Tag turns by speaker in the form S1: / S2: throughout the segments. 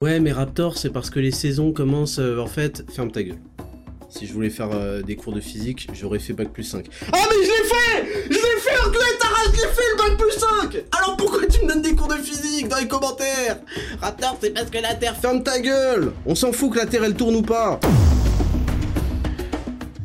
S1: Ouais, mais Raptor, c'est parce que les saisons commencent. euh, en fait, ferme ta gueule. Si je voulais faire euh, des cours de physique, j'aurais fait bac plus 5. Ah, mais je l'ai fait Je l'ai fait, Anglais, t'arrêtes, je l'ai fait le bac plus 5 Alors pourquoi tu me donnes des cours de physique dans les commentaires? Raptor, c'est parce que la Terre. Ferme ta gueule On s'en fout que la Terre elle tourne ou pas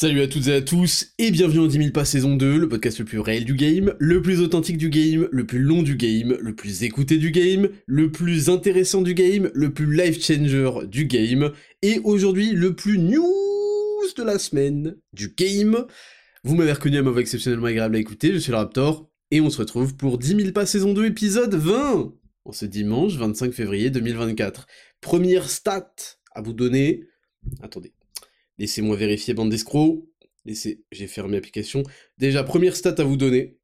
S2: Salut à toutes et à tous, et bienvenue en 10 000 pas saison 2, le podcast le plus réel du game, le plus authentique du game, le plus long du game, le plus écouté du game, le plus intéressant du game, le plus life changer du game, et aujourd'hui le plus news de la semaine du game. Vous m'avez reconnu à ma voix exceptionnellement agréable à écouter, je suis le Raptor, et on se retrouve pour 10 000 pas saison 2 épisode 20 En ce dimanche 25 février 2024. Première stat à vous donner... Attendez. Laissez-moi vérifier bande d'escrocs. Laissez, j'ai fermé l'application. Déjà, première stat à vous donner.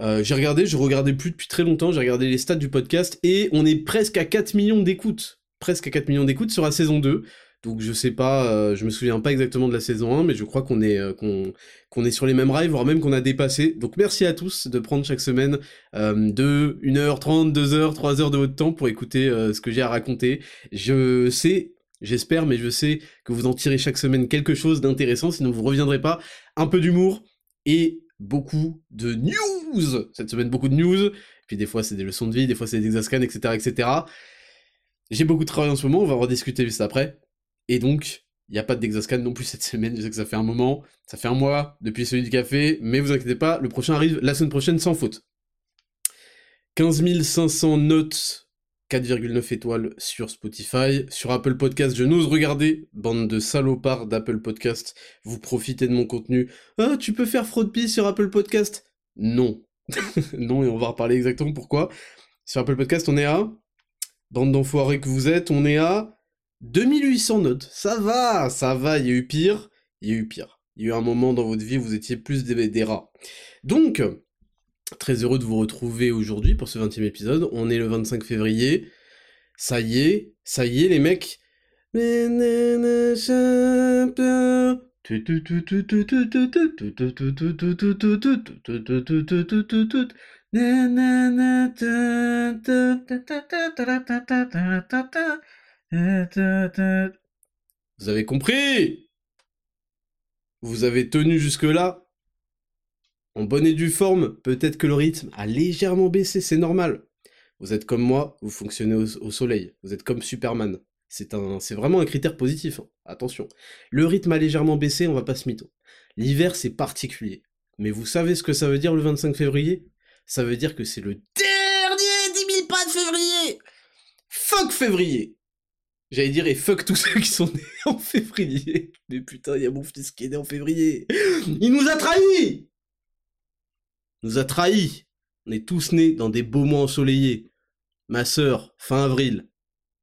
S2: Euh, j'ai regardé, je regardais plus depuis très longtemps, j'ai regardé les stats du podcast et on est presque à 4 millions d'écoutes. Presque à 4 millions d'écoutes sur la saison 2. Donc je sais pas, euh, je me souviens pas exactement de la saison 1, mais je crois qu'on est, euh, qu'on, est sur les mêmes rails, voire même qu'on a dépassé. Donc merci à tous de prendre chaque semaine euh, de 1h30, 2h, 3h de votre temps pour écouter euh, ce que j'ai à raconter. Je sais J'espère, mais je sais que vous en tirez chaque semaine quelque chose d'intéressant, sinon vous reviendrez pas. Un peu d'humour et beaucoup de news Cette semaine, beaucoup de news. Puis des fois, c'est des leçons de vie, des fois, c'est des exascans, etc., etc. J'ai beaucoup de travail en ce moment, on va en rediscuter juste après. Et donc, il n'y a pas d'exascan non plus cette semaine, je sais que ça fait un moment, ça fait un mois depuis celui du café, mais vous inquiétez pas, le prochain arrive la semaine prochaine sans faute. 15 500 notes 4,9 étoiles sur Spotify. Sur Apple Podcast, je n'ose regarder. Bande de salopards d'Apple Podcast. Vous profitez de mon contenu. Ah, tu peux faire fraude pie sur Apple Podcast Non. non, et on va reparler exactement pourquoi. Sur Apple Podcast, on est à... Bande d'enfoirés que vous êtes, on est à 2800 notes. Ça va, ça va, il y a eu pire. Il y a eu pire. Il y a eu un moment dans votre vie où vous étiez plus des, des rats. Donc, Très heureux de vous retrouver aujourd'hui pour ce 20e épisode. On est le 25 février. Ça y est, ça y est les mecs. Vous avez compris Vous avez tenu jusque-là en bonne et due forme, peut-être que le rythme a légèrement baissé, c'est normal. Vous êtes comme moi, vous fonctionnez au, soleil, vous êtes comme Superman. C'est vraiment un critère positif, hein. attention. Le rythme a légèrement baissé, on va pas se mytho. L'hiver, c'est particulier. Mais vous savez ce que ça veut dire le 25 février? Ça veut dire que c'est le dernier 10 000 pas de février Fuck février J'allais dire, et fuck tous ceux qui sont nés en février. Mais putain, il y a mon fils qui est né en février. Il nous a trahis nous a trahis. On est tous nés dans des beaux mois ensoleillés. Ma sœur, fin avril.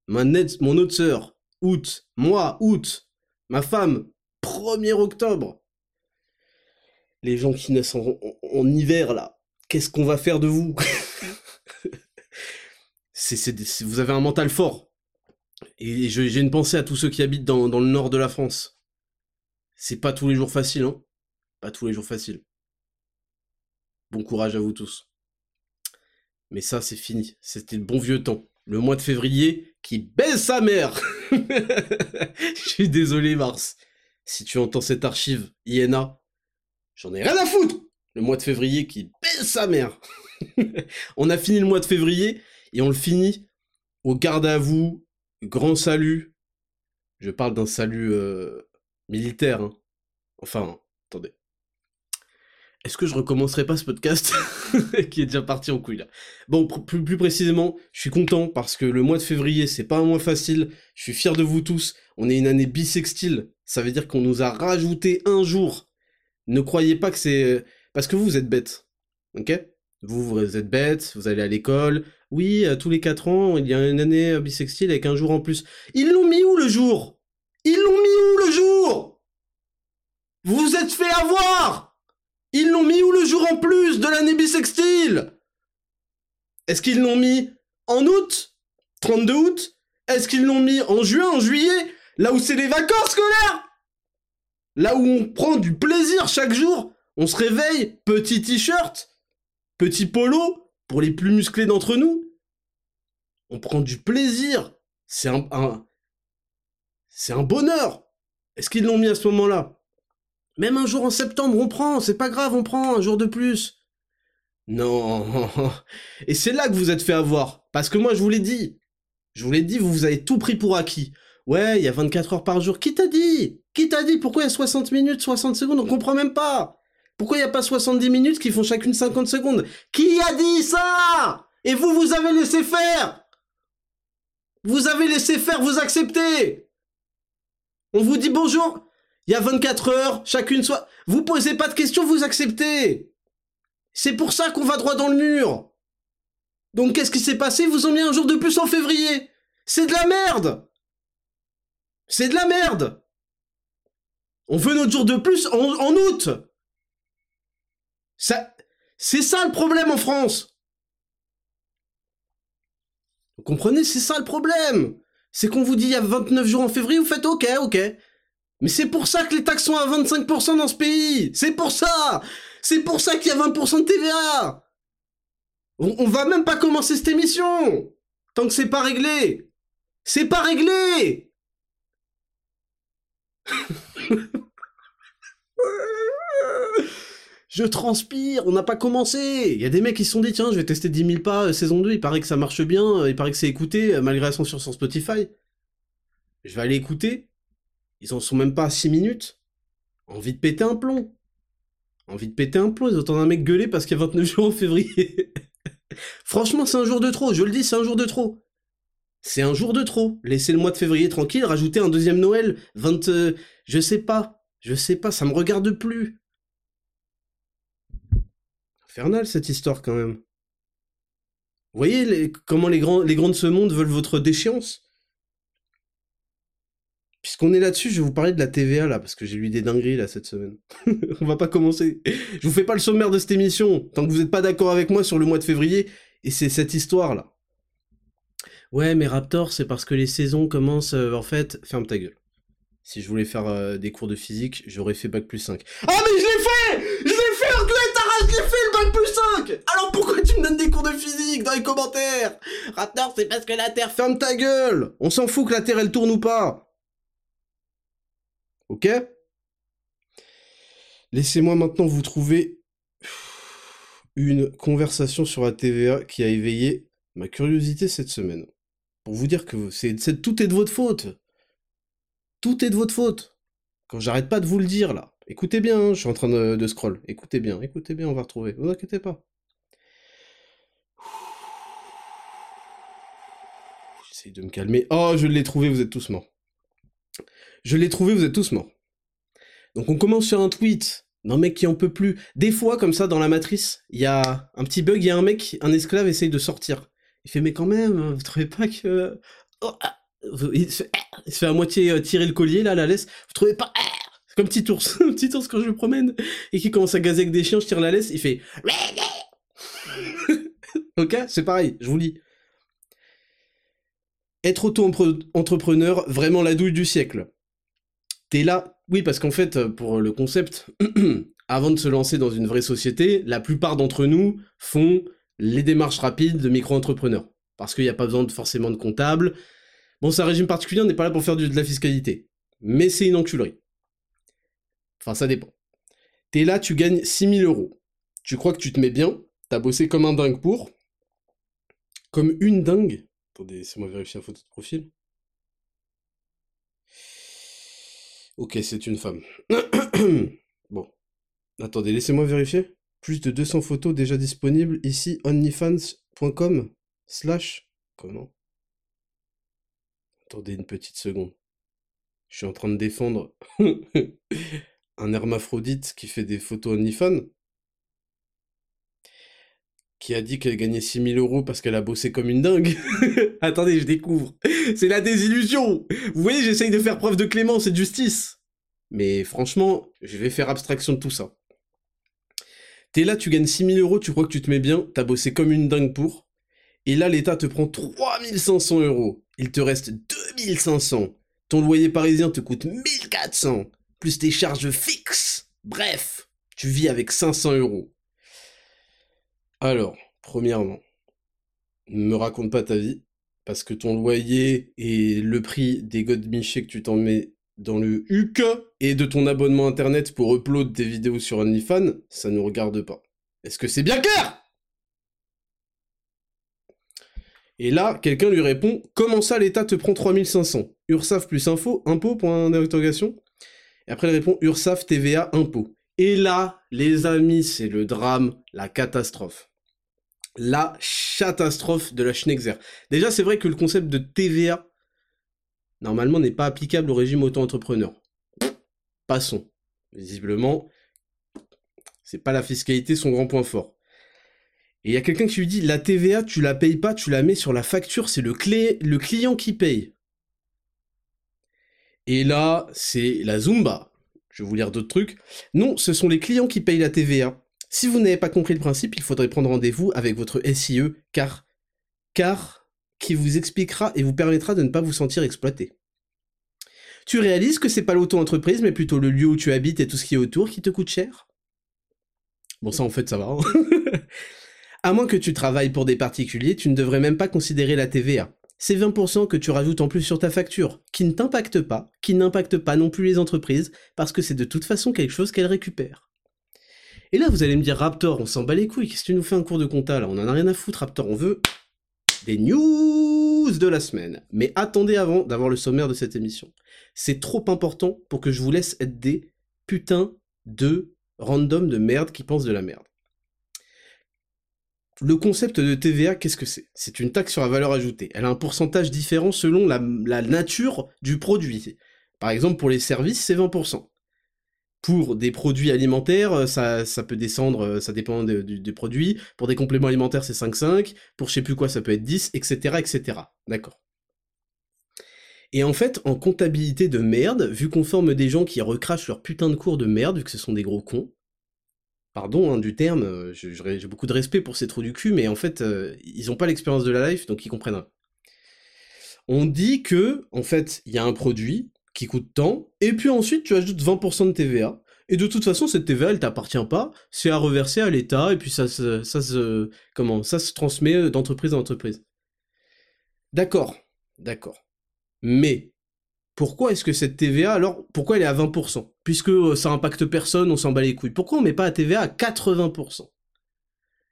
S2: Ma mon autre sœur, août. Moi, août. Ma femme, 1er octobre. Les gens qui naissent en, hiver, là, qu'est-ce qu'on va faire de vous? Vous avez un mental fort. Et j'ai une pensée à tous ceux qui habitent dans, dans le nord de la France. C'est pas tous les jours facile, hein. Pas tous les jours facile. Bon courage à vous tous. Mais ça, c'est fini. C'était le bon vieux temps. Le mois de février qui baisse sa mère. Je suis désolé, Mars. Si tu entends cette archive, INA, j'en ai rien à foutre. Le mois de février qui baisse sa mère. on a fini le mois de février et on le finit au garde à vous, grand salut. Je parle d'un salut euh, militaire. hein. Enfin, attendez. Est-ce que je recommencerai pas ce podcast qui est déjà parti en couille là? Bon, plus, précisément, je suis content parce que le mois de février, c'est pas un mois facile. Je suis fier de vous tous. On est une année bisextile. Ça veut dire qu'on nous a rajouté un jour. Ne croyez pas que c'est parce que vous, êtes bêtes. Ok? Vous, vous êtes bêtes, vous allez à l'école. Oui, euh, tous les 4 ans, il y a une année euh, bisextile avec un jour en plus. Ils l'ont mis où le jour? Ils l'ont mis où le jour?
S1: Vous vous êtes fait avoir Ils l'ont mis où le jour en plus de l'année bisextile Est-ce qu'ils l'ont mis en août? 32 août? Est-ce qu'ils l'ont mis en juin, en juillet? Là où c'est les vacances scolaires Là où on prend du plaisir chaque jour On se réveille, petit t-shirt, petit polo, pour les plus musclés d'entre nous. On prend du plaisir. C'est c'est un bonheur. Est-ce qu'ils l'ont mis à ce moment-là? Même un jour en septembre, on prend, c'est pas grave, on prend un jour de plus. Non. Et c'est là que vous êtes fait avoir. Parce que moi, je vous l'ai dit. Je vous l'ai dit, vous, vous avez tout pris pour acquis. Ouais, il y a 24 heures par jour. Qui t'a dit? Qui t'a dit? Pourquoi il y a 60 minutes, 60 secondes? On comprend même pas. Pourquoi il n'y a pas 70 minutes qui font chacune 50 secondes? Qui a dit ça? Et vous, vous avez laissé faire Vous avez laissé faire, vous acceptez On vous dit bonjour, il y a 24 heures, chacune soit... Vous posez pas de questions, vous acceptez. C'est pour ça qu'on va droit dans le mur. Donc qu'est-ce qui s'est passé? Vous ont mis un jour de plus en février. C'est de la merde. C'est de la merde. On veut notre jour de plus en, en août. Ça, c'est ça le problème en France. Vous comprenez, c'est ça le problème. C'est qu'on vous dit il y a 29 jours en février, vous faites ok, ok. Mais c'est pour ça que les taxes sont à 25% dans ce pays. C'est pour ça. C'est pour ça qu'il y a 20% de TVA. On, va même pas commencer cette émission. Tant que c'est pas réglé. C'est pas réglé. Je transpire, on n'a pas commencé. Il y a des mecs qui se sont dit, tiens, je vais tester 10 000 pas euh, saison 2, il paraît que ça marche bien, euh, il paraît que c'est écouté, euh, malgré la censure sur Spotify. Je vais aller écouter. Ils en sont même pas à 6 minutes. Envie de péter un plomb. Envie de péter un plomb, ils entendent un mec gueuler parce qu'il y a 29 jours en février. Franchement, c'est un jour de trop, je le dis, c'est un jour de trop. C'est un jour de trop. Laissez le mois de février tranquille, rajoutez un deuxième Noël, 20... euh, je sais pas. Je sais pas, ça me regarde plus. Infernal cette histoire quand même. Vous voyez comment les grands de ce monde veulent votre déchéance? Puisqu'on est là-dessus, je vais vous parler de la TVA là, parce que j'ai lu des dingueries là cette semaine. On va pas commencer. Je vous fais pas le sommaire de cette émission, tant que vous n'êtes pas d'accord avec moi sur le mois de février, et c'est cette histoire là. Ouais, mais Raptor, c'est parce que les saisons commencent. euh, en fait, ferme ta gueule. Si je voulais faire euh, des cours de physique, j'aurais fait bac plus 5. Ah, mais je l'ai fait Je l'ai fait, Taras, je l'ai fait le bac plus 5 Alors pourquoi tu me donnes des cours de physique dans les commentaires? Raptor, c'est parce que la Terre. Ferme ta gueule On s'en fout que la Terre elle tourne ou pas Ok? Laissez-moi maintenant vous trouver une conversation sur la TVA qui a éveillé ma curiosité cette semaine. Pour vous dire que c'est, tout est de votre faute. Tout est de votre faute. Quand j'arrête pas de vous le dire là. Écoutez bien, hein, je suis en train de, de scroll. Écoutez bien, écoutez bien, on va retrouver. Vous inquiétez pas. J'essaye de me calmer. Oh, je l'ai trouvé, vous êtes tous morts. Je l'ai trouvé, vous êtes tous morts. Donc on commence sur un tweet d'un mec qui en peut plus. Des fois, comme ça, dans la matrice, il y a un petit bug, il y a un mec, un esclave essaye de sortir. Il fait, mais quand même, vous trouvez pas que... Oh, ah. il, se fait, il se fait à moitié euh, tirer le collier, là, la laisse. Vous trouvez pas... C'est comme petit ours, un petit ours quand je le promène, et qui commence à gazer avec des chiens, je tire la laisse, il fait... ok C'est pareil, je vous lis. Être auto-entrepreneur, vraiment la douille du siècle. T'es là, oui, parce qu'en fait, pour le concept, avant de se lancer dans une vraie société, la plupart d'entre nous font les démarches rapides de micro-entrepreneurs. Parce qu'il n'y a pas besoin de, forcément de comptable. Bon, c'est un régime particulier, on n'est pas là pour faire de la fiscalité. Mais c'est une enculerie. Enfin, ça dépend. T'es là, tu gagnes 6000 euros. Tu crois que tu te mets bien, t'as bossé comme un dingue pour. Comme une dingue. Attendez, laissez-moi vérifier la photo de profil. Ok, c'est une femme. bon. Attendez, laissez-moi vérifier. Plus de 200 photos déjà disponibles ici, onlyfans.com slash... Comment? Attendez une petite seconde. Je suis en train de défendre un hermaphrodite qui fait des photos OnlyFans? Qui a dit qu'elle gagnait 6000 euros parce qu'elle a bossé comme une dingue. Attendez, je découvre. C'est la désillusion. Vous voyez, j'essaye de faire preuve de clémence et de justice. Mais franchement, je vais faire abstraction de tout ça. T'es là, tu gagnes 6000 euros, tu crois que tu te mets bien, t'as bossé comme une dingue pour. Et là, l'État te prend 3500 euros. Il te reste 2500. Ton loyer parisien te coûte 1400. Plus tes charges fixes. Bref, tu vis avec 500 euros. Alors, premièrement, ne me raconte pas ta vie, parce que ton loyer et le prix des godemichés que tu t'en mets dans le HUC et de ton abonnement internet pour upload tes vidéos sur OnlyFans, ça ne regarde pas. Est-ce que c'est bien clair? Et là, quelqu'un lui répond Comment ça l'État te prend 3500 URSAF plus info, impôt, point d'interrogation? Et après, il répond URSAF, TVA, impôt. Et là, les amis, c'est le drame, la catastrophe la catastrophe de la Schnexer. Déjà, c'est vrai que le concept de TVA, normalement, n'est pas applicable au régime auto-entrepreneur. Passons. Visiblement, c'est pas la fiscalité son grand point fort. Et il y a quelqu'un qui lui dit, la TVA, tu la payes pas, tu la mets sur la facture, c'est le, le client qui paye. Et là, c'est la Zumba. Je vais vous lire d'autres trucs. Non, ce sont les clients qui payent la TVA. Si vous n'avez pas compris le principe, il faudrait prendre rendez-vous avec votre SIE, car, car, qui vous expliquera et vous permettra de ne pas vous sentir exploité. Tu réalises que c'est pas l'auto-entreprise, mais plutôt le lieu où tu habites et tout ce qui est autour qui te coûte cher? Bon, ça en fait, ça va. Hein. à moins que tu travailles pour des particuliers, tu ne devrais même pas considérer la TVA. C'est 20% que tu rajoutes en plus sur ta facture, qui ne t'impacte pas, qui n'impacte pas non plus les entreprises, parce que c'est de toute façon quelque chose qu'elles récupèrent. Et là, vous allez me dire, Raptor, on s'en bat les couilles, qu'est-ce que tu nous fais un cours de compta là? On en a rien à foutre, Raptor, on veut des news de la semaine. Mais attendez avant d'avoir le sommaire de cette émission. C'est trop important pour que je vous laisse être des putains de random de merde qui pensent de la merde. Le concept de TVA, qu'est-ce que c'est? C'est une taxe sur la valeur ajoutée. Elle a un pourcentage différent selon la, la nature du produit. Par exemple, pour les services, c'est 20% pour des produits alimentaires, euh, ça, peut descendre, euh, ça dépend des produits. Pour des compléments alimentaires, c'est 5,5. Pour je sais plus quoi, ça peut être 10, etc., etc. D'accord. Et en fait, en comptabilité de merde, vu qu'on forme des gens qui recrachent leur putain de cours de merde, vu que ce sont des gros cons, pardon hein, du terme, euh, j'ai beaucoup de respect pour ces trous du cul, mais en fait, ils ont pas l'expérience de la life, donc ils comprennent rien. On dit que, en fait, il y a un produit, qui coûte tant, et puis ensuite tu ajoutes 20% de TVA, et de toute façon cette TVA elle t'appartient pas, c'est à reverser à l'État, et puis ça se, comment, ça se transmet d'entreprise en entreprise. D'accord, d'accord. Mais, pourquoi est-ce que cette TVA, alors, pourquoi elle est à 20% Puisque euh, ça impacte personne, on s'en bat les couilles. Pourquoi on met pas la TVA à 80%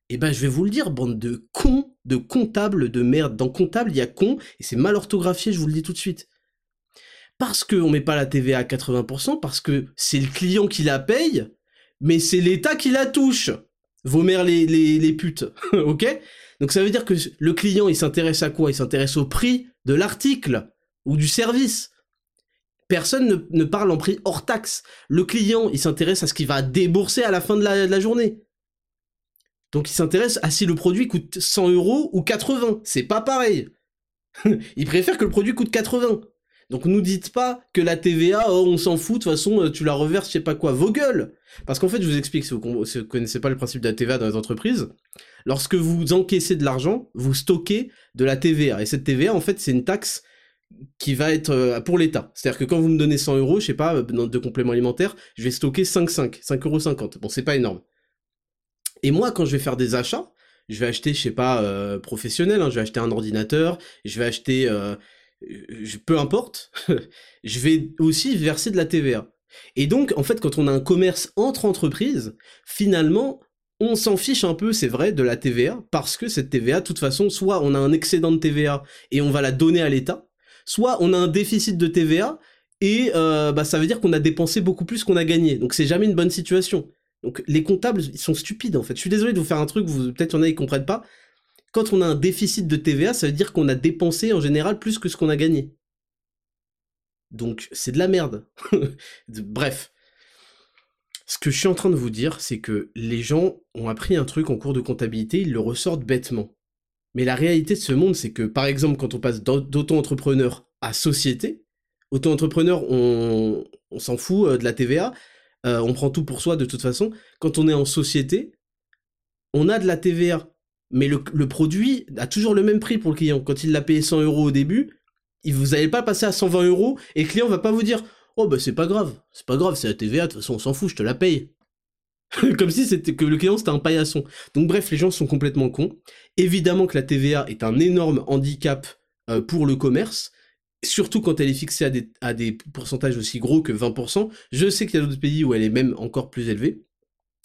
S1: Eh ben, je vais vous le dire, bande de cons, de comptables de merde. Dans comptable, il y a con, et c'est mal orthographié, je vous le dis tout de suite parce qu'on met pas la TVA à 80%, parce que c'est le client qui la paye, mais c'est l'État qui la touche. Vos mères les, les, putes, ok? Donc ça veut dire que le client, il s'intéresse à quoi? Il s'intéresse au prix de l'article ou du service. Personne ne, parle en prix hors taxe. Le client, il s'intéresse à ce qu'il va débourser à la fin de la journée. Donc il s'intéresse à si le produit coûte 100 euros ou 80. C'est pas pareil. il préfère que le produit coûte 80. Donc nous dites pas que la TVA, oh, on s'en fout, de toute façon, euh, tu la reverses, je sais pas quoi, vos gueules Parce qu'en fait, je vous explique, si vous, ne connaissez pas le principe de la TVA dans les entreprises, lorsque vous encaissez de l'argent, vous stockez de la TVA. Et cette TVA, en fait, c'est une taxe qui va être euh, pour l'État. C'est-à-dire que quand vous me donnez 100 euros, je sais pas, de compléments alimentaires, je vais stocker 5,5, 5,50 euros. Bon, c'est pas énorme. Et moi, quand je vais faire des achats, je vais acheter, je sais pas, euh, professionnel, hein, je vais acheter un ordinateur, je vais acheter peu importe, je vais aussi verser de la TVA. Et donc, en fait, quand on a un commerce entre entreprises, finalement, on s'en fiche un peu, c'est vrai, de la TVA, parce que cette TVA, de toute façon, soit on a un excédent de TVA et on va la donner à l'État, soit on a un déficit de TVA et euh, bah, ça veut dire qu'on a dépensé beaucoup plus qu'on a gagné. Donc c'est jamais une bonne situation. Donc les comptables, ils sont stupides en fait. Je suis désolé de vous faire un truc, peut-être y en a qui comprennent pas, quand on a un déficit de TVA, ça veut dire qu'on a dépensé en général plus que ce qu'on a gagné. Donc c'est de la merde. Bref. Ce que je suis en train de vous dire, c'est que les gens ont appris un truc en cours de comptabilité, ils le ressortent bêtement. Mais la réalité de ce monde, c'est que par exemple, quand on passe d'auto-entrepreneur à société, Auto-entrepreneur, on, s'en fout de la TVA, on prend tout pour soi de toute façon. Quand on est en société, on a de la TVA, mais le, produit a toujours le même prix pour le client. Quand il l'a payé 100 euros au début, vous n'allez pas passer à 120 euros et le client va pas vous dire Oh bah c'est pas grave, c'est pas grave, c'est la TVA, de toute façon on s'en fout, je te la paye. Comme si le client c'était un paillasson. Donc bref, les gens sont complètement cons. Évidemment que la TVA est un énorme handicap euh, pour le commerce, surtout quand elle est fixée à des, à des pourcentages aussi gros que 20%. Je sais qu'il y a d'autres pays où elle est même encore plus élevée.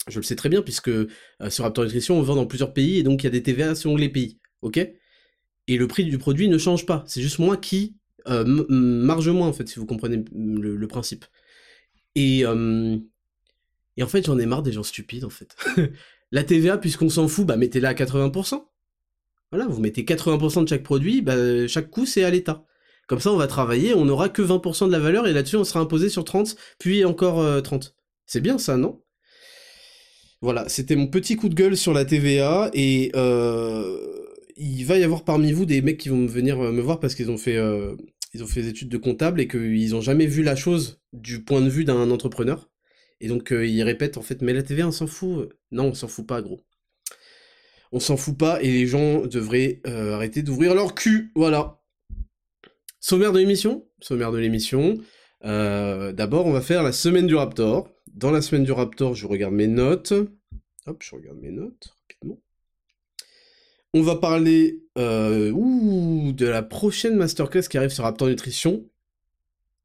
S1: Je le sais très bien puisque euh, sur Raptor Nutrition, on vend dans plusieurs pays et donc il y a des TVA selon les pays. Ok? Et le prix du produit ne change pas. C'est juste moi qui euh, marge moins en fait, si vous comprenez le, principe. Et, euh, et en fait, j'en ai marre des gens stupides en fait. la TVA, puisqu'on s'en fout, bah mettez-la à 80%. Voilà, vous mettez 80% de chaque produit, bah, chaque coût c'est à l'État. Comme ça, on va travailler, on n'aura que 20% de la valeur et là-dessus, on sera imposé sur 30, puis encore 30. C'est bien ça, non? Voilà, c'était mon petit coup de gueule sur la TVA et euh, il va y avoir parmi vous des mecs qui vont venir euh, me voir parce qu'ils ont fait euh, ont fait des études de comptable et qu'ils n'ont jamais vu la chose du point de vue d'un entrepreneur. Et donc ils répètent en fait mais la TVA on s'en fout. Non, on s'en fout pas gros. On s'en fout pas et les gens devraient arrêter d'ouvrir leur cul. Voilà. Sommaire de l'émission. Sommaire de l'émission. D'abord on va faire la semaine du Raptor dans la semaine du Raptor, je regarde mes notes. Hop, je regarde mes notes rapidement. On va parler euh, de la prochaine masterclass qui arrive sur Raptor Nutrition.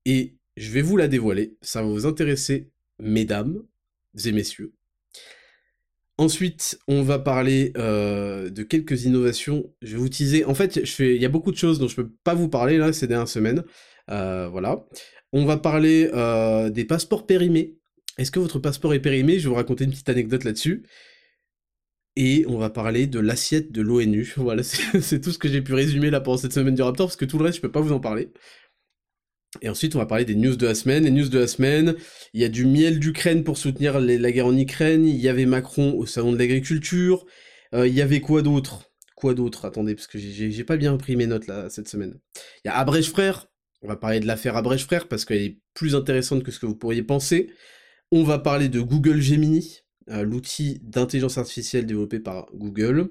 S1: Et je vais vous la dévoiler. Ça va vous intéresser, mesdames et messieurs. Ensuite, on va parler euh, de quelques innovations. Je vais vous teaser. En fait, il y a beaucoup de choses dont je ne peux pas vous parler là ces dernières semaines. Euh, voilà. On va parler des passeports périmés. Est-ce que votre passeport est périmé? Je vais vous raconter une petite anecdote là-dessus. Et on va parler de l'assiette de l'ONU. Voilà, c'est tout ce que j'ai pu résumer là pendant cette semaine du Raptor, parce que tout le reste, je peux pas vous en parler. Et ensuite, on va parler des news de la semaine. Les news de la semaine, il y a du miel d'Ukraine pour soutenir la guerre en Ukraine. Il y avait Macron au salon de l'agriculture. Euh, il y avait quoi d'autre? Quoi d'autre? Attendez, parce que j'ai pas bien pris mes notes là cette semaine. Il y a Abrège Frère. On va parler de l'affaire Abrège Frère parce qu'elle est plus intéressante que ce que vous pourriez penser. On va parler de Google Gemini, euh, l'outil d'intelligence artificielle développé par Google,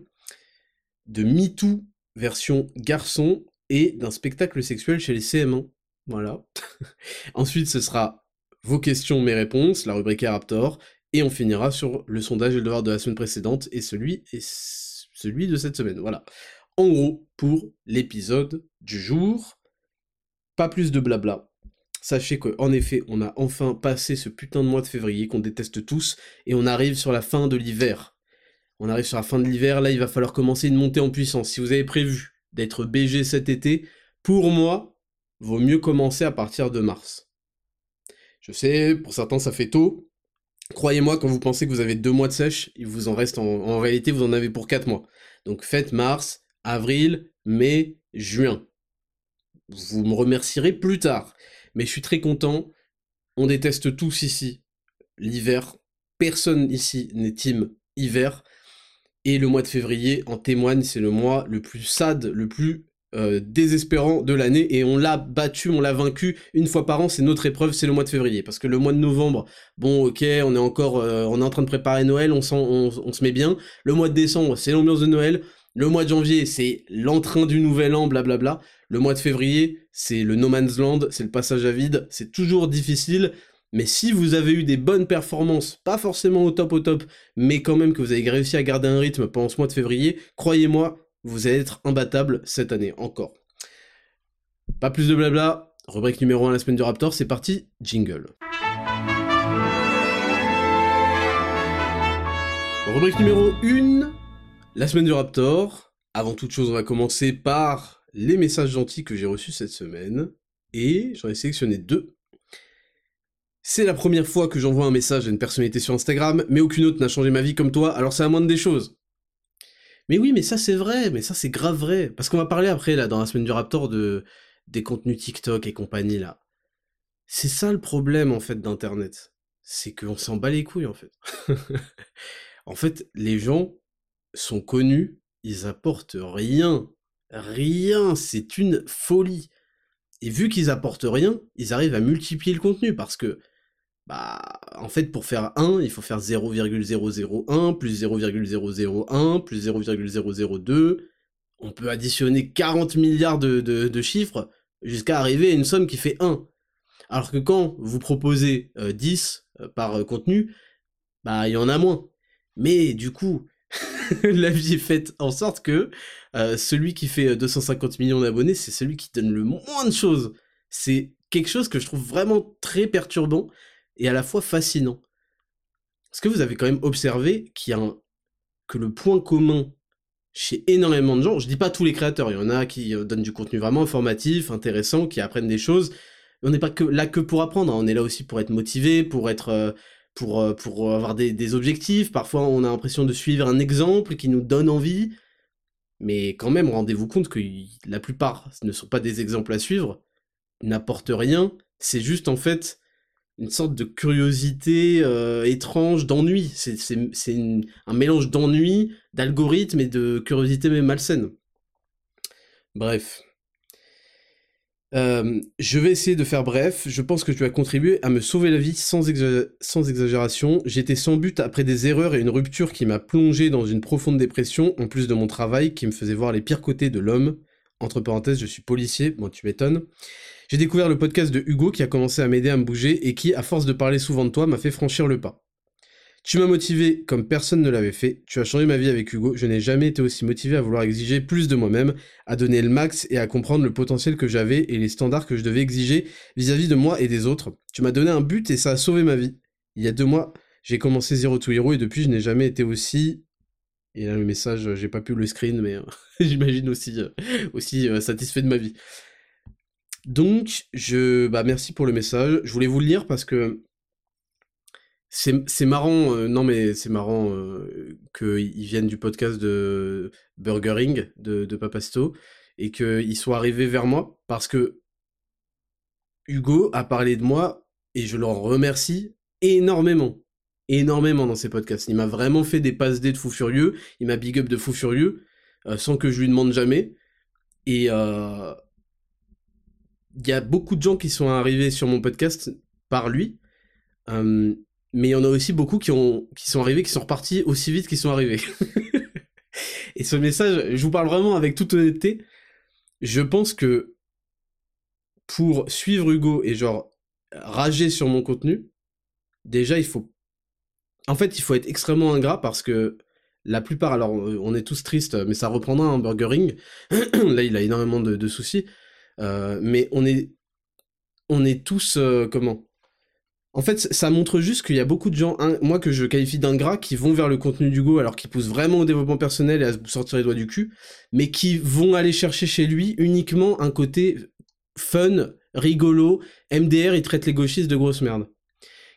S1: de MeToo version garçon et d'un spectacle sexuel chez les CM1. Voilà. Ensuite, ce sera vos questions, mes réponses, la rubrique Raptor, et on finira sur le sondage et le devoir de la semaine précédente et celui, et celui de cette semaine. Voilà. En gros, pour l'épisode du jour, pas plus de blabla. Sachez qu'en effet, on a enfin passé ce putain de mois de février qu'on déteste tous, et on arrive sur la fin de l'hiver. On arrive sur la fin de l'hiver, là il va falloir commencer une montée en puissance. Si vous avez prévu d'être BG cet été, pour moi, vaut mieux commencer à partir de mars. Je sais, pour certains ça fait tôt. Croyez-moi, quand vous pensez que vous avez deux mois de sèche, il vous en reste en, en réalité, vous en avez pour quatre mois. Donc faites mars, avril, mai, juin. Vous me remercierez plus tard mais je suis très content. On déteste tous ici l'hiver. Personne ici n'est team hiver. Et le mois de février en témoigne, c'est le mois le plus sad, le plus euh, désespérant de l'année. Et on l'a battu, on l'a vaincu une fois par an. C'est notre épreuve, c'est le mois de février. Parce que le mois de novembre, bon, ok, on est encore, euh, on est en train de préparer Noël, on, on se met bien. Le mois de décembre, c'est l'ambiance de Noël. Le mois de janvier, c'est l'entrain du nouvel an, blablabla. Le mois de février, c'est le no man's land, c'est le passage à vide. C'est toujours difficile. Mais si vous avez eu des bonnes performances, pas forcément au top au top, mais quand même que vous avez réussi à garder un rythme pendant ce mois de février, croyez-moi, vous allez être imbattable cette année encore. Pas plus de blabla, rubrique numéro 1 la semaine du Raptor, c'est parti, jingle. Rubrique numéro 1, la semaine du Raptor. Avant toute chose, on va commencer par les messages gentils que j'ai reçus cette semaine. Et j'en ai sélectionné deux. C'est la première fois que j'envoie un message à une personnalité sur Instagram, mais aucune autre n'a changé ma vie comme toi, alors c'est la moindre des choses. Mais oui, mais ça c'est vrai, mais ça c'est grave vrai. Parce qu'on va parler après, dans la semaine du Raptor, de des contenus TikTok et compagnie, là. C'est ça le problème, en fait, d'Internet. C'est qu'on s'en bat les couilles, en fait. en fait, les gens, sont connus, ils apportent rien. Rien, c'est une folie. Et vu qu'ils apportent rien, ils arrivent à multiplier le contenu parce que, bah, en fait, pour faire 1, il faut faire 0,001 plus 0,001 plus 0,002. On peut additionner 40 milliards de, chiffres jusqu'à arriver à une somme qui fait 1. Alors que quand vous proposez 10 euh, euh, par euh, contenu, bah, il y en a moins. Mais du coup, la vie est en sorte que euh, celui qui fait 250 euh, millions d'abonnés, c'est celui qui donne le moins de choses. C'est quelque chose que je trouve vraiment très perturbant et à la fois fascinant. Est-ce que vous avez quand même observé qu'il y a un... que le point commun chez énormément de gens, je dis pas tous les créateurs, il y en a qui euh, donnent du contenu vraiment informatif, intéressant, qui apprennent des choses. On n'est pas que là que pour apprendre, hein. on est là aussi pour être motivé, pour être pour, pour avoir des, des objectifs. Parfois, on a l'impression de suivre un exemple qui nous donne envie. Mais quand même, rendez-vous compte que la plupart ne sont pas des exemples à suivre, n'apportent rien, c'est juste en fait une sorte de curiosité euh, étrange, d'ennui. C'est un mélange d'ennui, d'algorithme et de curiosité même malsaine. Bref. Euh, je vais essayer de faire bref. Je pense que tu as contribué à me sauver la vie sans, sans exagération. J'étais sans but après des erreurs et une rupture qui m'a plongé dans une profonde dépression, en plus de mon travail qui me faisait voir les pires côtés de l'homme. Entre parenthèses, je suis policier, bon tu m'étonnes. J'ai découvert le podcast de Hugo qui a commencé à m'aider à me bouger et qui, à force de parler souvent de toi, m'a fait franchir le pas. Tu m'as motivé comme personne ne l'avait fait, tu as changé ma vie avec Hugo, je n'ai jamais été aussi motivé à vouloir exiger plus de moi-même, à donner le max et à comprendre le potentiel que j'avais et les standards que je devais exiger vis-à-vis de moi et des autres. Tu m'as donné un but et ça a sauvé ma vie. Il y a deux mois, j'ai commencé Zero to Hero et depuis je n'ai jamais été aussi... Et là le message, j'ai pas pu le screen, mais j'imagine aussi, euh, aussi euh, satisfait de ma vie. Donc, je, bah merci pour le message. Je voulais vous le lire parce que c'est marrant, euh, non mais c'est marrant euh, qu'ils viennent du podcast de Burgering de, de Papasto et qu'ils soient arrivés vers moi parce que Hugo a parlé de moi et je leur remercie énormément, énormément dans ses podcasts. Il m'a vraiment fait des passes D de fou furieux, il m'a big up de fou furieux euh, sans que je lui demande jamais. Et il y a beaucoup de gens qui sont arrivés sur mon podcast par lui mais il y en a aussi beaucoup qui, ont, qui sont arrivés, qui sont repartis aussi vite qu'ils sont arrivés. et ce message, je vous parle vraiment avec toute honnêteté. Je pense que pour suivre Hugo et genre rager sur mon contenu, déjà il faut. En fait, il faut être extrêmement ingrat parce que la plupart, alors on est tous tristes, mais ça reprendra un burgering. Là, il a énormément de, soucis. Euh, mais on est, on est tous, euh, comment? En fait, ça montre juste qu'il y a beaucoup de gens, moi que je qualifie d'ingrats, qui vont vers le contenu d'Hugo alors qu'ils poussent vraiment au développement personnel et à se sortir les doigts du cul, mais qui vont aller chercher chez lui uniquement un côté fun, rigolo, MDR, il traite les gauchistes de grosses merdes.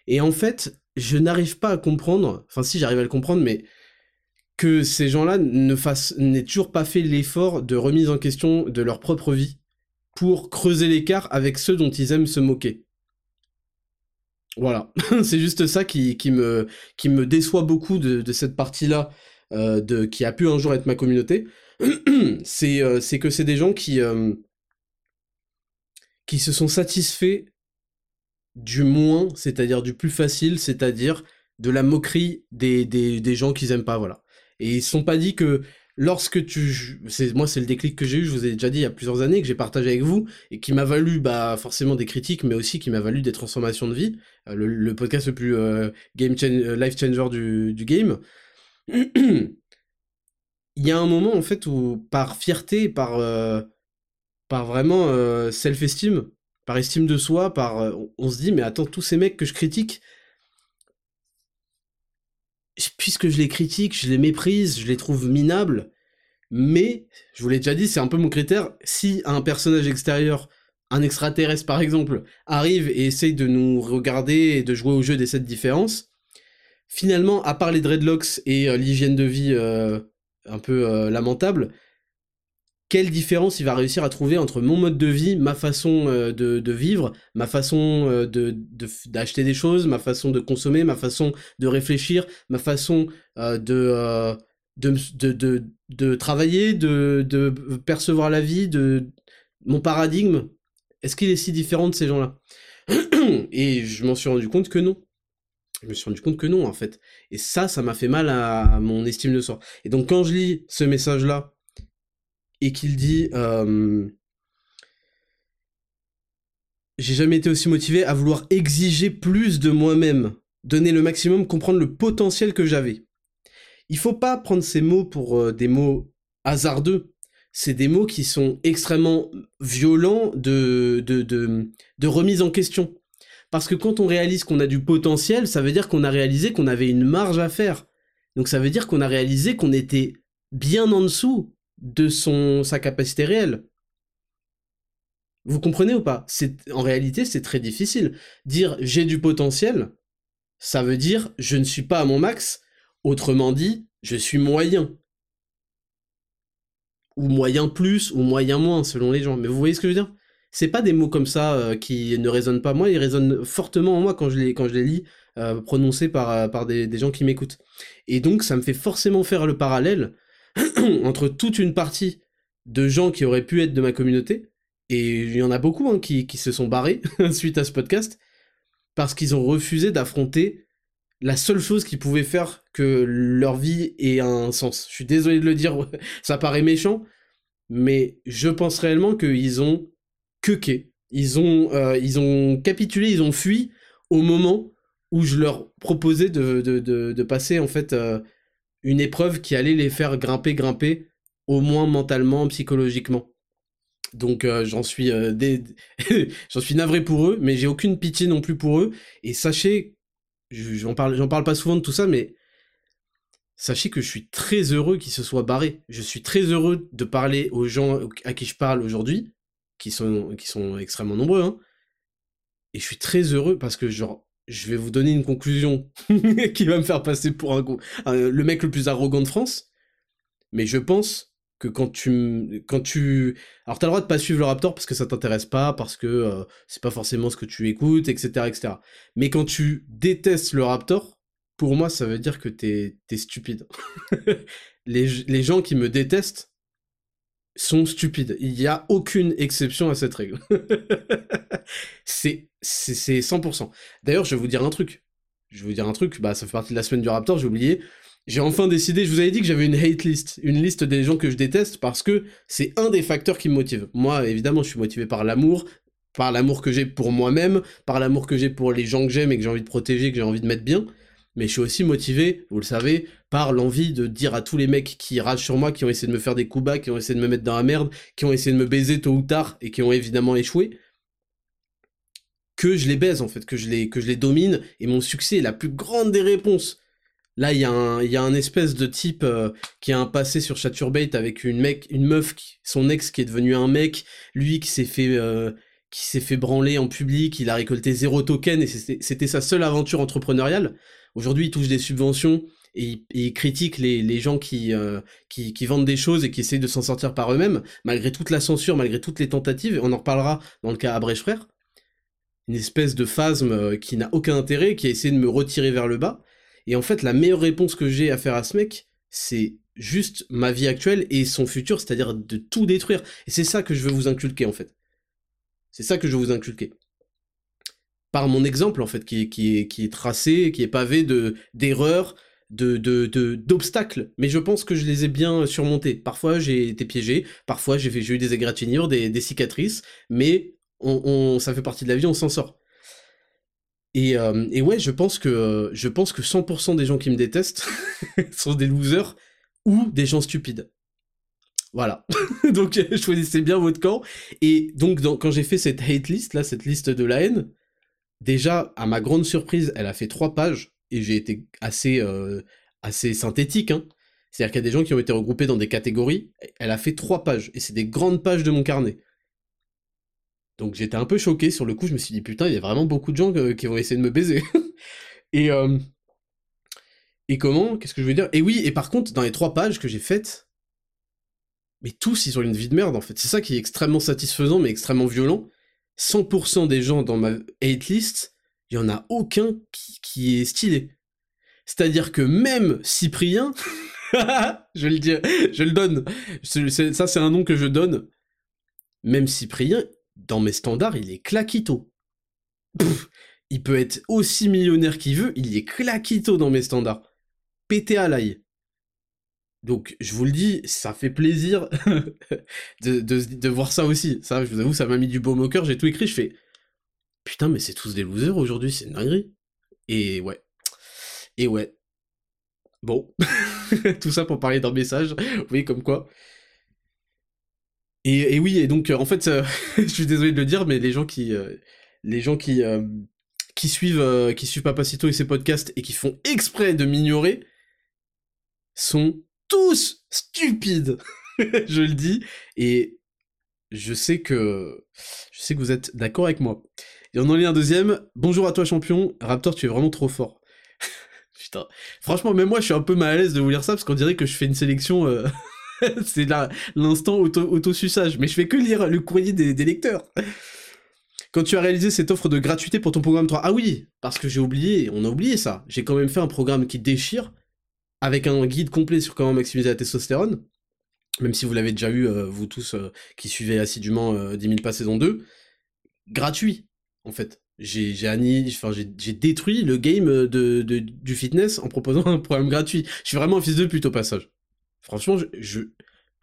S1: Et en fait, je n'arrive pas à comprendre, enfin si j'arrive à le comprendre, mais que ces gens-là n'aient toujours pas fait l'effort de remise en question de leur propre vie pour creuser l'écart avec ceux dont ils aiment se moquer. Voilà, c'est juste ça qui, qui, me, qui me déçoit beaucoup de, de cette partie-là, euh, de, qui a pu un jour être ma communauté. c'est euh, que c'est des gens qui, euh, qui se sont satisfaits du moins, c'est-à-dire du plus facile, c'est-à-dire de la moquerie des, des, des gens qu'ils aiment pas, voilà. Et ils se sont pas dit que lorsque tu, c'est moi c'est le déclic que j'ai eu, je vous ai déjà dit il y a plusieurs années que j'ai partagé avec vous et qui m'a valu bah forcément des critiques, mais aussi qui m'a valu des transformations de vie, euh, le, podcast le plus euh, game euh, life changer du, game. il y a un moment en fait où par fierté, par par vraiment self-esteem, par estime de soi, par on se dit mais attends tous ces mecs que je critique puisque je les critique, je les méprise, je les trouve minables, mais, je vous l'ai déjà dit, c'est un peu mon critère, si un personnage extérieur, un extraterrestre par exemple, arrive et essaye de nous regarder et de jouer au jeu des sept différences, finalement, à part les dreadlocks et euh, l'hygiène de vie euh, un peu euh, lamentable, quelle différence il va réussir à trouver entre mon mode de vie, ma façon euh, de, vivre, ma façon euh, d'acheter des choses, ma façon de consommer, ma façon de réfléchir, ma façon euh, de, travailler, de, percevoir la vie, mon paradigme. Est-ce qu'il est si différent de ces gens-là? Et je m'en suis rendu compte que non. Je me suis rendu compte que non, en fait. Et ça, ça m'a fait mal à mon estime de soi. Et donc, quand je lis ce message-là, et qu'il dit euh, J'ai jamais été aussi motivé à vouloir exiger plus de moi-même, donner le maximum, comprendre le potentiel que j'avais. Il faut pas prendre ces mots pour euh, des mots hasardeux. C'est des mots qui sont extrêmement violents de, de, remise en question. Parce que quand on réalise qu'on a du potentiel, ça veut dire qu'on a réalisé qu'on avait une marge à faire. Donc ça veut dire qu'on a réalisé qu'on était bien en dessous de son, sa capacité réelle. Vous comprenez ou pas? En réalité, c'est très difficile. Dire j'ai du potentiel, ça veut dire je ne suis pas à mon max. Autrement dit, je suis moyen. Ou moyen plus, ou moyen moins, selon les gens. Mais vous voyez ce que je veux dire? C'est pas des mots comme ça euh, qui ne résonnent pas moi, ils résonnent fortement en moi quand je les, quand je les lis, euh, prononcés par, euh, par des, des, gens qui m'écoutent. Et donc ça me fait forcément faire le parallèle entre toute une partie de gens qui auraient pu être de ma communauté, et il y en a beaucoup hein, qui, qui se sont barrés suite à ce podcast, parce qu'ils ont refusé d'affronter la seule chose qui pouvait faire que leur vie ait un sens. Je suis désolé de le dire, ça paraît méchant, mais je pense réellement qu'ils ont que Ils ont, euh, ils ont capitulé, ils ont fui au moment où je leur proposais de, de, de, passer en fait euh, une épreuve qui allait les faire grimper, grimper, au moins mentalement, psychologiquement. Donc euh, j'en suis j'en suis navré pour eux, mais j'ai aucune pitié non plus pour eux. Et sachez, j'en parle, parle pas souvent de tout ça, mais sachez que je suis très heureux qu'ils se soient barrés. Je suis très heureux de parler aux gens à qui je parle aujourd'hui, qui sont, qui sont extrêmement nombreux, hein. Et je suis très heureux parce que, genre, je vais vous donner une conclusion qui va me faire passer pour un, le mec le plus arrogant de France. Mais je pense que quand tu, quand tu, alors t'as le droit de pas suivre le Raptor parce que ça t'intéresse pas, parce que euh, c'est pas forcément ce que tu écoutes, etc., etc. Mais quand tu détestes le Raptor, pour moi, ça veut dire que t'es, es stupide. les, les gens qui me détestent, sont stupides. Il n'y a aucune exception à cette règle. c'est, c'est, 100%. D'ailleurs, je vais vous dire un truc. Je vais vous dire un truc, bah ça fait partie de la semaine du Raptor, j'ai oublié. J'ai enfin décidé, je vous avais dit que j'avais une hate list, une liste des gens que je déteste parce que c'est un des facteurs qui me motive. Moi, évidemment, je suis motivé par l'amour, par l'amour que j'ai pour moi-même, par l'amour que j'ai pour les gens que j'aime et que j'ai envie de protéger, que j'ai envie de mettre bien mais je suis aussi motivé, vous le savez, par l'envie de dire à tous les mecs qui ragent sur moi, qui ont essayé de me faire des coups bas, qui ont essayé de me mettre dans la merde, qui ont essayé de me baiser tôt ou tard et qui ont évidemment échoué, que je les baise en fait, que je les, que je les domine, et mon succès est la plus grande des réponses. Là, il y, a un, y a un espèce de type euh, qui a un passé sur Chaturbate avec une mec, une meuf, son ex qui est devenu un mec, lui qui s'est fait, euh, qui s'est fait branler en public, il a récolté zéro token et c'était sa seule aventure entrepreneuriale. Aujourd'hui, il touche des subventions et il, critique les, gens euh, qui, qui, vendent des choses et qui essayent de s'en sortir par eux-mêmes, malgré toute la censure, malgré toutes les tentatives. On en reparlera dans le cas Abrèche Frère. Une espèce de phasme euh, qui n'a aucun intérêt, qui a essayé de me retirer vers le bas. Et en fait, la meilleure réponse que j'ai à faire à ce mec, c'est juste ma vie actuelle et son futur, c'est-à-dire de tout détruire. Et c'est ça que je veux vous inculquer, en fait. C'est ça que je veux vous inculquer par mon exemple en fait qui est, qui est, qui tracé, qui est pavé de d'erreurs, de d'obstacles, mais je pense que je les ai bien surmontés. Parfois j'ai été piégé, parfois j'ai eu des égratignures, des, des cicatrices, mais on, ça fait partie de la vie, on s'en sort. Et, euh, et, ouais, je pense que je pense que 100% des gens qui me détestent sont des losers ou des gens stupides. Voilà. donc choisissez bien votre camp. Et donc quand j'ai fait cette hate list là, cette liste de la haine, déjà, à ma grande surprise, elle a fait trois pages et j'ai été assez, euh, assez synthétique. Hein. C'est-à-dire qu'il y a des gens qui ont été regroupés dans des catégories. Elle a fait trois pages et c'est des grandes pages de mon carnet. Donc j'étais un peu choqué sur le coup. Je me suis dit putain, il y a vraiment beaucoup de gens euh, qui vont essayer de me baiser. et euh, et comment Qu'est-ce que je veux dire? Et oui. Et par contre, dans les trois pages que j'ai faites, mais tous ils ont une vie de merde en fait. C'est ça qui est extrêmement satisfaisant mais extrêmement violent 100% des gens dans ma hate list, il y en a aucun qui, est stylé. C'est-à-dire que même Cyprien, je le dis, je le donne, ça c'est un nom que je donne, même Cyprien, dans mes standards, il est claquito. il peut être aussi millionnaire qu'il veut, il est claquito dans mes standards. Pété à l'ail. Donc, je vous le dis, ça fait plaisir de, de, voir ça aussi. Ça, je vous avoue, ça m'a mis du baume au cœur. J'ai tout écrit, je fais Putain, mais c'est tous des losers aujourd'hui, c'est une dinguerie. Et ouais. Et ouais. Bon. tout ça pour parler d'un message. Vous comme quoi. Et, oui, et donc, en fait, je suis désolé de le dire, mais les gens qui. Euh. Euh, suivent, euh, qui suivent Papacito et ses podcasts et qui font exprès de m'ignorer sont tous stupides. je le dis. Et je sais que, je sais que vous êtes d'accord avec moi. Et on en lit un deuxième. Bonjour à toi, champion. Raptor, tu es vraiment trop fort. Putain. Franchement, même moi, je suis un peu mal à l'aise de vous lire ça parce qu'on dirait que je fais une sélection. Euh, c'est l'instant auto-suçage. Mais je fais que lire le courrier des, des, lecteurs. Quand tu as réalisé cette offre de gratuité pour ton programme 3. Ah oui, parce que j'ai oublié, on a oublié ça. J'ai quand même fait un programme qui déchire avec un guide complet sur comment maximiser la testostérone, même si vous l'avez déjà eu, euh, vous tous euh, qui suivez assidûment euh, 10 000 pas saison 2, gratuit, en fait. J'ai détruit le game de, du fitness en proposant un programme gratuit. Je suis vraiment un fils de pute au passage. Franchement,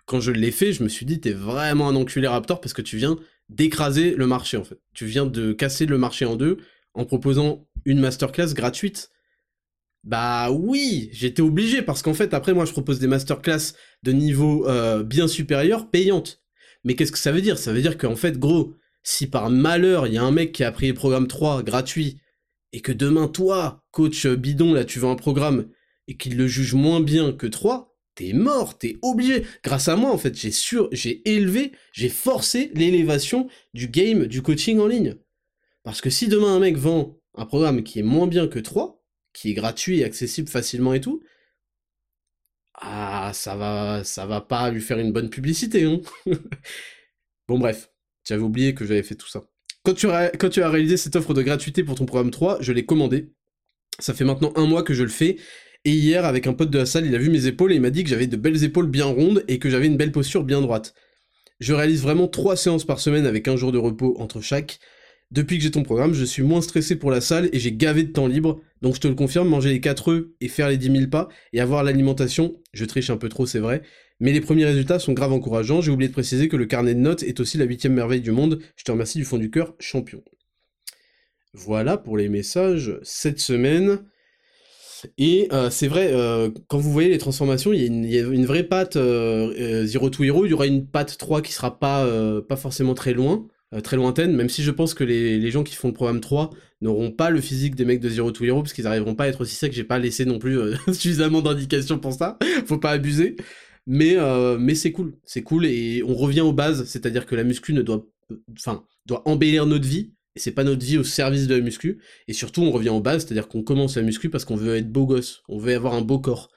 S1: quand je l'ai fait, je me suis dit, t'es vraiment un enculé Raptor parce que tu viens d'écraser le marché, en fait. Tu viens de casser le marché en deux en proposant une masterclass gratuite bah oui, j'étais obligé parce qu'en fait après moi je propose des masterclass de niveau euh, bien supérieur payantes. Mais qu'est-ce que ça veut dire? Ça veut dire qu'en fait gros, si par malheur il y a un mec qui a pris le programme 3 gratuit et que demain toi, coach bidon là tu veux un programme et qu'il le juge moins bien que 3, t'es mort, t'es obligé. Grâce à moi en fait j'ai sur, j'ai élevé, j'ai forcé l'élévation du game du coaching en ligne. Parce que si demain un mec vend un programme qui est moins bien que 3, qui est gratuit et accessible facilement et tout, ah, ça va, ça va pas lui faire une bonne publicité, hein Bon bref, j'avais oublié que j'avais fait tout ça. Quand tu, as, réalisé cette offre de gratuité pour ton programme 3, je l'ai commandé. Ça fait maintenant un mois que je le fais. Et hier, avec un pote de la salle, il a vu mes épaules et il m'a dit que j'avais de belles épaules bien rondes et que j'avais une belle posture bien droite. Je réalise vraiment trois séances par semaine avec un jour de repos entre chaque. Depuis que j'ai ton programme, je suis moins stressé pour la salle et j'ai gavé de temps libre. Donc je te le confirme, manger les 4 œufs et faire les 10 000 pas et avoir l'alimentation, je triche un peu trop, c'est vrai. Mais les premiers résultats sont grave encourageants. J'ai oublié de préciser que le carnet de notes est aussi la huitième merveille du monde. Je te remercie du fond du cœur, champion. Voilà pour les messages cette semaine. Et euh, c'est vrai, euh, quand vous voyez les transformations, il y, a une vraie patte euh, Zero to Hero, il y aura une patte 3 qui sera pas, pas forcément très loin. Euh, très lointaine, même si je pense que les, gens qui font le programme 3 n'auront pas le physique des mecs de Zero to Hero, parce qu'ils n'arriveront pas à être aussi secs, j'ai pas laissé non plus euh, suffisamment d'indications pour ça, faut pas abuser. Mais, euh, mais c'est cool, c'est cool, et on revient aux bases, c'est-à-dire que la muscu ne doit, enfin, doit embellir notre vie, et c'est pas notre vie au service de la muscu, et surtout on revient aux bases, c'est-à-dire qu'on commence la muscu parce qu'on veut être beau gosse, on veut avoir un beau corps.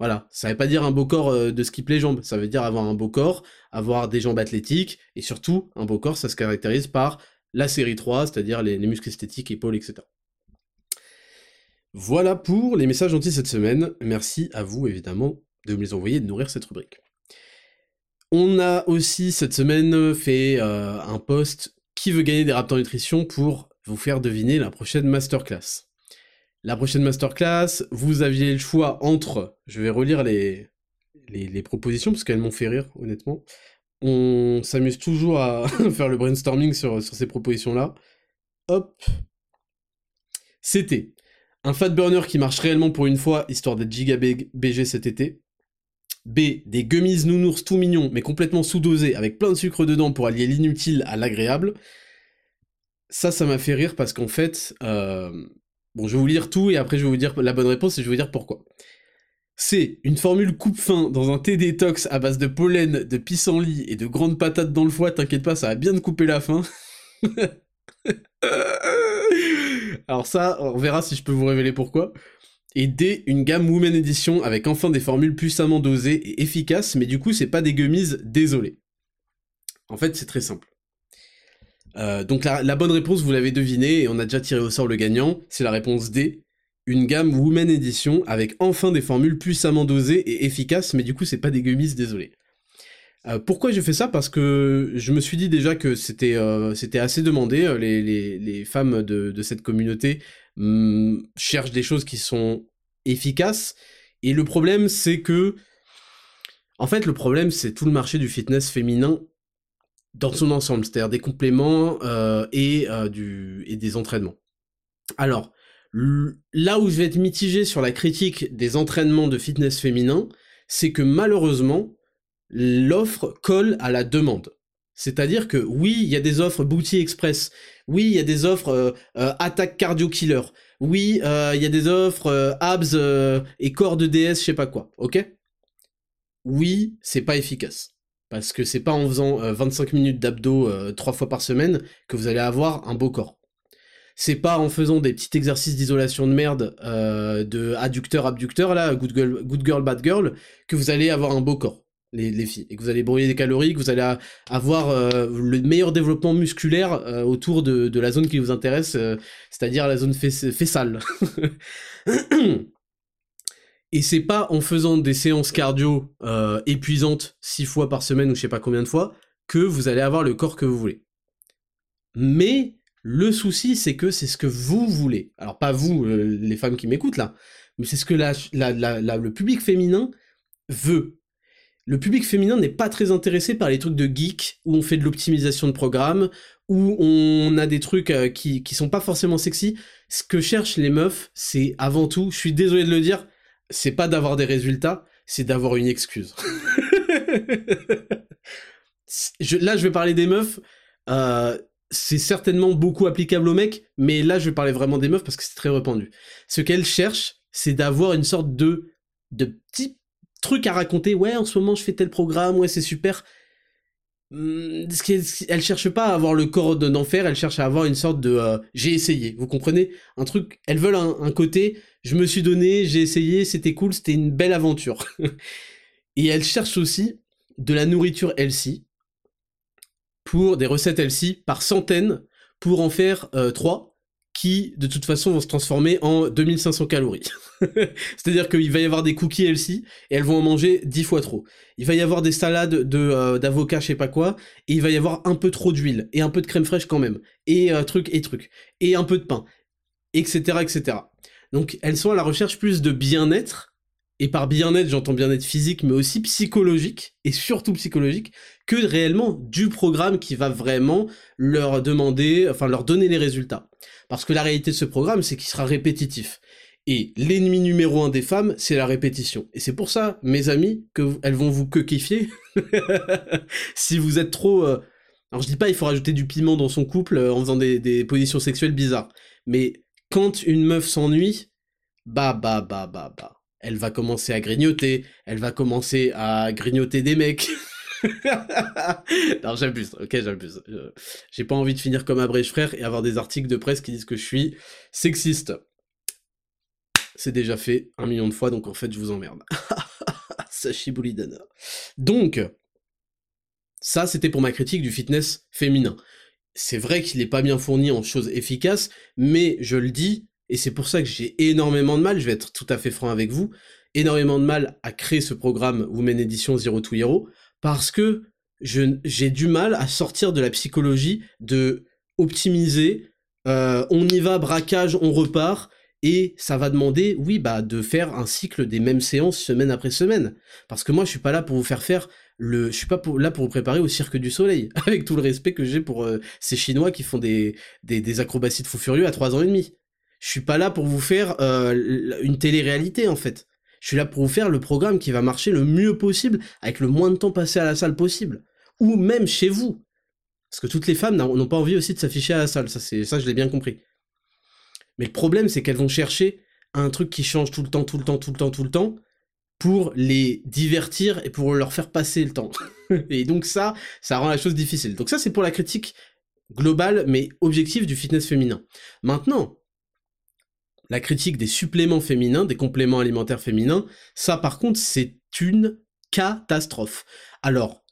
S1: Voilà, ça veut pas dire un beau corps euh, de skip les jambes, ça veut dire avoir un beau corps, avoir des jambes athlétiques, et surtout, un beau corps, ça se caractérise par la série 3, c'est-à-dire les, muscles esthétiques, épaules, etc. Voilà pour les messages gentils cette semaine. Merci à vous, évidemment, de me les envoyer et de nourrir cette rubrique. On a aussi cette semaine fait euh, un post qui veut gagner des Raptors Nutrition pour vous faire deviner la prochaine masterclass. La prochaine masterclass, vous aviez le choix entre, je vais relire les, propositions parce qu'elles m'ont fait rire, honnêtement. On s'amuse toujours à faire le brainstorming sur, sur ces propositions-là. Hop. C'était un fat burner qui marche réellement pour une fois, histoire d'être giga BG cet été. B. Des gummies nounours tout mignons, mais complètement sous-dosés, avec plein de sucre dedans pour allier l'inutile à l'agréable. Ça, ça m'a fait rire parce qu'en fait, euh, Bon, je vais vous lire tout et après je vais vous dire la bonne réponse et je vais vous dire pourquoi. C'est une formule coupe-fin dans un thé détox à base de pollen, de pissenlit et de grandes patates dans le foie, t'inquiète pas, ça va bien te couper la faim. Alors ça, on verra si je peux vous révéler pourquoi. Et D, une gamme Women Edition avec enfin des formules puissamment dosées et efficaces, mais du coup c'est pas des gummies, désolé. En fait c'est très simple. Euh, donc la, bonne réponse, vous l'avez deviné, et on a déjà tiré au sort le gagnant, c'est la réponse D. Une gamme Women Edition avec enfin des formules puissamment dosées et efficaces, mais du coup c'est pas des gummies, désolé.
S2: Euh, pourquoi j'ai fait ça? Parce que je me suis dit déjà que c'était euh, c'était assez demandé. Les, les, les femmes de, de, cette communauté mm, cherchent des choses qui sont efficaces. Et le problème, c'est que... En fait, le problème, c'est tout le marché du fitness féminin dans son ensemble, c'est-à-dire des compléments et, du, et des entraînements. Alors, là où je vais être mitigé sur la critique des entraînements de fitness féminin, c'est que malheureusement, l'offre colle à la demande. C'est-à-dire que oui, il y a des offres Booty Express, oui, il y a des offres euh, euh, attaque cardio killer, oui, euh, il y a des offres abs et corps de DS, je sais pas quoi, ok? Oui, c'est pas efficace. Parce que c'est pas en faisant 25 minutes d'abdos trois fois par semaine que vous allez avoir un beau corps. C'est pas en faisant des petits exercices d'isolation de merde, de adducteur abducteur là, good girl, good girl, bad girl, que vous allez avoir un beau corps les, filles, et que vous allez brûler des calories, que vous allez avoir euh, le meilleur développement musculaire euh, autour de, la zone qui vous intéresse, euh, c'est-à-dire la zone fessale. et c'est pas en faisant des séances cardio épuisantes six fois par semaine ou je sais pas combien de fois que vous allez avoir le corps que vous voulez. Mais le souci, c'est que c'est ce que vous voulez. Alors pas vous, les femmes qui m'écoutent là, mais c'est ce que le public féminin veut le public féminin n'est pas très intéressé par les trucs de geek où on fait de l'optimisation de programme, où on a des trucs euh, qui, qui sont pas forcément sexy. Ce que cherchent les meufs, c'est avant tout, je suis désolé de le dire, c'est pas d'avoir des résultats, c'est d'avoir une excuse. là, je vais parler des meufs. Euh, c'est certainement beaucoup applicable aux mecs, mais là, je vais parler vraiment des meufs parce que c'est très répandu. Ce qu'elles cherchent, c'est d'avoir une sorte de de petit truc à raconter, ouais, en ce moment je fais tel programme, ouais, c'est super. Hmm, elle cherche pas à avoir le corps d'enfer, elle cherche à avoir une sorte de euh, j'ai essayé, vous comprenez? Un truc, elles veulent un, côté, je me suis donné, j'ai essayé, c'était cool, c'était une belle aventure. Et elles cherchent aussi de la nourriture healthy, pour des recettes healthy par centaines, pour en faire euh, trois, qui de toute façon vont se transformer en 2500 calories. C'est-à-dire qu'il va y avoir des cookies healthy et elles vont en manger 10 fois trop. Il va y avoir des salades de euh, d'avocat, je sais pas quoi, et il va y avoir un peu trop d'huile et un peu de crème fraîche quand même, et euh, truc et truc, et un peu de pain, etc., etc. Donc elles sont à la recherche plus de bien-être et par bien-être, j'entends bien-être physique, mais aussi psychologique, et surtout psychologique, que réellement du programme qui va vraiment leur demander, enfin leur donner les résultats. Parce que la réalité de ce programme, c'est qu'il sera répétitif. Et l'ennemi numéro un des femmes, c'est la répétition. Et c'est pour ça, mes amis, que elles vont vous kiffer. si vous êtes trop... Euh, alors je dis pas il faut rajouter du piment dans son couple euh, en faisant des, des positions sexuelles bizarres. Mais quand une meuf s'ennuie, bah bah bah bah bah elle va commencer à grignoter, elle va commencer à grignoter des mecs. non, j'abuse, ok, j'abuse. J'ai pas envie de finir comme Abrège Frère et avoir des articles de presse qui disent que je suis sexiste. C'est déjà fait un million de fois, donc en fait, je vous emmerde. Sashibulidana. Donc, ça, c'était pour ma critique du fitness féminin. C'est vrai qu'il n'est pas bien fourni en choses efficaces, mais je le dis, et c'est pour ça que j'ai énormément de mal, je vais être tout à fait franc avec vous, énormément de mal à créer ce programme Women Edition Zero to Hero, parce que j'ai du mal à sortir de la psychologie de optimiser, euh, on y va, braquage, on repart, et ça va demander, oui, bah, de faire un cycle des mêmes séances semaine après semaine. Parce que moi, je suis pas là pour vous faire faire le, je suis pas là pour vous préparer au cirque du soleil, avec tout le respect que j'ai pour euh, ces Chinois qui font des, acrobaties de fou furieux à 3 ans et demi. Je suis pas là pour vous faire euh, une télé-réalité en fait. Je suis là pour vous faire le programme qui va marcher le mieux possible, avec le moins de temps passé à la salle possible. Ou même chez vous. Parce que toutes les femmes n'ont pas envie aussi de s'afficher à la salle, ça je l'ai bien compris. Mais le problème, c'est qu'elles vont chercher un truc qui change tout le temps, tout le temps, tout le temps, tout le temps, pour les divertir et pour leur faire passer le temps. et donc ça, ça rend la chose difficile. Donc ça, c'est pour la critique globale, mais objective du fitness féminin. Maintenant, la critique des suppléments féminins, des compléments alimentaires féminins, ça par contre c'est une catastrophe. Alors,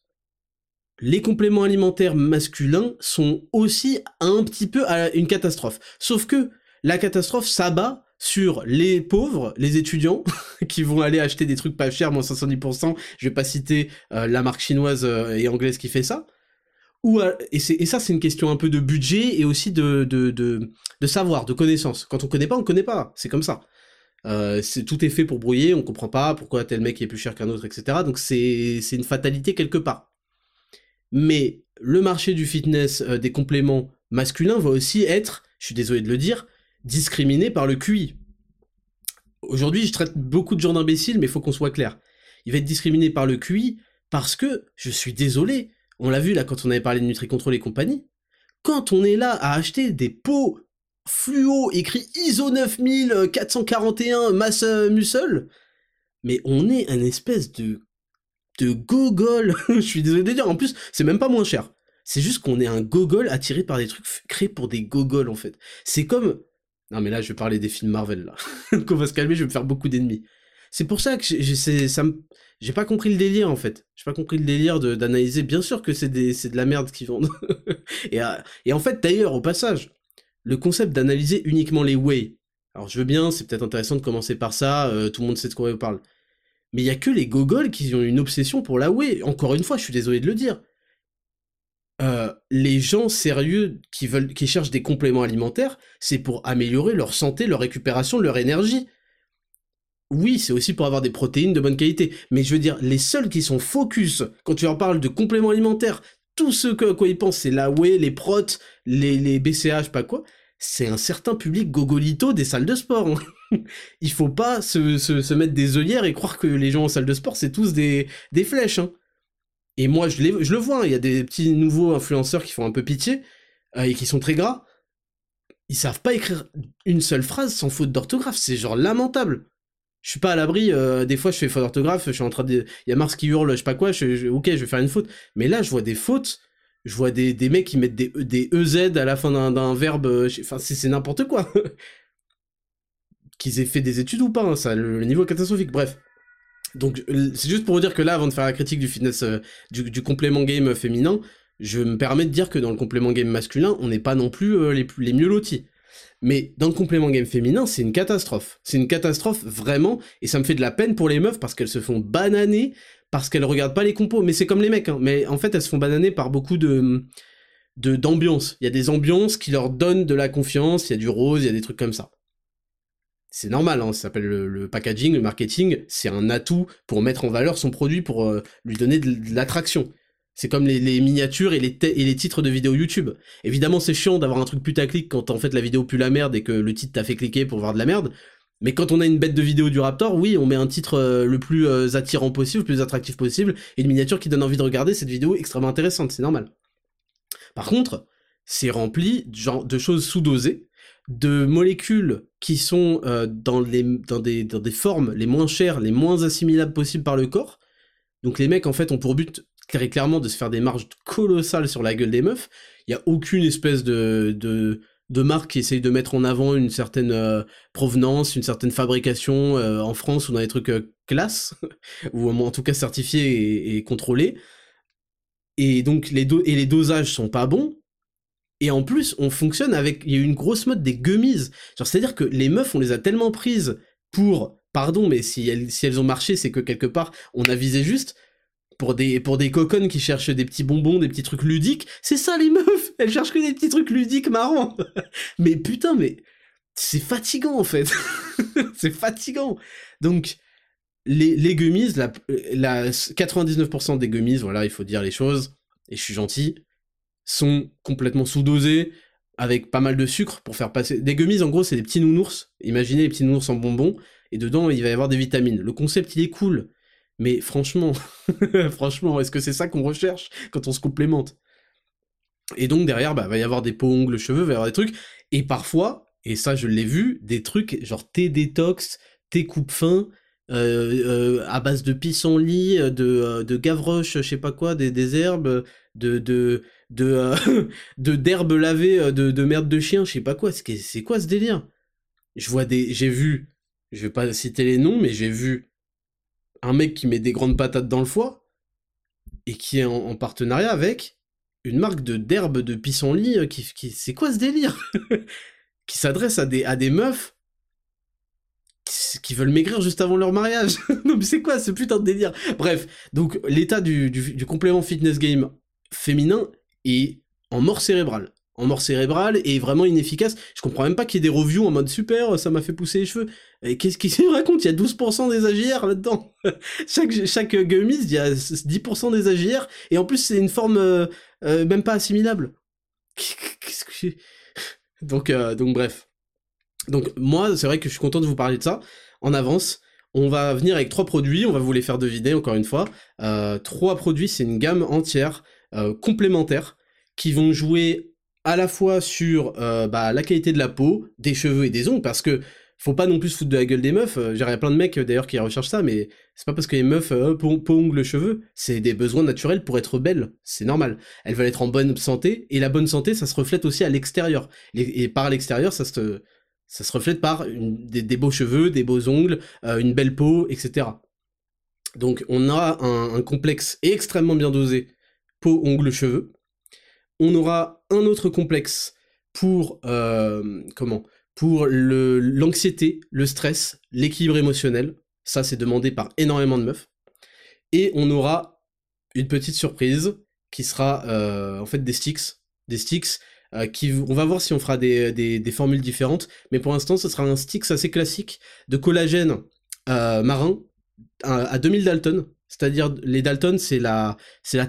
S2: les compléments alimentaires masculins sont aussi un petit peu une catastrophe. Sauf que la catastrophe s'abat
S1: sur les pauvres, les étudiants, qui vont aller acheter des trucs pas chers, moins 70%. Je vais pas citer euh, la marque chinoise euh, et anglaise qui fait ça. Ou, et, et, ça, c'est une question un peu de budget et aussi de, savoir, de connaissance. Quand on connaît pas, on connaît pas. C'est comme ça. Euh, tout est fait pour brouiller, on comprend pas pourquoi tel mec est plus cher qu'un autre, etc. Donc c'est une fatalité quelque part. Mais le marché du fitness euh, des compléments masculins va aussi être, je suis désolé de le dire, discriminé par le QI. Aujourd'hui, je traite beaucoup de gens d'imbéciles, mais il faut qu'on soit clair. Il va être discriminé par le QI parce que, je suis désolé, on l'a vu là quand on avait parlé de Nutri-Control et compagnie, quand on est là à acheter des pots fluo écrit ISO 9441 masse euh, muscle, mais on est un espèce de de gogol. Je suis désolé de dire. En plus, c'est même pas moins cher. C'est juste qu'on est un gogol attiré par des trucs créés pour des gogols en fait. C'est comme non mais là je vais parler des films Marvel là. Qu'on va se calmer, je vais me faire beaucoup d'ennemis. C'est pour ça que j'ai ça pas compris le délire en fait. J'ai pas compris le délire d'analyser. Bien sûr que c'est de la merde qu'ils vendent. et, euh, et en fait d'ailleurs au passage, le concept d'analyser uniquement les whey. Alors je veux bien, c'est peut-être intéressant de commencer par ça, euh, tout le monde sait de quoi on parle. Mais il y a que les gogols qui ont une obsession pour la whey. Encore une fois, je suis désolé de le dire. Les gens sérieux qui cherchent des compléments alimentaires, c'est pour améliorer leur santé, leur récupération, leur énergie. Oui, c'est aussi pour avoir des protéines de bonne qualité. Mais je veux dire, les seuls qui sont focus quand tu leur parles de compléments alimentaires, tout ce que quoi ils pensent, c'est la whey, les protes, les, les BCH, pas quoi, c'est un certain public gogolito des salles de sport. Hein. Il faut pas se, se, mettre des œillères et croire que les gens en salle de sport, c'est tous des, des flèches. Hein. Et moi, je, je le vois, hein, il y a des petits nouveaux influenceurs qui font un peu pitié euh, et qui sont très gras. Ils savent pas écrire une seule phrase sans faute d'orthographe, c'est genre lamentable je suis pas à l'abri. Euh, des fois, je fais faute d'orthographe. Je suis en train de. Il y a Mars qui hurle, je sais pas quoi. Je, ok, je vais faire une faute. Mais là, je vois des fautes. Je vois des, mecs qui mettent des, EZ à la fin d'un verbe. Euh, enfin, c'est n'importe quoi. Qu'ils aient fait des études ou pas, hein, ça, le, niveau est catastrophique. Bref. Donc, c'est juste pour vous dire que là, avant de faire la critique du fitness, euh, du, complément game féminin, je me permets de dire que dans le complément game masculin, on n'est pas non plus les, les mieux lotis. Mais dans le complément game féminin, c'est une catastrophe. C'est une catastrophe vraiment, et ça me fait de la peine pour les meufs parce qu'elles se font bananer, parce qu'elles regardent pas les compos. Mais c'est comme les mecs, hein. mais en fait elles se font bananer par beaucoup de d'ambiance. Il y a des ambiances qui leur donnent de la confiance, il y a du rose, il y a des trucs comme ça. C'est normal, hein, ça s'appelle le, packaging, le marketing, c'est un atout pour mettre en valeur son produit, pour euh, lui donner de l'attraction. C'est comme les, miniatures et les, titres de vidéos YouTube. Évidemment, c'est chiant d'avoir un truc putaclic quand en fait la vidéo pue la merde et que le titre t'a fait cliquer pour voir de la merde. Mais quand on a une bête de vidéo du Raptor, oui, on met un titre euh, le plus euh, attirant possible, le plus attractif possible, et une miniature qui donne envie de regarder cette vidéo extrêmement intéressante, c'est normal. Par contre, c'est rempli de choses sous-dosées, de molécules qui sont euh, dans, les, dans, des, dans des formes les moins chères, les moins assimilables possibles par le corps. Donc les mecs, en fait, ont pour but clairement de se faire des marges colossales sur la gueule des meufs. Il y a aucune espèce de, de, de marque qui essaye de mettre en avant une certaine euh, provenance, une certaine fabrication euh, en France ou dans des trucs classe, ou en tout cas certifiés et, contrôlés. Et donc les, et les dosages sont pas bons. Et en plus, on fonctionne avec... Il y a une grosse mode des gummies. C'est-à-dire que les meufs, on les a tellement prises pour... Pardon, mais si elles, si elles ont marché, c'est que quelque part, on a visé juste pour des, pour des coconnes qui cherchent des petits bonbons, des petits trucs ludiques. C'est ça les meufs! Elles cherchent que des petits trucs ludiques marrants! Mais putain, mais c'est fatigant en fait! C'est fatigant! Donc, les, les gummies, la 99% des gummies, voilà, il faut dire les choses, et je suis gentil, sont complètement sous-dosés, avec pas mal de sucre pour faire passer... Des gummies, en gros, c'est des petits nounours. Imaginez les petits nounours en bonbons, et dedans, il va y avoir des vitamines. Le concept, il est cool. Mais franchement, franchement, est-ce que c'est ça qu'on recherche quand on se complémente? Et donc derrière, bah, va y avoir des peaux, ongles, cheveux, va y avoir des trucs. Et parfois, et ça je l'ai vu, des trucs genre thé détox, thé coupe-fin, euh, euh, à base de pissenlit, de, euh, de gavroche, je sais pas quoi, des, des herbes, de de de d'herbes lavées, de, de merde de chien, je sais pas quoi. C'est quoi ce délire? Je vois des, j'ai vu, je vais pas citer les noms, mais j'ai vu un mec qui met des grandes patates dans le foie et qui est en, partenariat avec une marque de d'herbe de pissenlit euh, qui, qui c'est quoi ce délire? Qui s'adresse à des à des meufs qui veulent maigrir juste avant leur mariage. non mais c'est quoi ce putain de délire? Bref, donc l'état du, du, complément fitness game féminin est en mort cérébrale. En mort cérébrale et vraiment inefficace. Je comprends même pas qu'il y ait des reviews en mode super, ça m'a fait pousser les cheveux. Qu'est-ce qu'il se raconte? Il y a 12% des AGR là-dedans. chaque chaque il y a 10% des AGR et en plus c'est une forme euh, euh, même pas assimilable. Qu'est-ce que donc euh, donc bref. Donc moi, c'est vrai que je suis content de vous parler de ça en avance. On va venir avec trois produits, on va vous les faire deviner encore une fois. Euh, trois produits, c'est une gamme entière euh, complémentaire qui vont jouer à la fois sur euh, bah, la qualité de la peau, des cheveux et des ongles, parce que faut pas non plus se foutre de la gueule des meufs. Y a plein de mecs d'ailleurs qui recherchent ça, mais c'est pas parce que les meufs peau, ongles, cheveux, c'est des besoins naturels pour être belles, c'est normal. Elles veulent être en bonne santé, et la bonne santé, ça se reflète aussi à l'extérieur. Et, par l'extérieur, ça se ça se reflète par des, beaux cheveux, des beaux ongles, euh, une belle peau, etc. Donc on a un, complexe extrêmement bien dosé peau, ongles, cheveux. On aura un autre complexe pour euh, l'anxiété, le, stress, l'équilibre émotionnel. Ça c'est demandé par énormément de meufs. Et on aura une petite surprise qui sera euh, en fait des sticks, des sticks euh, on va voir si on fera des, formules différentes, mais pour l'instant, ce sera un stick assez classique de collagène marin à, 2000 Dalton, c'est-à-dire les Dalton, c'est la,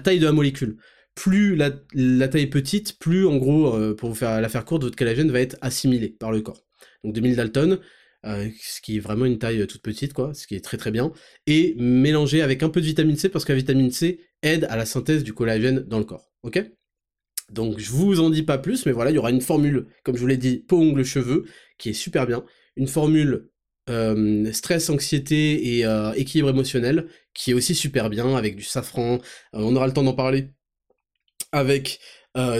S1: taille de la molécule. Plus la, taille est petite, plus en gros, euh, pour vous faire la faire courte, votre collagène va être assimilé par le corps. Donc 2000 Dalton, ce qui est vraiment une taille toute petite, quoi, ce qui est très très bien, et mélangé avec un peu de vitamine C, parce que la vitamine C aide à la synthèse du collagène dans le corps, ok? Donc je vous en dis pas plus, mais voilà, il y aura une formule, comme je vous l'ai dit, peau, ongles, cheveux, qui est super bien. Une formule euh, stress, anxiété et euh, équilibre émotionnel, qui est aussi super bien, avec du safran. Euh, on aura le temps d'en parler. Avec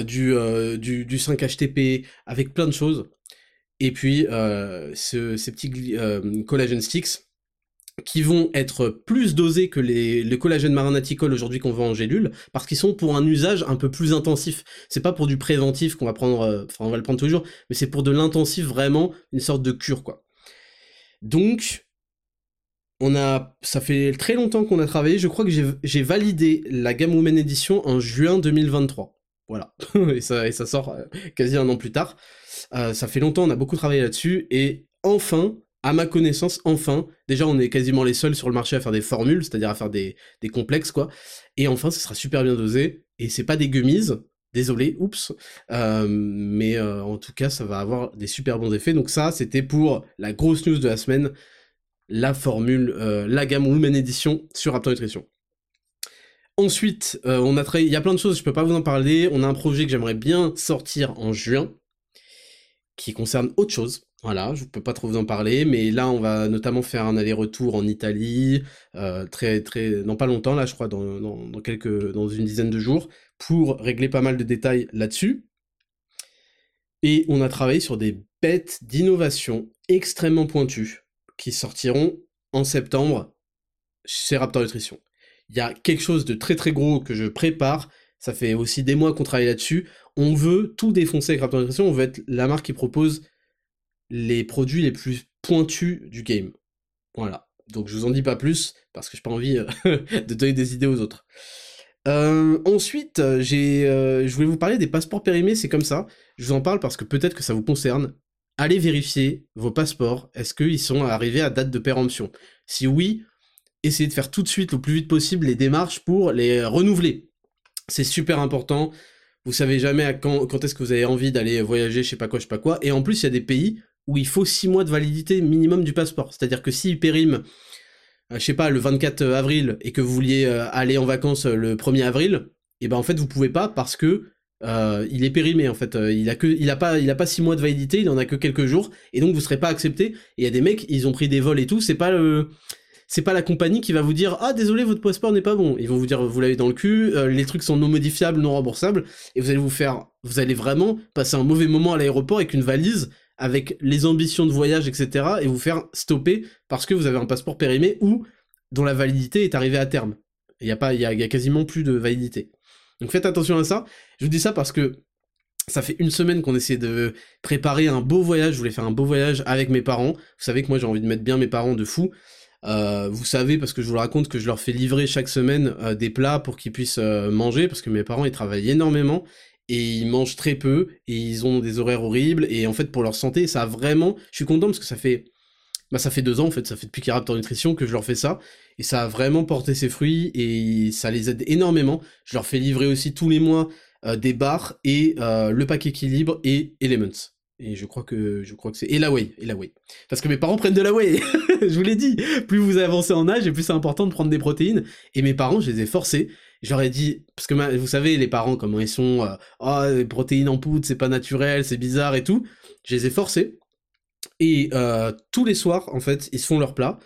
S1: du, du, du, 5-HTP, avec plein de choses. Et puis ce, ces petits collagen sticks, qui vont être plus dosés que les, les collagènes marinaticol aujourd'hui qu'on vend en gélule, parce qu'ils sont pour un usage un peu plus intensif. C'est pas pour du préventif qu'on va prendre, enfin on va le prendre tous les jours, mais c'est pour de l'intensif vraiment, une sorte de cure quoi. Donc, on a, ça fait très longtemps qu'on a travaillé, je crois que j'ai validé la gamme Women Edition en juin 2023. Voilà, et, ça, et ça sort euh, quasi un an plus tard. Euh, ça fait longtemps, on a beaucoup travaillé là-dessus, et enfin, à ma connaissance, enfin, déjà on est quasiment les seuls sur le marché à faire des formules, c'est-à-dire à faire des, complexes, quoi. Et enfin, ce sera super bien dosé, et c'est pas des gummies, désolé, oups, euh, mais euh, en tout cas, ça va avoir des super bons effets. Donc ça, c'était pour la grosse news de la semaine, la formule, euh, la gamme Women Edition sur Raptor Nutrition. Ensuite, on a il y a plein de choses, je peux pas vous en parler. On a un projet que j'aimerais bien sortir en juin, qui concerne autre chose. Voilà, je peux pas trop vous en parler, mais là on va notamment faire un aller-retour en Italie, très très dans pas longtemps là, je crois dans, quelques dans une dizaine de jours, pour régler pas mal de détails là-dessus. Et on a travaillé sur des bêtes d'innovation extrêmement pointues qui sortiront en septembre chez Raptor Nutrition. Il y a quelque chose de très très gros que je prépare. Ça fait aussi des mois qu'on travaille là-dessus. On veut tout défoncer avec Raptor Nutrition. On veut être la marque qui propose les produits les plus pointus du game. Voilà. Donc je vous en dis pas plus, parce que j'ai pas envie euh, de donner des idées aux autres. Euh, ensuite, j'ai, euh, je voulais vous parler des passeports périmés, c'est comme ça. Je vous en parle parce que peut-être que ça vous concerne. Allez vérifier vos passeports. Est-ce qu'ils sont arrivés à date de péremption? Si oui, essayez de faire tout de suite, le plus vite possible, les démarches pour les renouveler. C'est super important. Vous savez jamais à quand, quand est-ce que vous avez envie d'aller voyager, je sais pas quoi, je sais pas quoi. Et en plus, il y a des pays où il faut 6 mois de validité minimum du passeport. C'est-à-dire que s'il périme, euh, je sais pas, le 24 avril et que vous vouliez euh, aller en vacances euh, le 1er avril, et eh ben en fait vous pouvez pas parce que il est périmé en fait. il a que, il a pas, il a pas 6 mois de validité, il en a que quelques jours et donc vous serez pas accepté. Et il y a des mecs, ils ont pris des vols et tout, c'est pas le c'est pas la compagnie qui va vous dire ah désolé votre passeport n'est pas bon. Ils vont vous dire vous l'avez dans le cul, les trucs sont non modifiables, non remboursables et vous allez vous faire vous allez vraiment passer un mauvais moment à l'aéroport avec une valise avec les ambitions de voyage, etc., et vous faire stopper parce que vous avez un passeport périmé ou dont la validité est arrivée à terme. Il y a pas, y a, quasiment plus de validité. Donc faites attention à ça. Je vous dis ça parce que ça fait une semaine qu'on essaie de préparer un beau voyage. Je voulais faire un beau voyage avec mes parents. Vous savez que moi j'ai envie de mettre bien mes parents de fou. Euh, vous savez parce que je vous le raconte que je leur fais livrer chaque semaine euh, des plats pour qu'ils puissent euh, manger parce que mes parents ils travaillent énormément et ils mangent très peu et ils ont des horaires horribles et en fait pour leur santé ça a vraiment je suis content parce que ça fait bah ça fait deux ans en fait ça fait depuis qu'ils Raptor Nutrition que je leur fais ça et ça a vraiment porté ses fruits et ça les aide énormément je leur fais livrer aussi tous les mois des bars et le pack équilibre et Elements et je crois que je crois que c'est et la whey, et la whey. Parce que mes parents prennent de la whey. je vous l'ai dit, plus vous avancez en âge et plus c'est important de prendre des protéines et mes parents, je les ai forcés. J'aurais dit parce que vous savez les parents comment ils sont euh, oh, les protéines en poudre, c'est pas naturel, c'est bizarre et tout. Je les ai forcés. Et euh, tous les soirs en fait, ils font leur plat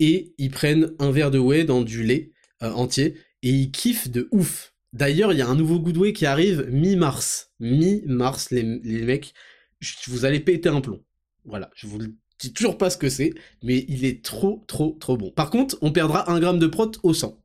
S1: et ils prennent un verre de whey dans du lait euh, entier et ils kiffent de ouf. D'ailleurs, il y a un nouveau Good Whey qui arrive mi-mars. Mi-mars, les, les mecs vous allez péter un plomb. Voilà, je vous le dis toujours pas ce que c'est, mais il est trop, trop, trop bon. Par contre, on perdra un gramme de prot au sang.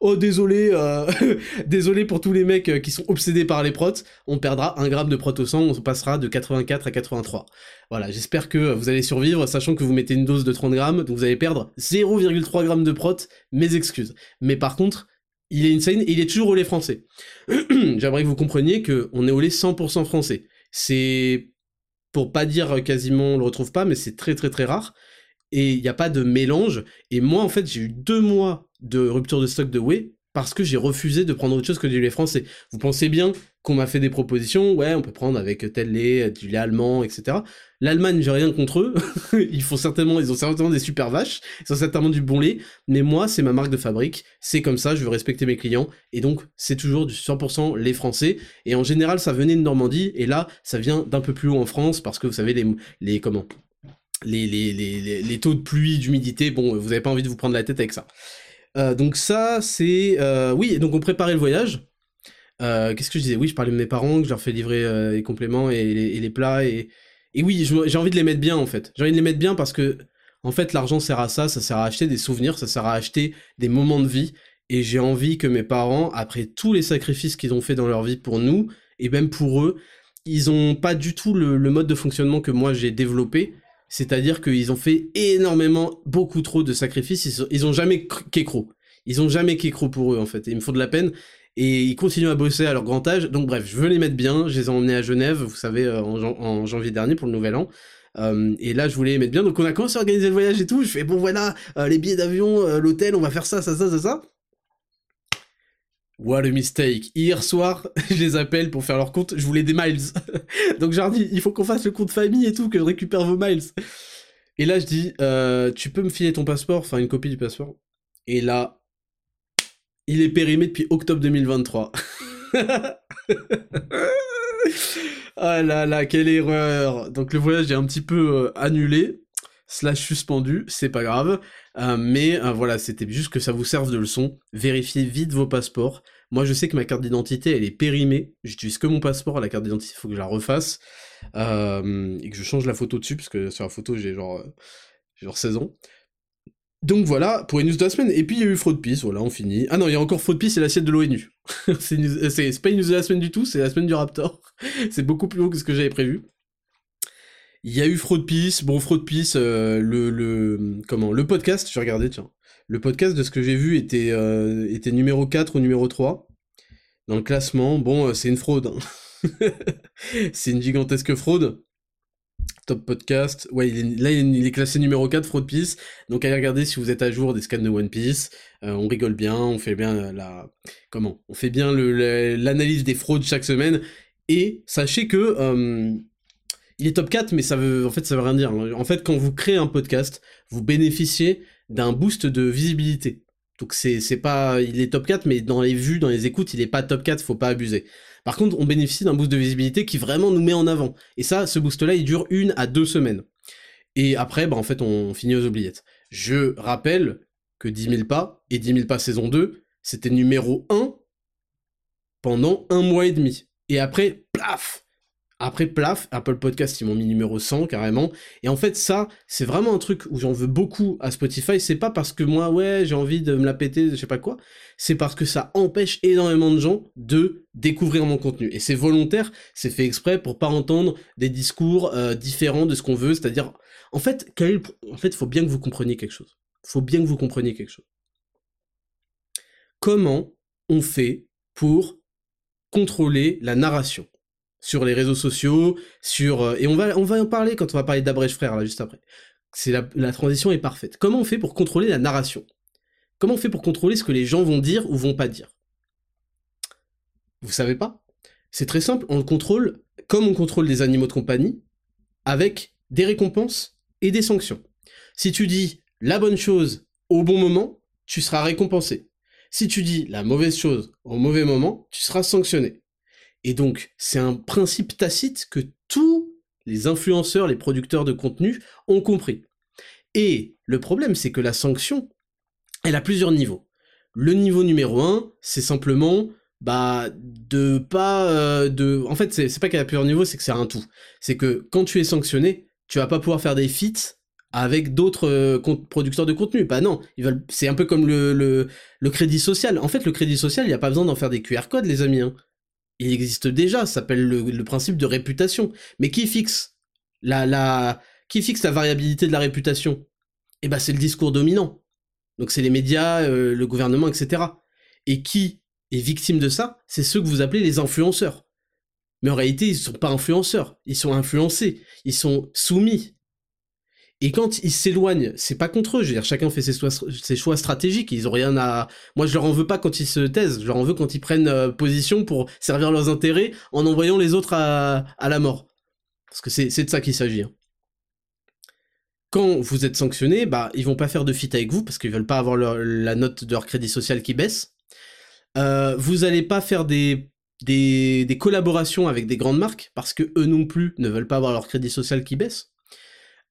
S1: Oh, désolé, euh, désolé pour tous les mecs euh, qui sont obsédés par les protes, on perdra un gramme de prot au sang, on passera de 84 à 83. Voilà, j'espère que vous allez survivre, sachant que vous mettez une dose de 30 grammes, donc vous allez perdre 0,3 grammes de prot, mes excuses. Mais par contre, il est insane et il est toujours au lait français. J'aimerais que vous compreniez qu'on est au lait 100% français. C'est pour pas dire quasiment on le retrouve pas, mais c'est très très très rare. Et il n'y a pas de mélange. Et moi, en fait, j'ai eu deux mois de rupture de stock de whey parce que j'ai refusé de prendre autre chose que du lait français. Vous pensez bien qu'on m'a fait des propositions, ouais, on peut prendre avec tel lait, du lait allemand, etc. L'Allemagne, j'ai rien contre eux. ils font certainement, ils ont certainement des super vaches, ils ont certainement du bon lait. Mais moi, c'est ma marque de fabrique, c'est comme ça, je veux respecter mes clients. Et donc, c'est toujours du 100% lait français. Et en général, ça venait de Normandie, et là, ça vient d'un peu plus haut en France, parce que vous savez, les, comment, les, les, les, les taux de pluie, d'humidité, bon, vous avez pas envie de vous prendre la tête avec ça. Euh, donc ça, c'est... Euh, oui, donc on préparait le voyage. Euh, qu'est-ce que je disais? Oui, je parlais de mes parents, que je leur fais livrer les compléments et les, plats. Et, et oui, j'ai envie de les mettre bien, en fait. J'ai envie de les mettre bien parce que, en fait, l'argent sert à ça, ça sert à acheter des souvenirs, ça sert à acheter des moments de vie. Et j'ai envie que mes parents, après tous les sacrifices qu'ils ont fait dans leur vie pour nous, et même pour eux, ils ont pas du tout le, mode de fonctionnement que moi j'ai développé. C'est-à-dire qu'ils ont fait énormément, beaucoup trop de sacrifices. Ils, ils ont jamais qu'écro. Ils ont jamais qu'écro pour eux, en fait. ils me font de la peine. Et ils continuent à bosser à leur grand âge. Donc bref, je veux les mettre bien. Je les ai emmenés à Genève, vous savez, euh, en, janvier dernier pour le nouvel an. Euh, et là, je voulais les mettre bien. Donc on a commencé à organiser le voyage et tout. Je fais, bon voilà, euh, les billets d'avion, l'hôtel, on va faire ça, ça, ça, ça, ça. What a mistake. Hier soir, je les appelle pour faire leur compte, je voulais des miles. Donc leur dis, il faut qu'on fasse le compte famille et tout, que je récupère vos miles. Et là, je dis, euh, tu peux me filer ton passeport, enfin une copie du passeport. Et là, il est périmé depuis octobre 2023. ah là là, quelle erreur. Donc le voyage est un petit peu euh, annulé, slash suspendu, c'est pas grave. Euh, mais euh, voilà, c'était juste que ça vous serve de leçon. Vérifiez vite vos passeports. Moi, je sais que ma carte d'identité, elle est périmée. J'utilise que mon passeport. La carte d'identité, il faut que je la refasse. Euh, et que je change la photo dessus, parce que sur la photo, j'ai genre, genre 16 ans. Donc voilà, pour les news de la semaine. Et puis il y a eu Fraud Peace, voilà, on finit. Ah non, il y a encore Fraud Peace et l'assiette de l'ONU. c'est pas une news de la semaine du tout, c'est la semaine du Raptor. c'est beaucoup plus long que ce que j'avais prévu. Il y a eu Fraud Peace, bon Fraud Peace, euh, le, le comment le podcast, je vais regarder tiens. Le podcast de ce que j'ai vu était euh, numéro 4 ou numéro 3 dans le classement. Bon, euh, c'est une fraude. Hein. c'est une gigantesque fraude. Top podcast. Ouais, là il est, classé numéro 4 Fraud Peace. Donc allez regarder si vous êtes à jour des scans de One Piece. on rigole bien, on fait bien la comment On fait bien l'analyse des fraudes chaque semaine et sachez que il est top 4, mais ça veut, en fait, ça veut rien dire. En fait, quand vous créez un podcast, vous bénéficiez d'un boost de visibilité. Donc c'est, c'est pas, il est top 4, mais dans les vues, dans les écoutes, il est pas top 4, faut pas abuser. Par contre, on bénéficie d'un boost de visibilité qui vraiment nous met en avant. Et ça, ce boost-là, il dure une à deux semaines. Et après, bah, en fait, on finit aux oubliettes. Je rappelle que 10 000 pas et 10 000 pas saison 2, c'était numéro 1 pendant un mois et demi. Et après, plaf Après, plaf, Apple Podcast, ils m'ont mis numéro 100 carrément. Et en fait, ça, c'est vraiment un truc où j'en veux beaucoup à Spotify. C'est pas parce que moi, ouais, j'ai envie de me la péter, je sais pas quoi. C'est parce que ça empêche énormément de gens de découvrir mon contenu. Et c'est volontaire, c'est fait exprès pour pas entendre des discours euh, différents de ce qu'on veut. C'est-à-dire, en fait, en fait, faut bien que vous compreniez quelque chose. Faut bien que vous compreniez quelque chose. Comment on fait pour contrôler la narration? Sur les réseaux sociaux, sur euh, et on va on va en parler quand on va parler d'Abrège frère là juste après. C'est la, la transition est parfaite. Comment on fait pour contrôler la narration? Comment on fait pour contrôler ce que les gens vont dire ou vont pas dire? Vous savez pas? C'est très simple, on le contrôle comme on contrôle des animaux de compagnie avec des récompenses et des sanctions. Si tu dis la bonne chose au bon moment, tu seras récompensé. Si tu dis la mauvaise chose au mauvais moment, tu seras sanctionné. Et donc, c'est un principe tacite que tous les influenceurs, les producteurs de contenu ont compris. Et le problème, c'est que la sanction, elle a plusieurs niveaux. Le niveau numéro un, c'est simplement bah de pas euh, de en fait c'est pas qu'elle a plusieurs niveaux c'est que c'est un tout c'est que quand tu es sanctionné tu vas pas pouvoir faire des feats avec d'autres euh, producteurs de contenu. Bah non, veulent. C'est un peu comme le, le, crédit social. En fait, le crédit social, il n'y a pas besoin d'en faire des QR codes, les amis. Hein il existe déjà, ça s'appelle le, principe de réputation. Mais qui fixe la, variabilité de la réputation? Eh ben c'est le discours dominant. Donc c'est les médias, euh, le gouvernement, etc. Et qui est victime de ça? C'est ceux que vous appelez les influenceurs. Mais en réalité, ils ne sont pas influenceurs, ils sont influencés, ils sont soumis. Et quand ils s'éloignent, c'est pas contre eux. Je veux dire, chacun fait ses choix, stratégiques. Ils ont rien à. Moi, je leur en veux pas quand ils se taisent. Je leur en veux quand ils prennent euh, position pour servir leurs intérêts en envoyant les autres à, la mort. Parce que c'est de ça qu'il s'agit. Hein. Quand vous êtes sanctionné, bah, ils vont pas faire de fit avec vous parce qu'ils veulent pas avoir la note de leur crédit social qui baisse. Euh, vous allez pas faire des, des, des collaborations avec des grandes marques parce que eux non plus ne veulent pas avoir leur crédit social qui baisse.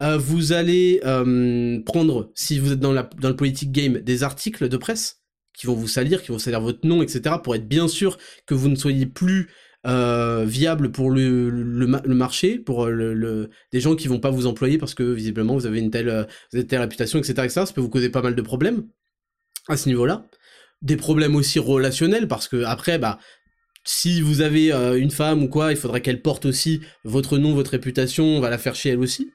S1: Euh, vous allez euh, prendre, si vous êtes dans, la, dans le politique game, des articles de presse qui vont vous salir, qui vont salir votre nom, etc., pour être bien sûr que vous ne soyez plus euh, viable pour le, marché, pour des gens qui vont pas vous employer parce que visiblement vous avez une telle, telle réputation, etc., etc. Ça peut vous causer pas mal de problèmes à ce niveau-là. Des problèmes aussi relationnels parce que après, bah, si vous avez une femme ou quoi, il faudrait qu'elle porte aussi votre nom, votre réputation, on va la faire chez elle aussi.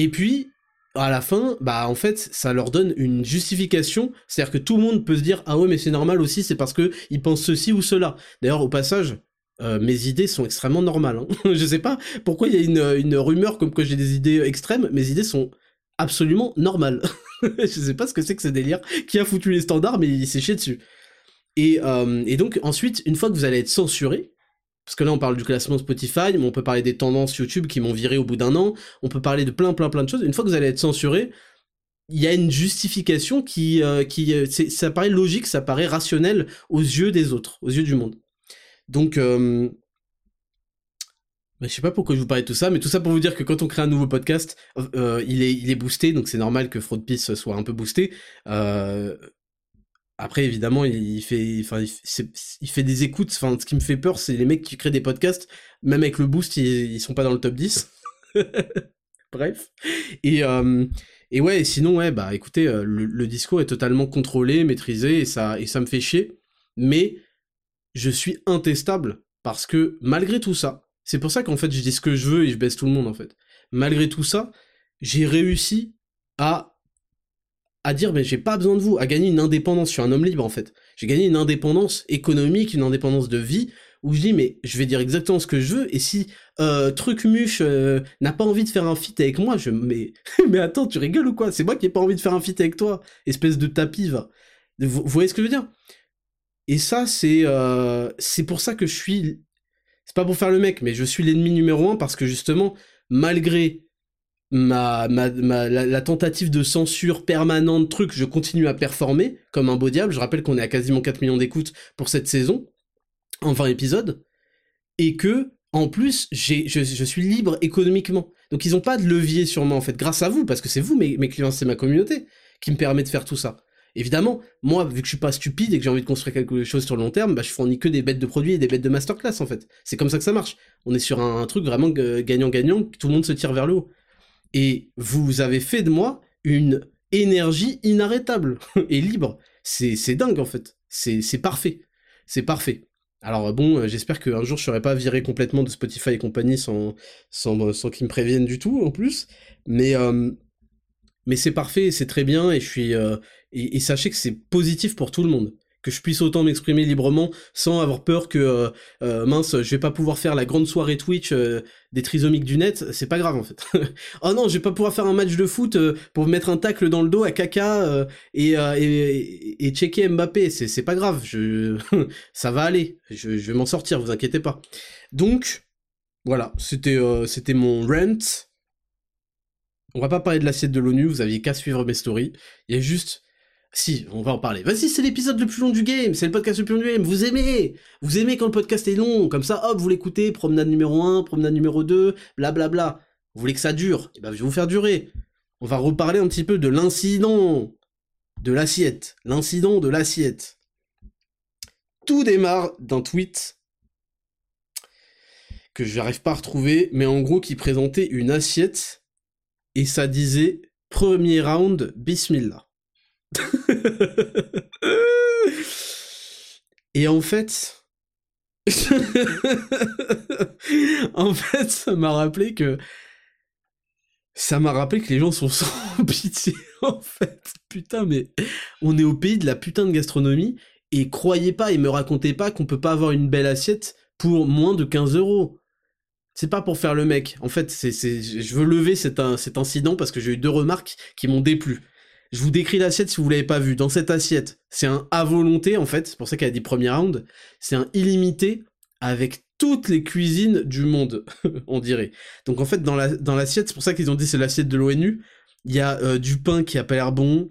S1: Et puis, à la fin, bah en fait, ça leur donne une justification, c'est-à-dire que tout le monde peut se dire ah ouais mais c'est normal aussi, c'est parce que ils pensent ceci ou cela. D'ailleurs au passage, euh, mes idées sont extrêmement normales. Hein. je sais pas pourquoi il y a une, rumeur comme que j'ai des idées extrêmes, mes idées sont absolument normales. je sais pas ce que c'est que ce délire, qui a foutu les standards mais il s'est chié dessus. Et, euh, et donc ensuite, une fois que vous allez être censuré, parce que là, on parle du classement Spotify, mais on peut parler des tendances YouTube qui m'ont viré au bout d'un an. On peut parler de plein, plein, plein de choses. Une fois que vous allez être censuré, il y a une justification qui, euh, euh, ça paraît logique, ça paraît rationnel aux yeux des autres, aux yeux du monde. Donc, euh, bah, je sais pas pourquoi je vous parlais de tout ça, mais tout ça pour vous dire que quand on crée un nouveau podcast, il, est, il est boosté, donc c'est normal que Fraud Peace soit un peu boosté. Après, évidemment, il fait, enfin, il fait des écoutes. Enfin, ce qui me fait peur, c'est les mecs qui créent des podcasts, même avec le boost, ils, sont pas dans le top 10. Bref. Et, euh, et ouais, sinon, ouais, bah écoutez, euh, le, discours est totalement contrôlé, maîtrisé, et ça, et ça me fait chier. Mais je suis intestable parce que malgré tout ça, c'est pour ça qu'en fait, je dis ce que je veux et je baisse tout le monde, en fait. Malgré tout ça, j'ai réussi à à dire mais j'ai pas besoin de vous, à gagner une indépendance, je suis un homme libre en fait. J'ai gagné une indépendance économique, une indépendance de vie, où je dis mais je vais dire exactement ce que je veux, et si euh, Truc Muche euh, n'a pas envie de faire un feat avec moi, je mais mais attends, tu rigoles ou quoi? C'est moi qui ai pas envie de faire un feat avec toi, espèce de tapis va. Vous, voyez ce que je veux dire? Et ça c'est euh, c'est pour ça que je suis c'est pas pour faire le mec, mais je suis l'ennemi numéro un parce que justement malgré ma, ma, ma la, tentative de censure permanente, truc, je continue à performer comme un beau diable. Je rappelle qu'on est à quasiment 4 millions d'écoutes pour cette saison, en 20 épisodes, et que, en plus, je, je, suis libre économiquement. Donc ils ont pas de levier sur moi, en fait, grâce à vous, parce que c'est vous, mes, mes clients, c'est ma communauté, qui me permet de faire tout ça. Évidemment, moi, vu que je suis pas stupide et que j'ai envie de construire quelque chose sur le long terme, bah, je fournis que des bêtes de produits et des bêtes de masterclass, en fait. C'est comme ça que ça marche. On est sur un, truc vraiment gagnant-gagnant, tout le monde se tire vers le haut. Et vous avez fait de moi une énergie inarrêtable et libre. C'est dingue, en fait. C'est parfait. C'est parfait. Alors bon, j'espère qu'un jour je serai pas viré complètement de Spotify et compagnie sans, sans, sans qu'ils me préviennent du tout, en plus. Mais... Euh, mais c'est parfait, c'est très bien, et euh, et, sachez que c'est positif pour tout le monde que je puisse autant m'exprimer librement sans avoir peur que euh, euh, mince je vais pas pouvoir faire la grande soirée Twitch des trisomiques du net c'est pas grave en fait. Oh non je vais pas pouvoir faire un match de foot pour mettre un tacle dans le dos à Kaka et, et, et, checker Mbappé c'est pas grave je ça va aller je, vais m'en sortir vous inquiétez pas. Donc voilà c'était mon rent on va pas parler de l'assiette de l'ONU, vous aviez qu'à suivre mes stories. Il y a juste... Si, on va en parler. Vas-y, c'est l'épisode le plus long du game, c'est le podcast le plus long du game, vous aimez Vous aimez quand le podcast est long, comme ça, hop, vous l'écoutez, promenade numéro 1, promenade numéro 2, blablabla. Bla bla. Vous voulez que ça dure? Eh ben, je vais vous faire durer. On va reparler un petit peu de l'incident de l'assiette. L'incident de l'assiette. Tout démarre d'un tweet que je n'arrive pas à retrouver, mais en gros qui présentait une assiette et ça disait premier round, bismillah. et en fait, en fait, ça m'a rappelé que ça m'a rappelé que les gens sont sans pitié, en fait. Putain, mais on est au pays de la putain de gastronomie, et croyez pas et me racontez pas qu'on peut pas avoir une belle assiette pour moins de 15 euros c'est pas pour faire le mec. En fait, je veux lever cet incident parce que j'ai eu deux remarques qui m'ont déplu. Je vous décris l'assiette si vous l'avez pas vu. Dans cette assiette, c'est un à volonté en fait, c'est pour ça qu'elle a dit premier round. C'est un illimité avec toutes les cuisines du monde, on dirait. Donc en fait, dans, la, dans l'assiette, c'est pour ça qu'ils ont dit c'est l'assiette de l'ONU. Il y a euh, du pain qui a pas l'air bon.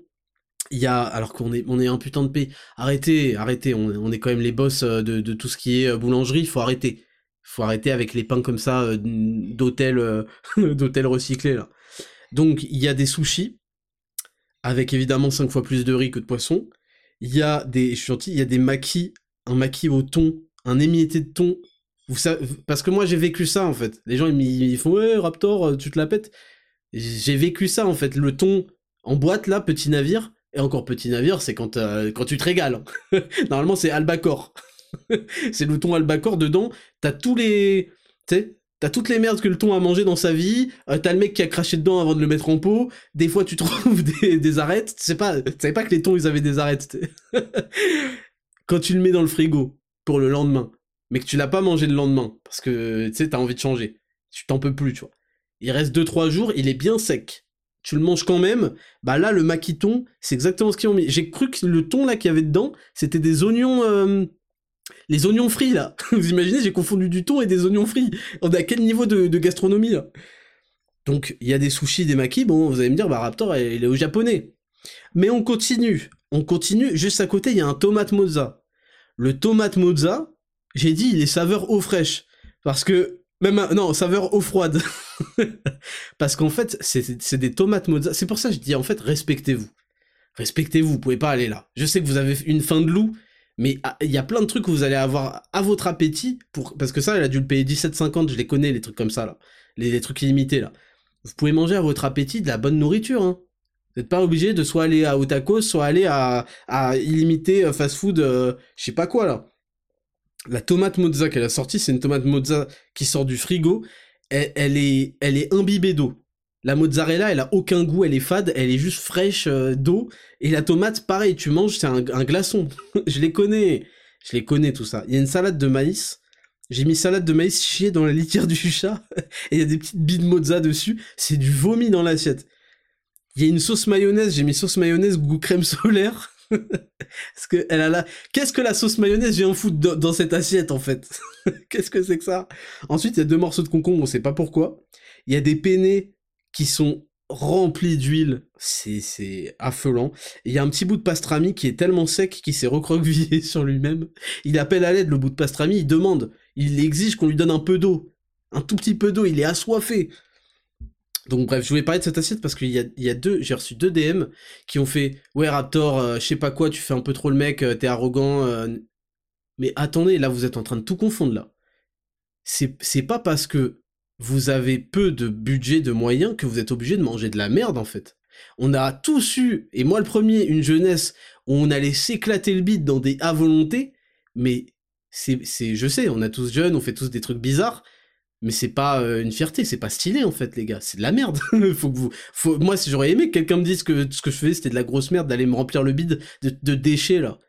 S1: Il y a, alors qu'on est, on est un putain de pays. Arrêtez, arrêtez, on, est quand même les boss euh, de, de tout ce qui est euh, boulangerie, il faut arrêter faut arrêter avec les pains comme ça euh, d'hôtel. Donc il y a des sushis avec évidemment 5 fois plus de riz que de poisson. Il y a des je il y a des maquis, un maquis au thon, un émietté de thon. Vous savez, parce que moi j'ai vécu ça en fait. Les gens ils, font ouais Raptor, euh, tu te la pètes. J'ai vécu ça en fait, le thon en boîte là, petit navire. Et encore petit navire, c'est quand, quand tu te régales. Normalement c'est albacore. c'est le thon albacore dedans. T'as tous les. Tu sais, T'as toutes les merdes que le thon a mangé dans sa vie, euh, t'as le mec qui a craché dedans avant de le mettre en pot, des fois tu trouves des, arêtes, tu sais pas, tu savais pas que les thons ils avaient des arêtes. Quand tu le mets dans le frigo pour le lendemain, mais que tu l'as pas mangé le lendemain, parce que tu sais, t'as envie de changer, tu t'en peux plus, tu vois. Il reste 2-3 jours, il est bien sec. Tu le manges quand même, bah là le maquiton, c'est exactement ce qu'ils ont mis. J'ai cru que le thon là qu'il y avait dedans, c'était des oignons. Euh, les oignons frits, là. Vous imaginez, j'ai confondu du thon et des oignons frits. On est à quel niveau de, gastronomie, là? Donc, il y a des sushis, des makis. Bon, vous allez me dire, bah, Raptor, il est au japonais. Mais on continue. On continue. Juste à côté, il y a un tomate mozza. Le tomate mozza, j'ai dit, il est saveur eau fraîche. Parce que, même, non, saveur eau froide. Parce qu'en fait, c'est des tomates mozza. C'est pour ça que je dis, en fait, respectez-vous. Respectez-vous, vous pouvez pas aller là. Je sais que vous avez une faim de loup, mais ah, il y a plein de trucs que vous allez avoir à votre appétit, parce que ça, elle a dû le payer 17,50, je les connais, les trucs comme ça, là. Les, trucs illimités, là. Vous pouvez manger à votre appétit de la bonne nourriture, hein. Vous n'êtes pas obligé de soit aller à Otakos, soit aller à, à illimité euh, fast-food, euh, je sais pas quoi, là. La tomate mozza qu'elle a sortie, c'est une tomate mozza qui sort du frigo. Elle, est, elle est imbibée d'eau. La mozzarella, elle a aucun goût, elle est fade, elle est juste fraîche euh, d'eau. Et la tomate, pareil, tu manges, c'est un, glaçon. je les connais. Je les connais, tout ça. Il y a une salade de maïs. J'ai mis salade de maïs chier dans la litière du chat. et il y a des petites billes de mozza dessus. C'est du vomi dans l'assiette. Il y a une sauce mayonnaise. J'ai mis sauce mayonnaise goût crème solaire. Parce que elle a là. Qu'est-ce que la sauce mayonnaise vient foutre dans, cette assiette, en fait? Qu'est-ce que c'est que ça? Ensuite, il y a deux morceaux de concombre, on sait pas pourquoi. Il y a des penne qui sont remplis d'huile, c'est, affolant. Il y a un petit bout de pastrami qui est tellement sec qu'il s'est recroquevillé sur lui-même. Il appelle à l'aide le bout de pastrami, il demande, il exige qu'on lui donne un peu d'eau. Un tout petit peu d'eau, il est assoiffé. Donc bref, je voulais parler de cette assiette parce qu'il y a, deux, j'ai reçu deux DM qui ont fait ouais Raptor, euh, je sais pas quoi, tu fais un peu trop le mec, euh, t'es arrogant. euh. Mais attendez, là vous êtes en train de tout confondre là. C'est pas parce que vous avez peu de budget, de moyens que vous êtes obligé de manger de la merde en fait. On a tous eu, et moi le premier, une jeunesse où on allait s'éclater le bide dans des à volonté, mais c'est, je sais, on a tous jeunes, on fait tous des trucs bizarres, mais c'est pas euh, une fierté, c'est pas stylé en fait, les gars. C'est de la merde. moi, si j'aurais aimé que quelqu'un me dise que ce que je faisais c'était de la grosse merde, d'aller me remplir le bide de, de déchets là.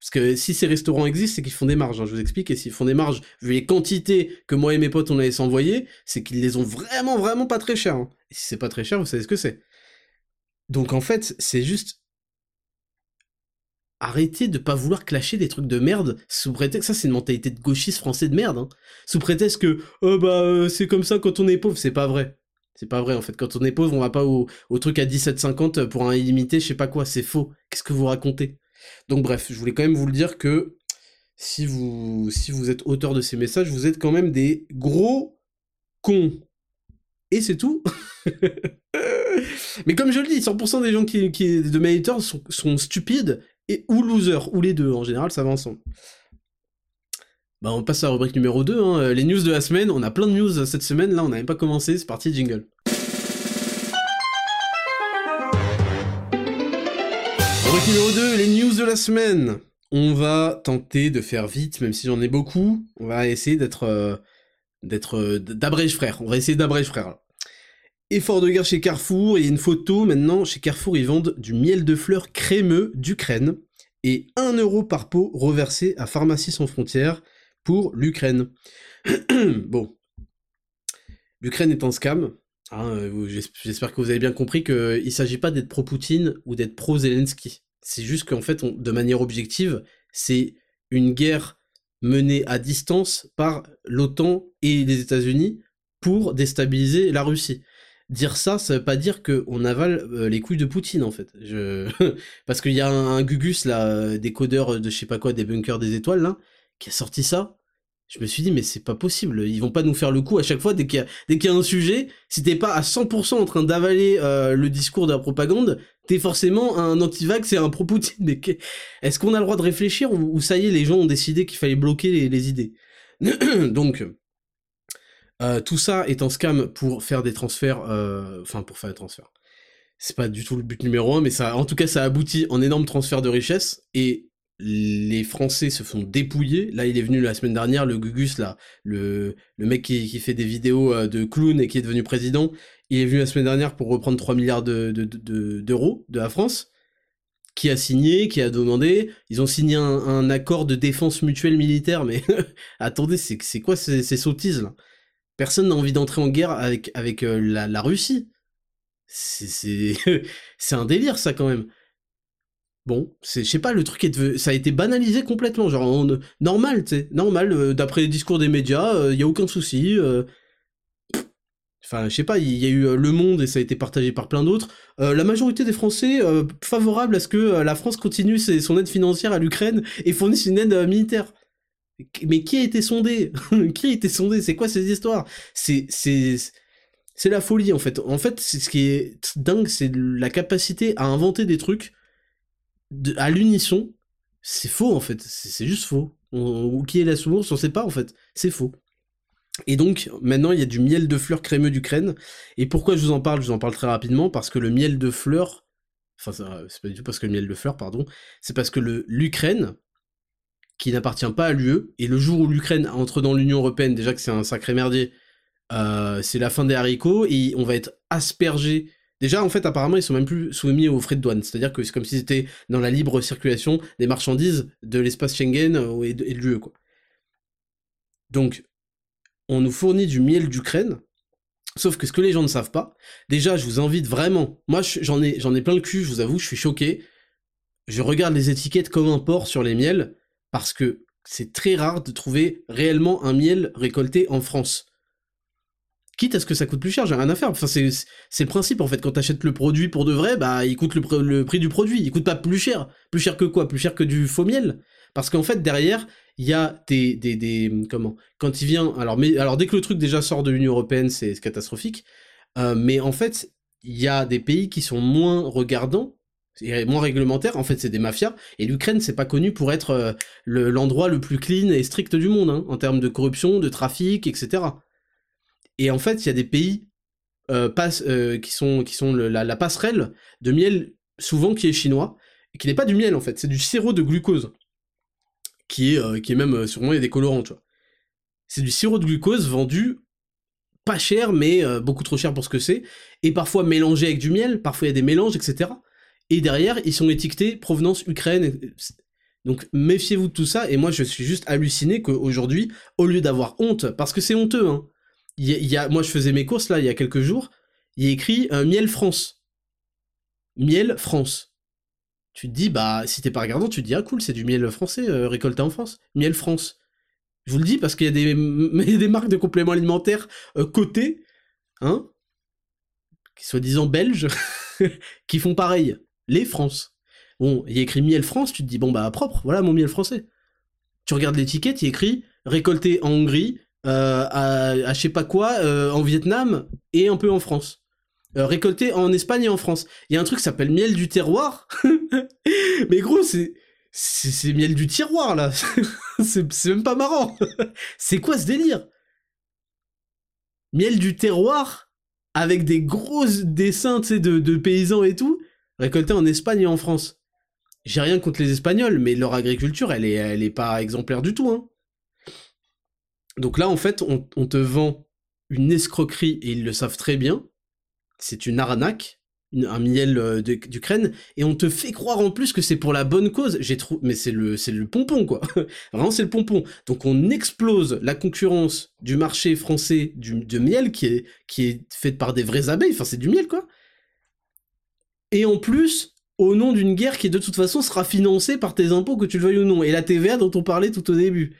S1: Parce que si ces restaurants existent, c'est qu'ils font des marges, hein, je vous explique, et s'ils font des marges, vu les quantités que moi et mes potes on allait s'envoyer, c'est qu'ils les ont vraiment, vraiment pas très chers. hein. Et si c'est pas très cher, vous savez ce que c'est. Donc en fait, c'est juste arrêtez de pas vouloir clasher des trucs de merde sous prétexte ça c'est une mentalité de gauchiste français de merde hein. sous prétexte que oh bah euh, c'est comme ça quand on est pauvre c'est pas vrai c'est pas vrai en fait quand on est pauvre on va pas au, au truc à 17,50 pour un illimité je sais pas quoi c'est faux qu'est-ce que vous racontez? Donc bref je voulais quand même vous le dire que si vous êtes auteur de ces messages vous êtes quand même des gros cons. Et c'est tout. Mais comme je le dis 100% des gens qui, qui de mes sont, stupides et ou loser, ou les deux, en général ça va ensemble. Bah on passe à la rubrique numéro 2, hein, les news de la semaine, on a plein de news cette semaine, là on n'a même pas commencé, c'est parti, jingle. Numéro 2, les news de la semaine. On va tenter de faire vite, même si j'en ai beaucoup, on va essayer d'être... euh, euh, d'abrège frère, on va essayer d'abrège frère. Effort de guerre chez Carrefour, il y a une photo maintenant, chez Carrefour ils vendent du miel de fleurs crémeux d'Ukraine et 1 euro par pot reversé à Pharmacie sans frontières pour l'Ukraine. bon. L'Ukraine est un scam. Hein, euh, J'espère que vous avez bien compris qu'il ne s'agit pas d'être pro-Poutine ou d'être pro-Zelensky. C'est juste qu'en fait, de manière objective, c'est une guerre menée à distance par l'OTAN et les États-Unis pour déstabiliser la Russie dire ça, ça veut pas dire qu'on avale euh, les couilles de Poutine en fait. Parce qu'il y a un, un Gugus là, euh, des codeurs de je sais pas quoi, des bunkers des étoiles là, qui a sorti ça. Je me suis dit mais c'est pas possible, ils vont pas nous faire le coup à chaque fois dès qu'il y a, un sujet, si t'es pas à 100% en train d'avaler euh, le discours de la propagande, t'es forcément un anti-vax et un pro-Poutine. Est-ce qu'on a le droit de réfléchir ou, ça y est, les gens ont décidé qu'il fallait bloquer les, idées? Donc, euh, tout ça est un scam pour faire des transferts, euh, enfin pour faire des transferts. C'est pas du tout le but numéro un, mais ça, en tout cas, ça aboutit en énorme transfert de richesse et les Français se font dépouiller. Là, il est venu la semaine dernière, le Gugus, là, le, mec qui, fait des vidéos euh, de clown et qui est devenu président. Il est venu la semaine dernière pour reprendre 3 milliards de, de- de- d'euros de la France. Qui a signé, qui a demandé. Ils ont signé un, accord de défense mutuelle militaire, mais attendez, c'est, quoi ces, ces sottises Personne n'a envie d'entrer en guerre avec, euh, la, la Russie. C'est un délire, ça, quand même. Bon, je sais pas, le truc ça a été banalisé complètement, genre, normal, tu sais, normal, euh, d'après les discours des médias, il y a aucun souci. euh. Enfin, je sais pas, il y a eu euh, Le Monde et ça a été partagé par plein d'autres. Euh, la majorité des Français euh, favorables à ce que euh, la France continue son aide financière à l'Ukraine et fournisse une aide euh, militaire. Mais qui a été sondé? Qui a été sondé? C'est quoi ces histoires? C'est la folie en fait. En fait, c'est ce qui est dingue, c'est la capacité à inventer des trucs à l'unisson. C'est faux en fait. C'est juste faux. On- Ou qui est la source On sait pas en fait. C'est faux. Et donc, maintenant, il y a du miel de fleurs crémeux d'Ukraine. Et pourquoi je vous en parle? Je vous en parle très rapidement parce que le miel de fleurs, enfin, c'est pas du tout parce que le miel de fleurs, pardon, c'est parce que l'Ukraine, qui n'appartient pas à l'UE, et le jour où l'Ukraine entre dans l'Union Européenne, déjà que c'est un sacré merdier, euh, c'est la fin des haricots, et on va être aspergé. Déjà, en fait, apparemment, ils sont même plus soumis aux frais de douane. C'est-à-dire que c'est comme s'ils étaient dans la libre circulation des marchandises de l'espace Schengen euh, et de, l'UE, quoi. Donc, on nous fournit du miel d'Ukraine, sauf que ce que les gens ne savent pas, déjà, je vous invite vraiment, moi je- j'en ai, j'en ai plein le cul, je vous avoue, je suis choqué, je regarde les étiquettes comme un porc sur les miels, parce que c'est très rare de trouver réellement un miel récolté en France. Quitte à ce que ça coûte plus cher, j'ai rien à faire. Enfin, c'est, le principe, en fait. Quand t'achètes le produit pour de vrai, bah, il coûte le, pr- le prix du produit. Il coûte pas plus cher. Plus cher que quoi? Plus cher que du faux miel. Parce qu'en fait, derrière, il y a des, des, comment? Quand il vient, alors, mais, alors dès que le truc déjà sort de l'Union Européenne, c'est catastrophique.
S2: mais en fait, il y a des pays qui sont moins regardants et moins réglementaires. En fait, c'est des mafias. Et l'Ukraine, c'est pas connu pour être l'endroit le, plus clean et strict du monde hein, en termes de corruption, de trafic, etc. Et en fait, il y a des pays qui sont qui sont la, passerelle de miel souvent qui est chinois et qui n'est pas du miel en fait, c'est du sirop de glucose qui est, euh, qui est même, euh, sûrement, il y a des colorants, tu vois. C'est du sirop de glucose vendu pas cher, mais euh, beaucoup trop cher pour ce que c'est, et parfois mélangé avec du miel, parfois il y a des mélanges, etc. Et derrière, ils sont étiquetés provenance Ukraine. Donc méfiez-vous de tout ça, et moi je suis juste halluciné qu'aujourd'hui, au lieu d'avoir honte, parce que c'est honteux, hein, moi je faisais mes courses là il y a quelques jours, il y a écrit miel France. Miel France tu te dis, bah, si t'es pas regardant, tu te dis, ah cool, c'est du miel français euh, récolté en France. Miel France. Je vous le dis parce qu'il y, a des, des marques de compléments alimentaires euh, cotées, hein, qui soi-disant belges, qui font pareil. Les France. Bon, il y a écrit miel France, tu te dis, bon bah propre, voilà mon miel français. Tu regardes l'étiquette, il y a écrit récolté en Hongrie, euh, à, à je sais pas quoi, en Vietnam et un peu en France. Euh, récolté en Espagne et en France. Il y a un truc qui s'appelle miel du terroir. Mais gros, c'est c'est miel du tiroir là. c'est même pas marrant. c'est quoi ce délire? Miel du terroir avec des gros dessins de, de paysans et tout, récolté en Espagne et en France. J'ai rien contre les Espagnols, mais leur agriculture, elle est, elle est pas exemplaire du tout. Hein. Donc là, en fait, on, te vend une escroquerie, et ils le savent très bien, c'est une arnaque, un miel euh, d'Ukraine, et on te fait croire en plus que c'est pour la bonne cause. J'ai mais c'est le, le pompon quoi. Vraiment c'est le pompon. Donc on explose la concurrence du marché français de miel qui est, qui est fait par des vraies abeilles. Enfin c'est du miel quoi. Et en plus, au nom d'une guerre qui de toute façon sera financée par tes impôts que tu le veuilles ou non. Et la TVA dont on parlait tout au début.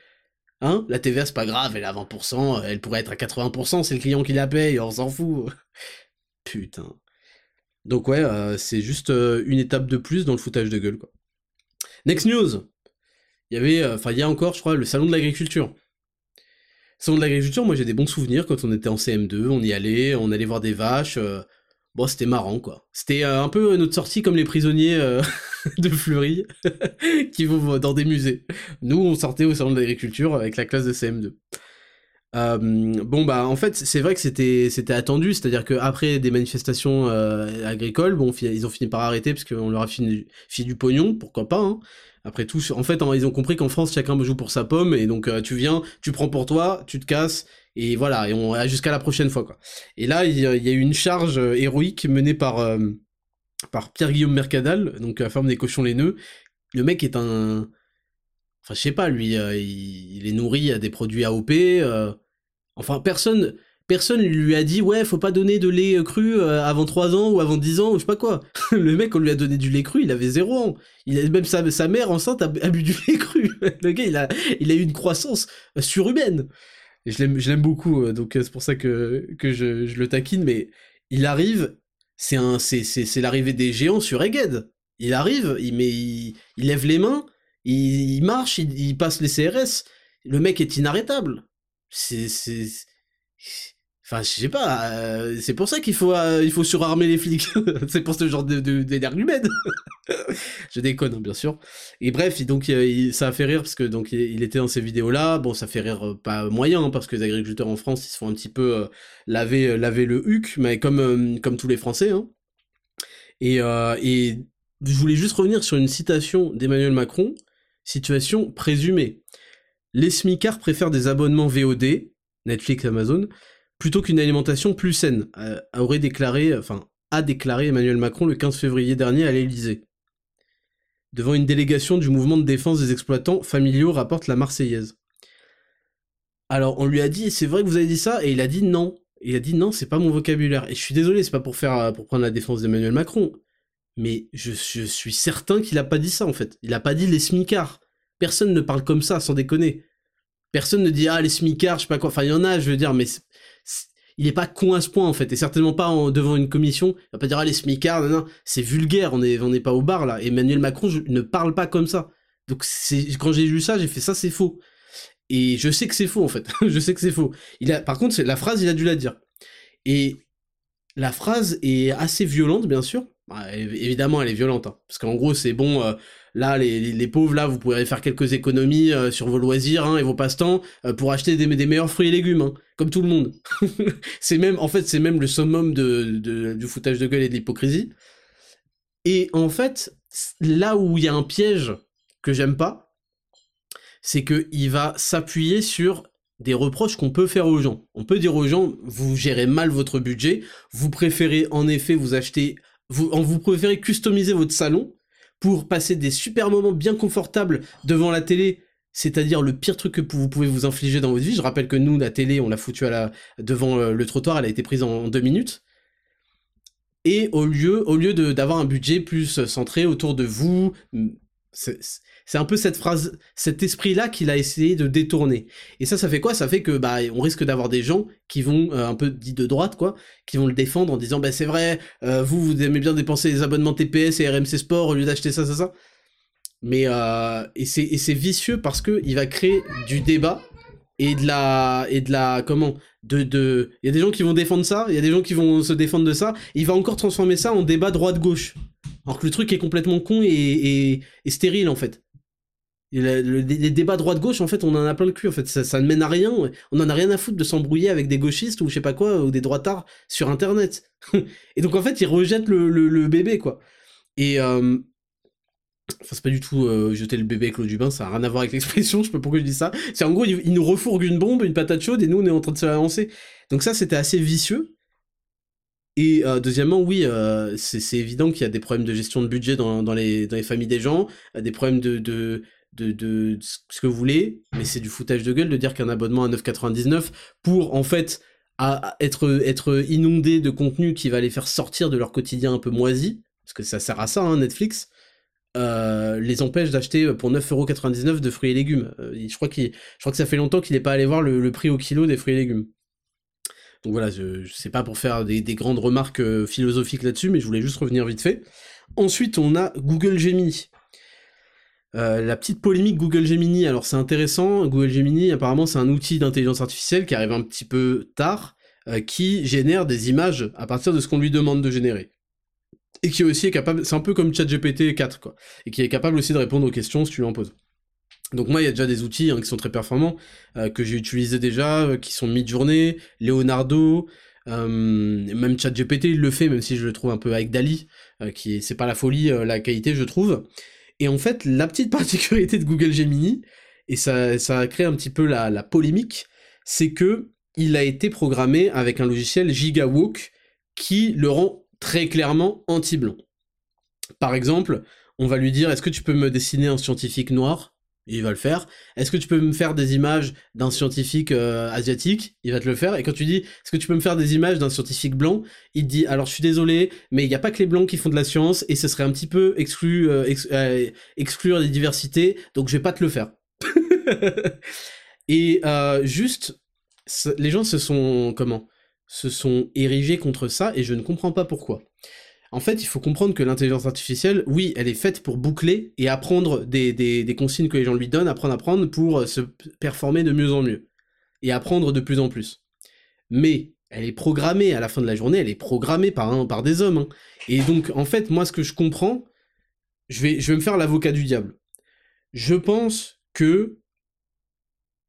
S2: Hein? La TVA c'est pas grave, elle est à 20%, elle pourrait être à 80%, c'est le client qui la paye, on s'en fout. Putain. Donc ouais, euh, c'est juste euh, une étape de plus dans le foutage de gueule, quoi. Next news Il y avait, euh, enfin il y a encore, je crois, le salon de l'agriculture. Salon de l'agriculture, moi j'ai des bons souvenirs quand on était en CM2, on y allait, on allait voir des vaches. bon, c'était marrant, quoi. C'était un peu notre sortie comme les prisonniers de Fleury qui vont dans des musées. Nous, on sortait au salon de l'agriculture avec la classe de CM2. Euh, bon bah en fait c'est vrai que c'était c'était attendu, c'est-à-dire que après des manifestations euh, agricoles, bon ils ont fini par arrêter parce qu'on leur a fini, du pognon, pourquoi pas. Hein. Après tout, en fait ils ont compris qu'en France chacun joue pour sa pomme et donc euh, tu viens, tu prends pour toi, tu te casses et voilà et on jusqu'à la prochaine fois quoi. Et là il y, a eu une charge héroïque menée par par Pierre Guillaume Mercadal, donc la forme des cochons laineux. Le mec est un Enfin, je sais pas, lui, euh, il, est nourri à des produits AOP. Euh. Enfin, personne, personne lui a dit ouais, faut pas donner de lait cru euh, avant 3 ans ou avant 10 ans ou je sais pas quoi. le mec, on lui a donné du lait cru, il avait 0 ans. Il a, même sa, sa mère enceinte a, bu du lait cru. le gars, il a, eu une croissance surhumaine. Je l'aime, beaucoup, donc c'est pour ça que, je, le taquine, mais il arrive, c'est un, c'est, l'arrivée des géants sur Egged. Il arrive, il met, il lève les mains, il, marche, il, passe les CRS. Le mec est inarrêtable. C'est, enfin, je sais pas. Euh, c'est pour ça qu'il faut, euh, faut surarmer les flics. c'est pour ce genre de, d'énergumène. je déconne, hein, bien sûr. Et bref, donc ça a fait rire parce que donc il, était dans ces vidéos-là. Bon, ça fait rire euh, pas moyen hein, parce que les agriculteurs en France ils se font un petit peu laver, laver le huc, mais comme comme tous les Français. Hein. Et, et je voulais juste revenir sur une citation d'Emmanuel Macron Situation présumée. Les smicards préfèrent des abonnements VOD, Netflix, Amazon, plutôt qu'une alimentation plus saine, aurait déclaré, enfin, a déclaré Emmanuel Macron le 15 février dernier à l'Élysée. Devant une délégation du mouvement de défense des exploitants familiaux, rapporte la Marseillaise. Alors, on lui a dit, c'est vrai que vous avez dit ça, et il a dit non. Il a dit non, c'est pas mon vocabulaire. Et je suis désolé, c'est pas pour faire, pour prendre la défense d'Emmanuel Macron mais je, suis certain qu'il a pas dit ça en fait. Il a pas dit les smicards. Personne ne parle comme ça, sans déconner. Personne ne dit ah les smicards, je sais pas quoi. Enfin il y en a, je veux dire, mais il est pas con à ce point en fait, et certainement pas devant une commission. Il va pas dire ah les smicards, c'est vulgaire. On est on n'est pas au bar là. Emmanuel Macron ne parle pas comme ça. Donc quand j'ai lu ça, j'ai fait ça c'est faux. Et je sais que c'est faux en fait. je sais que c'est faux. Il a par contre la phrase il a dû la dire. Et
S1: la phrase est assez violente, bien sûr. Bah, évidemment, elle est violente, hein, parce qu'en gros, c'est bon. Euh, là, les, pauvres, là, vous pourrez faire quelques économies euh, sur vos loisirs hein, et vos passe-temps euh, pour acheter des, meilleurs fruits et légumes, hein, comme tout le monde. c'est même, en fait, c'est même le summum du foutage de gueule et de l'hypocrisie. Et en fait, là où il y a un piège que j'aime pas, c'est que il va s'appuyer sur des reproches qu'on peut faire aux gens. On peut dire aux gens, vous gérez mal votre budget, vous préférez en effet vous acheter, vous préférez customiser votre salon pour passer des super moments bien confortables devant la télé, c'est-à-dire le pire truc que vous pouvez vous infliger dans votre vie. Je rappelle que nous, la télé, on l'a foutu à la, devant euh, le trottoir, elle a été prise en deux minutes. Et au lieu, au lieu d'avoir un budget plus centré autour de vous, c'est un peu cette phrase, cet esprit-là qu'il a essayé de détourner. Et ça, ça fait quoi? Ça fait que bah on risque d'avoir des gens qui vont euh, un peu dit de droite quoi, qui vont le défendre en disant bah c'est vrai, euh, vous vous aimez bien dépenser les abonnements TPS et RMC Sport au lieu d'acheter ça ça ça. Mais euh, et c'est vicieux parce que il va créer du débat et de la et de la comment? De de il y a des gens qui vont défendre ça, il y a des gens qui vont se défendre de ça, il va encore transformer ça en débat droite gauche. Alors que le truc est complètement con et, stérile en fait les débats droite-gauche, en fait, on en a plein le cul. En fait, ça, ne mène à rien. On en a rien à foutre de s'embrouiller avec des gauchistes ou je sais pas quoi, ou des droitards sur Internet. et donc, en fait, ils rejettent le, bébé, quoi. Et. Euh, enfin, c'est pas du tout euh, jeter le bébé avec l'eau du bain, ça a rien à voir avec l'expression, je sais pas pourquoi je dis ça. C'est en gros, ils, nous refourguent une bombe, une patate chaude, et nous, on est en train de se lancer. Donc, ça, c'était assez vicieux. Et euh, deuxièmement, oui, c'est évident qu'il y a des problèmes de gestion de budget dans, les, familles des gens, des problèmes de, ce que vous voulez, mais c'est du foutage de gueule de dire qu'un abonnement à 9,99 pour en fait être, inondé de contenu qui va les faire sortir de leur quotidien un peu moisi, parce que ça sert à ça, hein, Netflix, euh, les empêche d'acheter pour 9,99€ de fruits et légumes. Euh, je crois que ça fait longtemps qu'il n'est pas allé voir le, prix au kilo des fruits et légumes. Donc voilà, je, je sais pas pour faire des, des grandes remarques euh, philosophiques là-dessus, mais je voulais juste revenir vite fait. Ensuite, on a Google Gemini. Euh, la petite polémique Google Gemini, alors c'est intéressant, Google Gemini apparemment c'est un outil d'intelligence artificielle qui arrive un petit peu tard, euh, qui génère des images à partir de ce qu'on lui demande de générer. Et qui aussi est capable, c'est un peu comme ChatGPT 4 quoi, et qui est capable aussi de répondre aux questions si tu lui en poses. Donc moi il y a déjà des outils hein, qui sont très performants, euh, que j'ai utilisés déjà, qui sont Midjourney, Leonardo, même ChatGPT il le fait, même si je le trouve un peu avec Dali, qui c'est pas la folie la qualité je trouve. Et en fait, la petite particularité de Google Gemini, et ça, ça a créé un petit peu la, polémique, c'est que il a été programmé avec un logiciel GigaWalk qui le rend très clairement anti-blanc. Par exemple, on va lui dire est-ce que tu peux me dessiner un scientifique noir? Il va le faire. Est-ce que tu peux me faire des images d'un scientifique euh, asiatique? Il va te le faire. Et quand tu dis, est-ce que tu peux me faire des images d'un scientifique blanc? Il te dit, alors je suis désolé, mais il n'y a pas que les blancs qui font de la science, et ce serait un petit peu exclu, euh, euh, exclure les diversités, donc je vais pas te le faire. et juste, les gens se sont, comment Se sont érigés contre ça, et je ne comprends pas pourquoi. En fait, il faut comprendre que l'intelligence artificielle, oui, elle est faite pour boucler et apprendre des, consignes que les gens lui donnent, apprendre, apprendre pour euh, se performer de mieux en mieux. Et apprendre de plus en plus. Mais elle est programmée à la fin de la journée, elle est programmée par, par des hommes. Hein. Et donc, en fait, moi, ce que je comprends, je vais me faire l'avocat du diable. Je pense que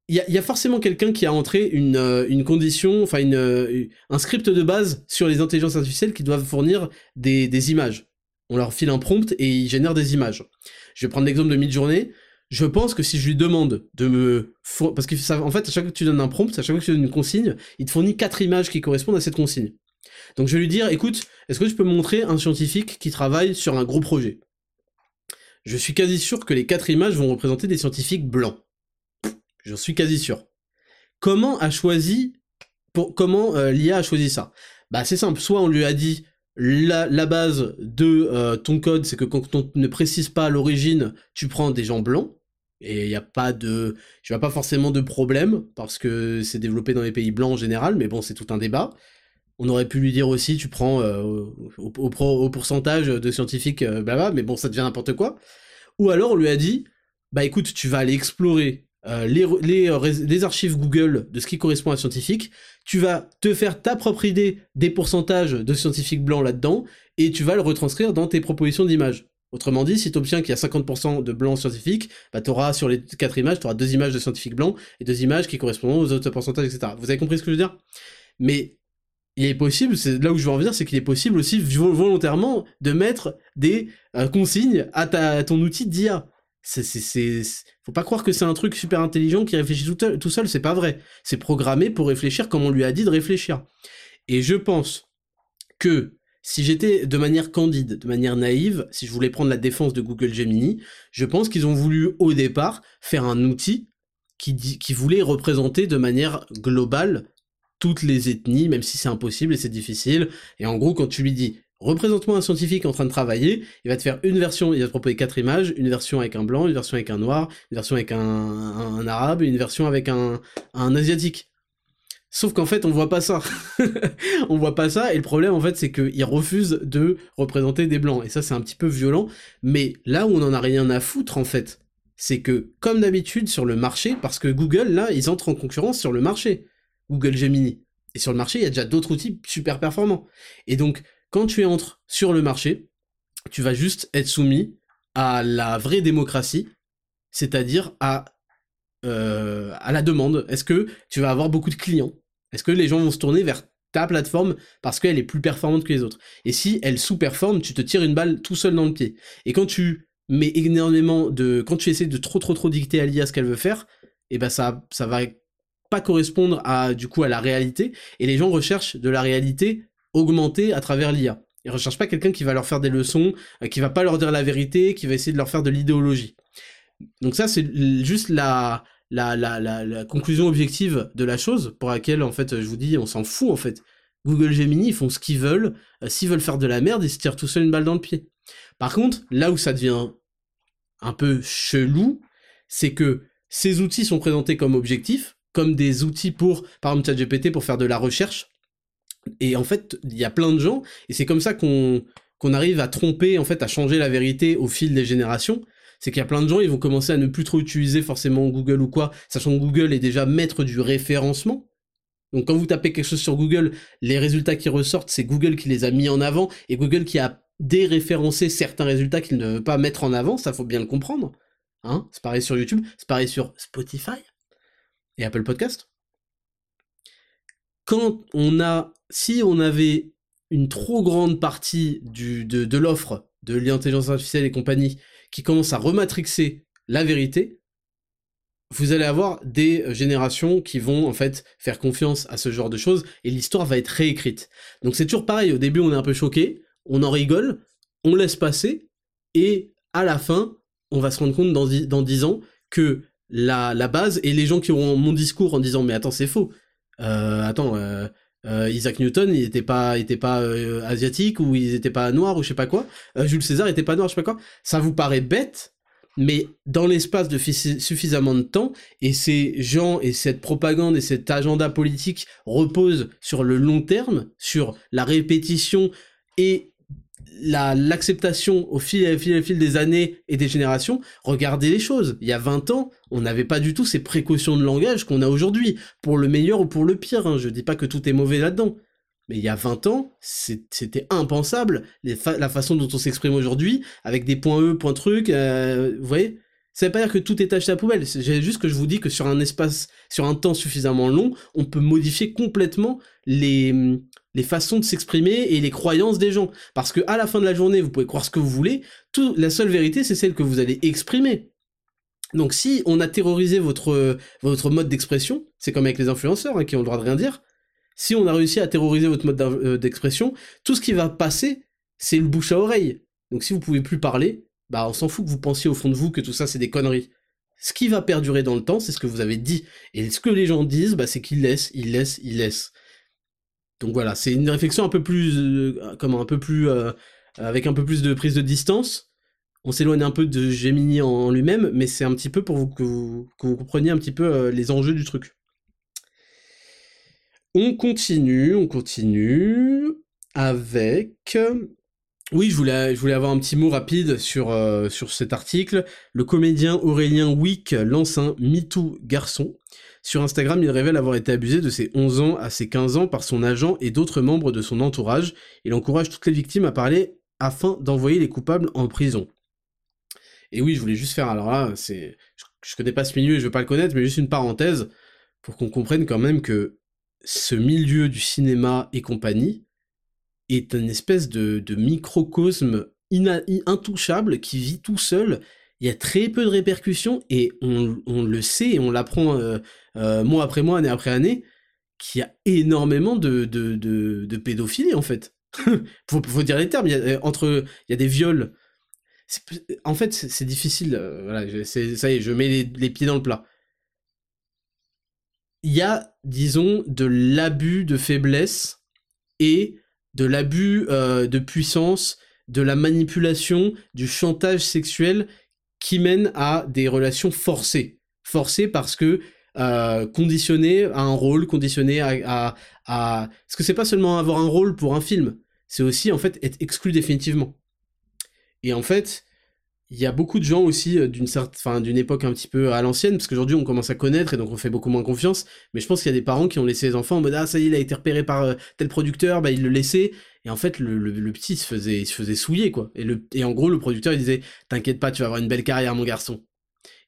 S1: il y, a forcément quelqu'un qui a entré une, euh, condition, enfin euh, un script de base sur les intelligences artificielles qui doivent fournir des, images. On leur file un prompt et ils génèrent des images. Je vais prendre l'exemple de Midjourney. Je pense que si je lui demande de me parce que en fait à chaque fois que tu donnes un prompt, à chaque fois que tu donnes une consigne, il te fournit quatre images qui correspondent à cette consigne. Donc je vais lui dire, écoute, est-ce que tu peux me montrer un scientifique qui travaille sur un gros projet? Je suis quasi sûr que les quatre images vont représenter des scientifiques blancs. J'en suis quasi sûr. Comment a choisi, pour, comment euh, l'IA a choisi ça? Bah c'est simple, soit on lui a dit la, base de euh, ton code, c'est que quand on ne précise pas l'origine, tu prends des gens blancs, et il n'y a pas de, je vois pas forcément de problème, parce que c'est développé dans les pays blancs en général, mais bon, c'est tout un débat. On aurait pu lui dire aussi, tu prends euh, au, au, au, pourcentage de scientifiques, blabla, mais bon, ça devient n'importe quoi. Ou alors on lui a dit, bah écoute, tu vas aller explorer euh, les, les, archives Google de ce qui correspond à scientifique, tu vas te faire ta propre idée des pourcentages de scientifiques blancs là-dedans, et tu vas le retranscrire dans tes propositions d'images. Autrement dit, si tu obtiens qu'il y a 50% de blancs scientifiques, bah tu auras sur les quatre images, tu auras deux images de scientifiques blancs et deux images qui correspondront aux autres pourcentages, etc. Vous avez compris ce que je veux dire? Mais il est possible, c'est là où je veux en venir, c'est qu'il est possible aussi volontairement de mettre des euh, consignes à, ta, ton outil d'IA. C'est, faut pas croire que c'est un truc super intelligent qui réfléchit tout, tout seul, c'est pas vrai. C'est programmé pour réfléchir comme on lui a dit de réfléchir. Et je pense que si j'étais de manière candide, de manière naïve, si je voulais prendre la défense de Google Gemini, je pense qu'ils ont voulu au départ faire un outil qui voulait représenter de manière globale toutes les ethnies, même si c'est impossible et c'est difficile. Et en gros, quand tu lui dis représente-moi un scientifique en train de travailler, il va te faire une version, il va te proposer quatre images, une version avec un blanc, une version avec un noir, une version avec un, arabe, une version avec un, un asiatique. Sauf qu'en fait, on voit pas ça. on voit pas ça, et le problème, en fait, c'est qu'ils refusent de représenter des blancs. Et ça, c'est un petit peu violent. Mais là où on en a rien à foutre, en fait, c'est que, comme d'habitude, sur le marché, parce que Google, là, ils entrent en concurrence sur le marché. Google Gemini. Et sur le marché, il y a déjà d'autres outils super performants. Et donc, quand tu entres sur le marché, tu vas juste être soumis à la vraie démocratie, c'est-à-dire à euh, à la demande. Est-ce que tu vas avoir beaucoup de clients? Est-ce que les gens vont se tourner vers ta plateforme parce qu'elle est plus performante que les autres? Et si elle sous-performe, tu te tires une balle tout seul dans le pied. Et quand tu mets énormément de... Quand tu essaies de trop trop trop dicter à l'IA ce qu'elle veut faire, eh ben ça, ça va pas correspondre du coup à la réalité. Et les gens recherchent de la réalité augmentée à travers l'IA. Ils recherchent pas quelqu'un qui va leur faire des leçons, euh, qui va pas leur dire la vérité, qui va essayer de leur faire de l'idéologie. Donc ça, c'est juste la, la, la, la, conclusion objective de la chose, pour laquelle, en fait, je vous dis, on s'en fout, en fait. Google Gemini, ils font ce qu'ils veulent. Euh, s'ils veulent faire de la merde, ils se tirent tout seul une balle dans le pied. Par contre, là où ça devient un peu chelou, c'est que ces outils sont présentés comme objectifs, comme des outils pour, par exemple, ChatGPT pour faire de la recherche. Et en fait, il y a plein de gens, et c'est comme ça qu'on qu'on arrive à tromper, en fait, à changer la vérité au fil des générations c'est qu'il y a plein de gens, ils vont commencer à ne plus trop utiliser forcément Google ou quoi, sachant que Google est déjà maître du référencement. Donc quand vous tapez quelque chose sur Google, les résultats qui ressortent, c'est Google qui les a mis en avant, et Google qui a déréférencé certains résultats qu'il ne veut pas mettre en avant, ça faut bien le comprendre. Hein c'est pareil sur YouTube, c'est pareil sur Spotify et Apple Podcast. Quand on a, si on avait une trop grande partie de, de l'offre de l'intelligence artificielle et compagnie qui commence à rematrixer la vérité, vous allez avoir des générations qui vont en fait faire confiance à ce genre de choses et l'histoire va être réécrite. Donc c'est toujours pareil, au début on est un peu choqué, on en rigole, on laisse passer et à la fin on va se rendre compte dans, dans 10 ans que la, la base et les gens qui auront mon discours en disant mais attends c'est faux, euh, attends euh, euh, Isaac Newton, il était pas, était pas euh, asiatique ou il était pas noir ou je sais pas quoi. Euh, Jules César était pas noir, je sais pas quoi. Ça vous paraît bête, mais dans l'espace de suffisamment de temps, et ces gens et cette propagande et cet agenda politique reposent sur le long terme, sur la répétition et l'acceptation au fil, fil, fil des années et des générations, regardez les choses. Il y a 20 ans, on n'avait pas du tout ces précautions de langage qu'on a aujourd'hui, pour le meilleur ou pour le pire. Hein. Je dis pas que tout est mauvais là-dedans. Mais il y a 20 ans, c'était impensable la façon dont on s'exprime aujourd'hui, avec des points E, points trucs, euh, vous voyez? Ça veut pas dire que tout est acheté à poubelle, c'est juste que je vous dis que sur un espace, sur un temps suffisamment long, on peut modifier complètement les, les façons de s'exprimer et les croyances des gens. Parce que à la fin de la journée, vous pouvez croire ce que vous voulez, la seule vérité, c'est celle que vous allez exprimer. Donc si on a terrorisé votre, votre mode d'expression, c'est comme avec les influenceurs hein, qui ont le droit de rien dire, si on a réussi à terroriser votre mode euh, d'expression, tout ce qui va passer, c'est le bouche à oreille. Donc si vous pouvez plus parler, bah on s'en fout que vous pensiez au fond de vous que tout ça c'est des conneries. Ce qui va perdurer dans le temps, c'est ce que vous avez dit. Et ce que les gens disent, bah, c'est qu'ils laissent, ils laissent, ils laissent. Donc voilà, c'est une réflexion un peu plus, euh, comment, un peu plus, euh, avec un peu plus de prise de distance. On s'éloigne un peu de Gemini en, lui-même, mais c'est un petit peu pour vous que, vous compreniez un petit peu euh, les enjeux du truc. On continue, on continue avec Oui, je voulais, avoir un petit mot rapide sur, sur cet article. Le comédien Aurélien Wick lance un MeToo garçon. Sur Instagram, il révèle avoir été abusé de ses 11 ans à ses 15 ans par son agent et d'autres membres de son entourage. Il encourage toutes les victimes à parler afin d'envoyer les coupables en prison. Et oui, je voulais juste faire, alors là, c'est, je, connais pas ce milieu et je veux pas le connaître, mais juste une parenthèse pour qu'on comprenne quand même que ce milieu du cinéma et compagnie est une espèce de, microcosme intouchable qui vit tout seul. Il y a très peu de répercussions et on, le sait on l'apprend euh, euh, mois après mois, année après année, qu'il y a énormément de, de, de, pédophilie en fait. faut, faut dire les termes. Il y a, euh, entre, il y a des viols. En fait, c'est difficile. voilà, ça y est, je mets les pieds dans le plat il y a, disons, de l'abus de faiblesse et de l'abus de puissance, de la manipulation, du chantage sexuel qui mène à des relations forcées. Forcées parce que euh, conditionnées à un rôle, conditionnées à, à, à... Parce que c'est pas seulement avoir un rôle pour un film, c'est aussi en fait être exclu définitivement. Et en fait, il y a beaucoup de gens aussi euh, d'une certaine, d'une époque un petit peu à l'ancienne, parce qu'aujourd'hui on commence à connaître et donc on fait beaucoup moins confiance. Mais je pense qu'il y a des parents qui ont laissé les enfants en mode ah ça y est, il a été repéré par euh, tel producteur, bah il le laissait. Et en fait le, petit se faisait, se faisait souiller quoi. Et le, et en gros le producteur il disait t'inquiète pas, tu vas avoir une belle carrière mon garçon.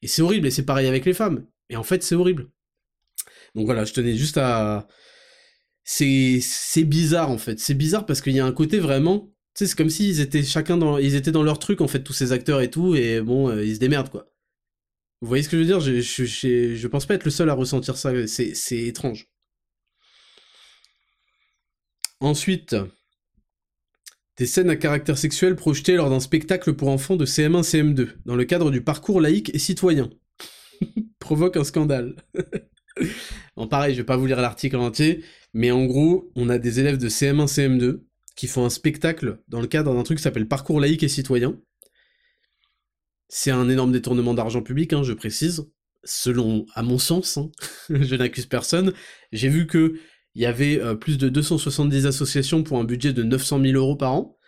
S1: Et c'est horrible et c'est pareil avec les femmes. Et en fait c'est horrible. Donc voilà, je tenais juste à c'est bizarre en fait. C'est bizarre parce qu'il y a un côté vraiment c'est comme s'ils étaient chacun dans, ils étaient dans leur truc, en fait, tous ces acteurs et tout, et bon, euh, ils se démerdent, quoi. Vous voyez ce que je veux dire? Je, je, pense pas être le seul à ressentir ça, c'est étrange. Ensuite, des scènes à caractère sexuel projetées lors d'un spectacle pour enfants de CM1-CM2, dans le cadre du parcours laïque et citoyen. Provoque un scandale. bon, pareil, je vais pas vous lire l'article entier, mais en gros, on a des élèves de CM1-CM2 qui font un spectacle dans le cadre d'un truc qui s'appelle Parcours laïque et citoyen. C'est un énorme détournement d'argent public, hein, je précise, selon, à mon sens, hein, je n'accuse personne. J'ai vu que il y avait euh, plus de 270 associations pour un budget de 900 000 euros par an.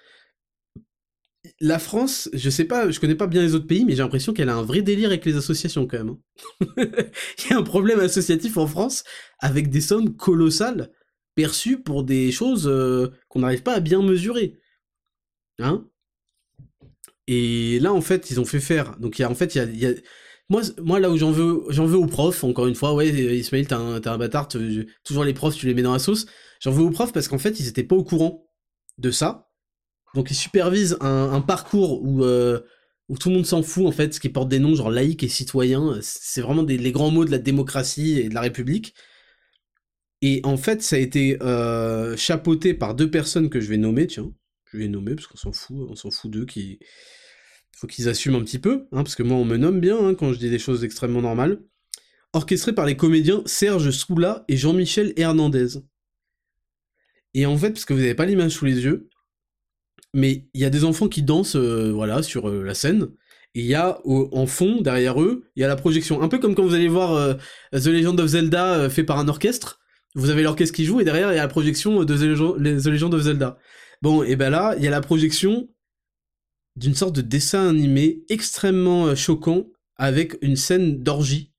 S1: La France, je sais pas, je connais pas bien les autres pays, mais j'ai l'impression qu'elle a un vrai délire avec les associations quand même. Hein. il y a un problème associatif en France avec des sommes colossales perçu pour des choses euh, qu'on n'arrive pas à bien mesurer. Hein Et là, en fait, ils ont fait faire. Donc, y a, en fait, il y a, Moi, moi, là où j'en veux, j'en veux aux profs, encore une fois, ouais, Ismaël, t'es un, un bâtard, toujours les profs, tu les mets dans la sauce. J'en veux aux profs parce qu'en fait, ils étaient pas au courant de ça. Donc, ils supervisent un, parcours où, euh, où tout le monde s'en fout, en fait, ce qui porte des noms genre laïque et citoyen. C'est vraiment des, les grands mots de la démocratie et de la République. Et en fait, ça a été euh, chapeauté par deux personnes que je vais nommer, tiens. Je vais nommer parce qu'on s'en fout, on s'en fout d'eux qui. Faut qu'ils assument un petit peu, hein, parce que moi on me nomme bien hein, quand je dis des choses extrêmement normales. Orchestré par les comédiens Serge Soula et Jean-Michel Hernandez. Et en fait, parce que vous n'avez pas l'image sous les yeux, mais il y a des enfants qui dansent, euh, voilà, sur euh, la scène. Et il y a en fond, derrière eux, il y a la projection. Un peu comme quand vous allez voir The Legend of Zelda fait par un orchestre vous avez l'orchestre qui joue et derrière il y a la projection de The Legend of Zelda. Bon, et ben là, il y a la projection d'une sorte de dessin animé extrêmement euh, choquant avec une scène d'orgie.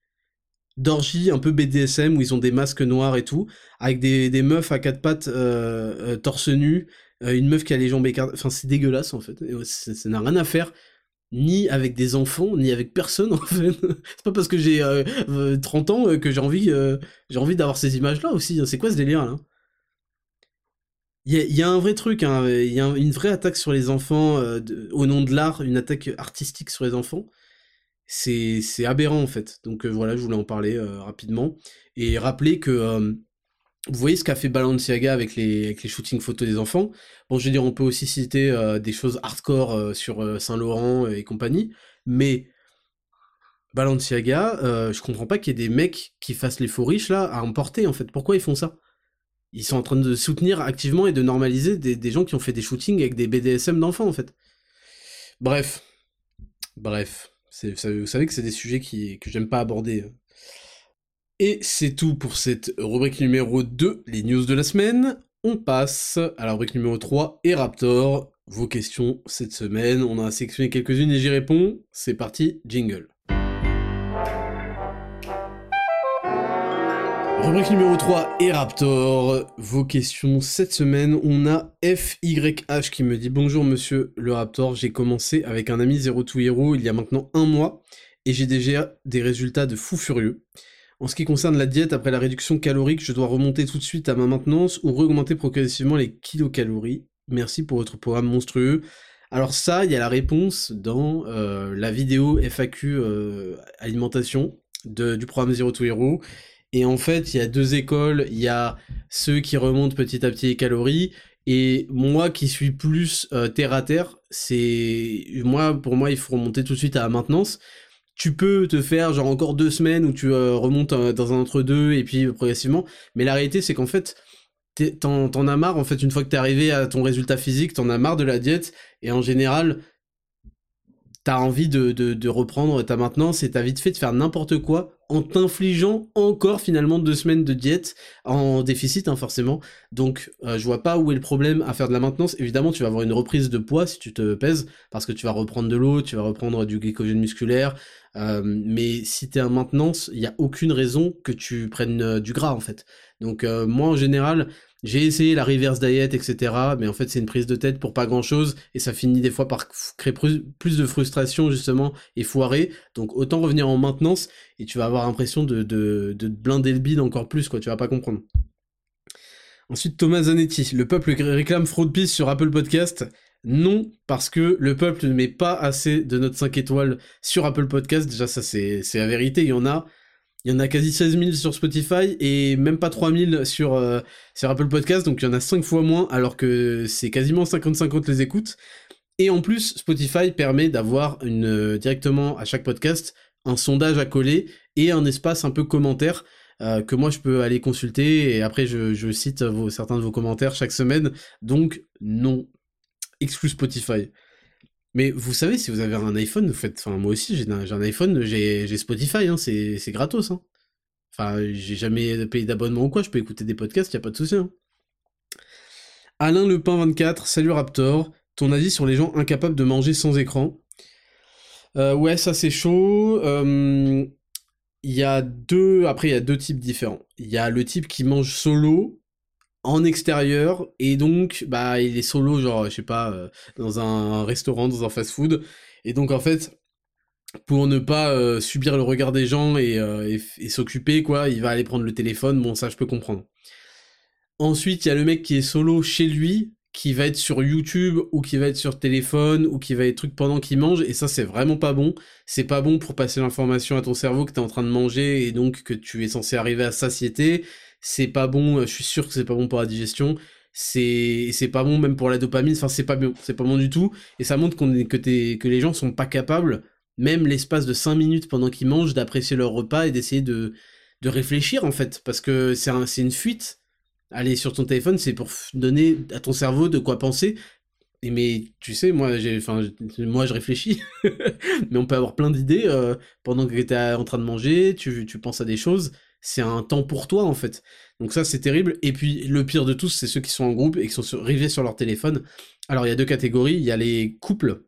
S1: D'orgie un peu BDSM où ils ont des masques noirs et tout, avec des, meufs à quatre pattes euh, euh torse nu, une meuf qui a les jambes écartées. Enfin, c'est dégueulasse en fait. Ça n'a rien à faire ni avec des enfants, ni avec personne en fait. c'est pas parce que j'ai 30 euh, ans euh, que j'ai envie, euh, envie d'avoir ces images-là aussi. Hein. C'est quoi ce délire là Il y, a un vrai truc, hein. il y a une vraie attaque sur les enfants au nom de l'art, une attaque artistique sur les enfants. C'est aberrant en fait. Donc voilà, je voulais en parler rapidement et rappeler que vous voyez ce qu'a fait Balenciaga avec les, shootings photos des enfants? Bon, je veux dire, on peut aussi citer euh, des choses hardcore euh, sur euh, Saint-Laurent et compagnie, mais Balenciaga, je comprends pas qu'il y ait des mecs qui fassent les faux riches là à emporter en fait. Pourquoi ils font ça? Ils sont en train de soutenir activement et de normaliser des, gens qui ont fait des shootings avec des BDSM d'enfants en fait. Bref, bref, vous savez que c'est des sujets que j'aime pas aborder et c'est tout pour cette rubrique numéro 2, les news de la semaine. On passe à la rubrique numéro 3 et Raptor,
S2: vos questions cette semaine. On a sélectionné quelques-unes et j'y réponds. C'est parti, jingle. Rubrique numéro 3 et Raptor. Vos questions cette semaine. On a FYH qui me dit Bonjour monsieur le Raptor. J'ai commencé avec un ami Zero to Hero il y a maintenant un mois et j'ai déjà des résultats de fou furieux. En ce qui concerne la diète, après la réduction calorique, je dois remonter tout de suite à ma maintenance ou augmenter progressivement les kilocalories. Merci pour votre programme monstrueux. Alors ça, il y a la réponse dans euh, la vidéo FAQ euh, alimentation du programme Zero to Hero. Et en fait, il y a deux écoles. Il y a ceux qui remontent petit à petit les calories. Et moi qui suis plus euh, terre à terre, c'est moi pour moi il faut remonter tout de suite à la maintenance. Tu peux te faire genre encore deux semaines où tu euh, remontes euh, dans un entre deux et puis progressivement. Mais la réalité c'est qu'en fait t'en as marre en fait une fois que t'es arrivé à ton résultat physique, t'en as marre de la diète et en général t'as envie de, de, reprendre ta maintenance et t'as vite fait de faire n'importe quoi en t'infligeant encore finalement deux semaines de diète en déficit hein, forcément. Donc euh, je vois pas où est le problème à faire de la maintenance. Évidemment tu vas avoir une reprise de poids si tu te pèses parce que tu vas reprendre de l'eau, tu vas reprendre du glycogène musculaire. Euh, mais si t'es en maintenance, il n'y a aucune raison que tu prennes euh, du gras en fait. Donc moi en général, j'ai essayé la reverse diet, etc. Mais en fait, c'est une prise de tête pour pas grand chose. Et ça finit des fois par créer plus de frustration, justement, et foirer. Donc, autant revenir en maintenance. Et tu vas avoir l'impression de, de, de blinder le bide encore plus, quoi. Tu vas pas comprendre. Ensuite, Thomas Zanetti. Le peuple réclame Fraud Peace sur Apple Podcast. Non, parce que le peuple ne met pas assez de notes 5 étoiles sur Apple Podcast. Déjà, ça, c'est la vérité. Il y en a il y en a quasi 16 000 sur Spotify et même pas 3 000 sur, euh, sur Apple Podcast, donc il y en a 5 fois moins alors que c'est quasiment 50-50 les écoutes. Et en plus, Spotify permet d'avoir euh, directement à chaque podcast un sondage à coller et un espace un peu commentaire euh, que moi je peux aller consulter et après je, cite certains de vos commentaires chaque semaine. Donc non, exclu Spotify. Mais vous savez, si vous avez un iPhone, vous faites. Enfin, moi aussi, j'ai un, iPhone, j'ai Spotify, hein, c'est gratos. Hein. Enfin, j'ai jamais payé d'abonnement ou quoi, je peux écouter des podcasts, y a pas de souci. Hein. Alain Lepin 24, salut Raptor. Ton avis sur les gens incapables de manger sans écran? Euh, Ouais, ça c'est chaud. Il y a deux. Après, il y a deux types différents. Il y a le type qui mange solo en extérieur et donc bah il est solo genre je sais pas euh, dans un restaurant dans un fast food et donc en fait pour ne pas euh, subir le regard des gens euh, et, s'occuper quoi il va aller prendre le téléphone. Bon ça je peux comprendre. Ensuite il y a le mec qui est solo chez lui qui va être sur YouTube ou qui va être sur téléphone ou qui va être truc pendant qu'il mange. Et ça c'est vraiment pas bon. C'est pas bon pour passer l'information à ton cerveau que tu es en train de manger et donc que tu es censé arriver à satiété c'est pas bon, euh, je suis sûr que c'est pas bon pour la digestion, c'est c'est pas bon même pour la dopamine, enfin c'est pas bon, c'est pas bon du tout, et ça montre que, que les gens sont pas capables, même l'espace de 5 minutes pendant qu'ils mangent, d'apprécier leur repas et d'essayer de, de réfléchir en fait, parce que c'est un, une fuite. Aller sur ton téléphone, c'est pour donner à ton cerveau de quoi penser, et mais tu sais, moi, j'ai, enfin, moi, je réfléchis, mais on peut avoir plein d'idées euh, pendant que tu es en train de manger, tu, tu penses à des choses, c'est un temps pour toi en fait. Donc ça c'est terrible. Et puis le pire de tous, c'est ceux qui sont en groupe et qui sont rivés sur leur téléphone. Alors il y a deux catégories, il y a les couples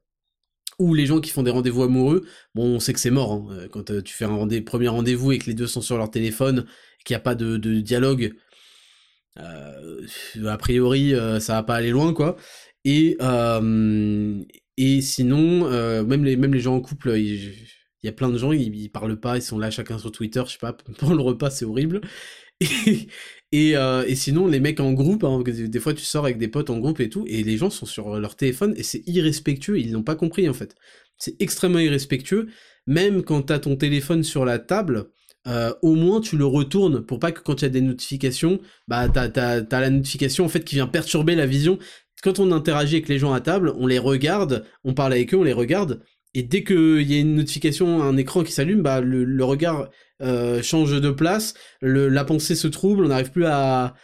S2: ou les gens qui font des rendez-vous amoureux. Bon, on sait que c'est mort hein. euh, quand euh, tu fais un premier rendez-vous et que les deux sont sur leur téléphone, qu'il n'y a pas de, dialogue. Euh, a priori, ça va pas aller loin quoi. Et sinon, même les même les gens en couple, ils, il y a plein de gens, ils, parlent pas, ils sont là chacun sur Twitter, je sais pas, pendant le repas, c'est horrible. Et, euh, et, sinon, les mecs en groupe, hein, des fois tu sors avec des potes en groupe et tout, et les gens sont sur leur téléphone, et c'est irrespectueux, ils n'ont pas compris en fait. C'est extrêmement irrespectueux, même quand t'as ton téléphone sur la table, euh, au moins tu le retournes pour pas que quand il y des notifications, bah t'as, as, la notification en qui vient perturber la vision. Quand on interagit avec les gens à table, on les regarde, on parle avec eux, on les regarde, et dès qu'il y a une notification, un écran qui s'allume, bah le, regard euh, change de place, le, la pensée se trouble, on n'arrive plus à,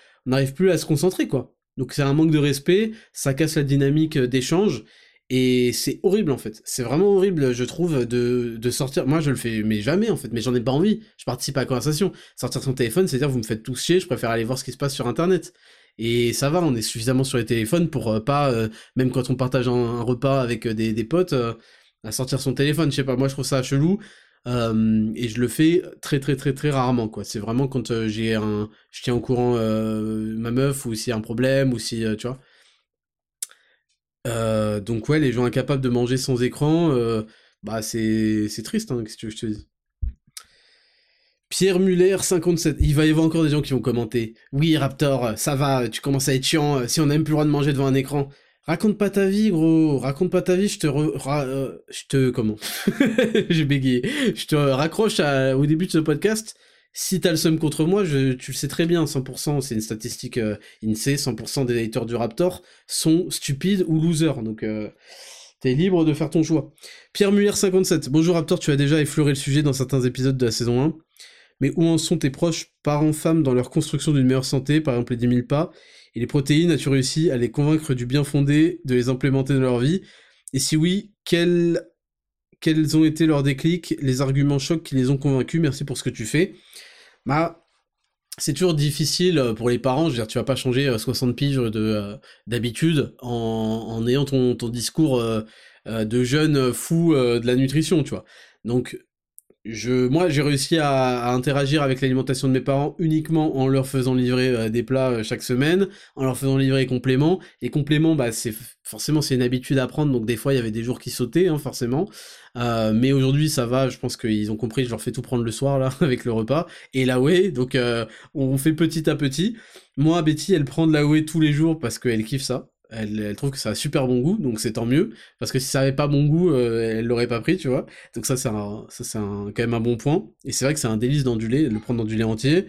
S2: plus à se concentrer quoi. Donc c'est un manque de respect, ça casse la dynamique d'échange et c'est horrible en fait. C'est vraiment horrible, je trouve, de, de, sortir. Moi je le fais, mais jamais en fait, mais j'en ai pas envie. Je participe à la conversation. Sortir son téléphone, c'est-à-dire vous me faites tous chier, je préfère aller voir ce qui se passe sur internet.
S1: Et ça va, on est suffisamment sur les téléphones pour pas, même quand on partage un, repas avec des potes, à sortir son téléphone. Je sais pas, moi je trouve ça chelou. et je le fais très très très très rarement quoi. C'est vraiment quand j'ai un, je tiens au courant ma meuf ou s'il y a un problème ou si tu vois. donc ouais, les gens incapables de manger sans écran, bah c'est c'est triste hein, qu'est-ce que je te dis. Pierre Muller 57, il va y avoir encore des gens qui vont commenter. Oui Raptor, ça va, tu commences à être chiant, si on n'a même plus le droit de manger devant un écran. Raconte pas ta vie, gros. Raconte pas ta vie. Je te, euh, je te, comment? J'ai bégayé. Je te raccroche au début de ce podcast. Si t'as le seum contre moi, je, tu le sais très bien, 100%, c'est une statistique euh, INSEE, 100% des haters du Raptor sont stupides ou losers, donc euh, t'es libre de faire ton choix. Pierre Muller 57, bonjour Raptor, tu as déjà effleuré le sujet dans certains épisodes de la saison 1, mais où en sont tes proches parents femmes dans leur construction d'une meilleure santé, par exemple les 10 000 pas? Et les protéines, as-tu réussi à les convaincre du bien fondé de les implémenter dans leur vie? Et si oui, quels, quels ont été leurs déclics, les arguments chocs qui les ont convaincus? Merci pour ce que tu fais. Bah, c'est toujours difficile euh, pour les parents, je veux dire, tu vas pas changer 60 euh, piges de euh, d'habitude en, en, ayant ton, ton discours de jeune fou de la nutrition, tu vois. Donc, je, moi, j'ai réussi à, interagir avec l'alimentation de mes parents uniquement en leur faisant livrer euh, des plats euh, chaque semaine, en leur faisant livrer compléments. Et compléments, bah, c'est forcément c'est une habitude à prendre, donc des fois il y avait des jours qui sautaient, hein, forcément. Euh, mais aujourd'hui, ça va. Je pense qu'ils ont compris. Je leur fais tout prendre le soir là avec le repas et la whey. Donc on fait petit à petit. Moi, Betty, elle prend de la whey tous les jours parce qu'elle kiffe ça elle, trouve que ça a super bon goût, donc c'est tant mieux, parce que si ça avait pas bon goût, euh, elle l'aurait pas pris, tu vois. Donc ça, c'est ça c'est quand même un bon point. Et c'est vrai que c'est un délice dans du lait, le prendre dans du lait entier.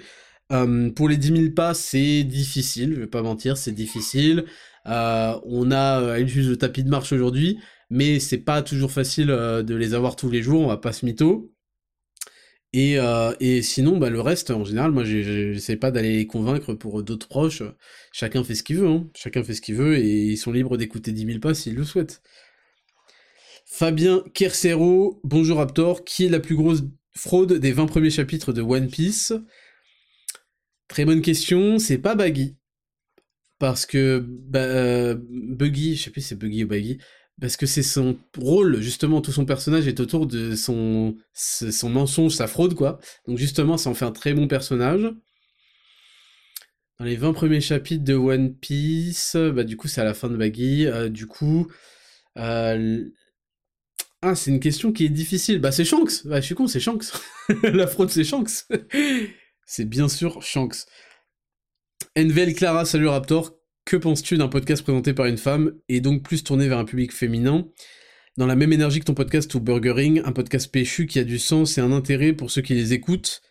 S1: Euh, pour les 10 000 pas, c'est difficile, je vais pas mentir, c'est difficile. Euh, on a une juste de tapis de marche aujourd'hui, mais c'est pas toujours facile de les avoir tous les jours, on va pas se mytho. Et, euh, et sinon, bah, le reste, en général, moi, j'essaie pas d'aller les convaincre pour d'autres proches. Chacun fait ce qu'il veut, hein. Chacun fait ce qu'il veut et ils sont libres d'écouter 10 000 pas s'ils le souhaitent. Fabien Kersero, bonjour Raptor, qui est la plus grosse fraude des 20 premiers chapitres de One Piece? Très bonne question, c'est pas Baggy. Parce que bah, euh, Buggy, je sais plus si c'est Buggy ou Baggy, parce que c'est son rôle, justement, tout son personnage est autour de son, son mensonge, sa fraude, quoi. Donc justement, ça en fait un très bon personnage. Dans les 20 premiers chapitres de One Piece, bah du coup c'est à la fin de Baggy, euh, du coup... Euh, ah, c'est une question qui est difficile. Bah c'est Shanks Bah je suis con, c'est Shanks La fraude c'est Shanks C'est bien sûr Shanks. Envel Clara, salut Raptor, que penses-tu d'un podcast présenté par une femme et donc plus tourné vers un public féminin? Dans la même énergie que ton podcast ou Burgering, un podcast péchu qui a du sens et un intérêt pour ceux qui les écoutent.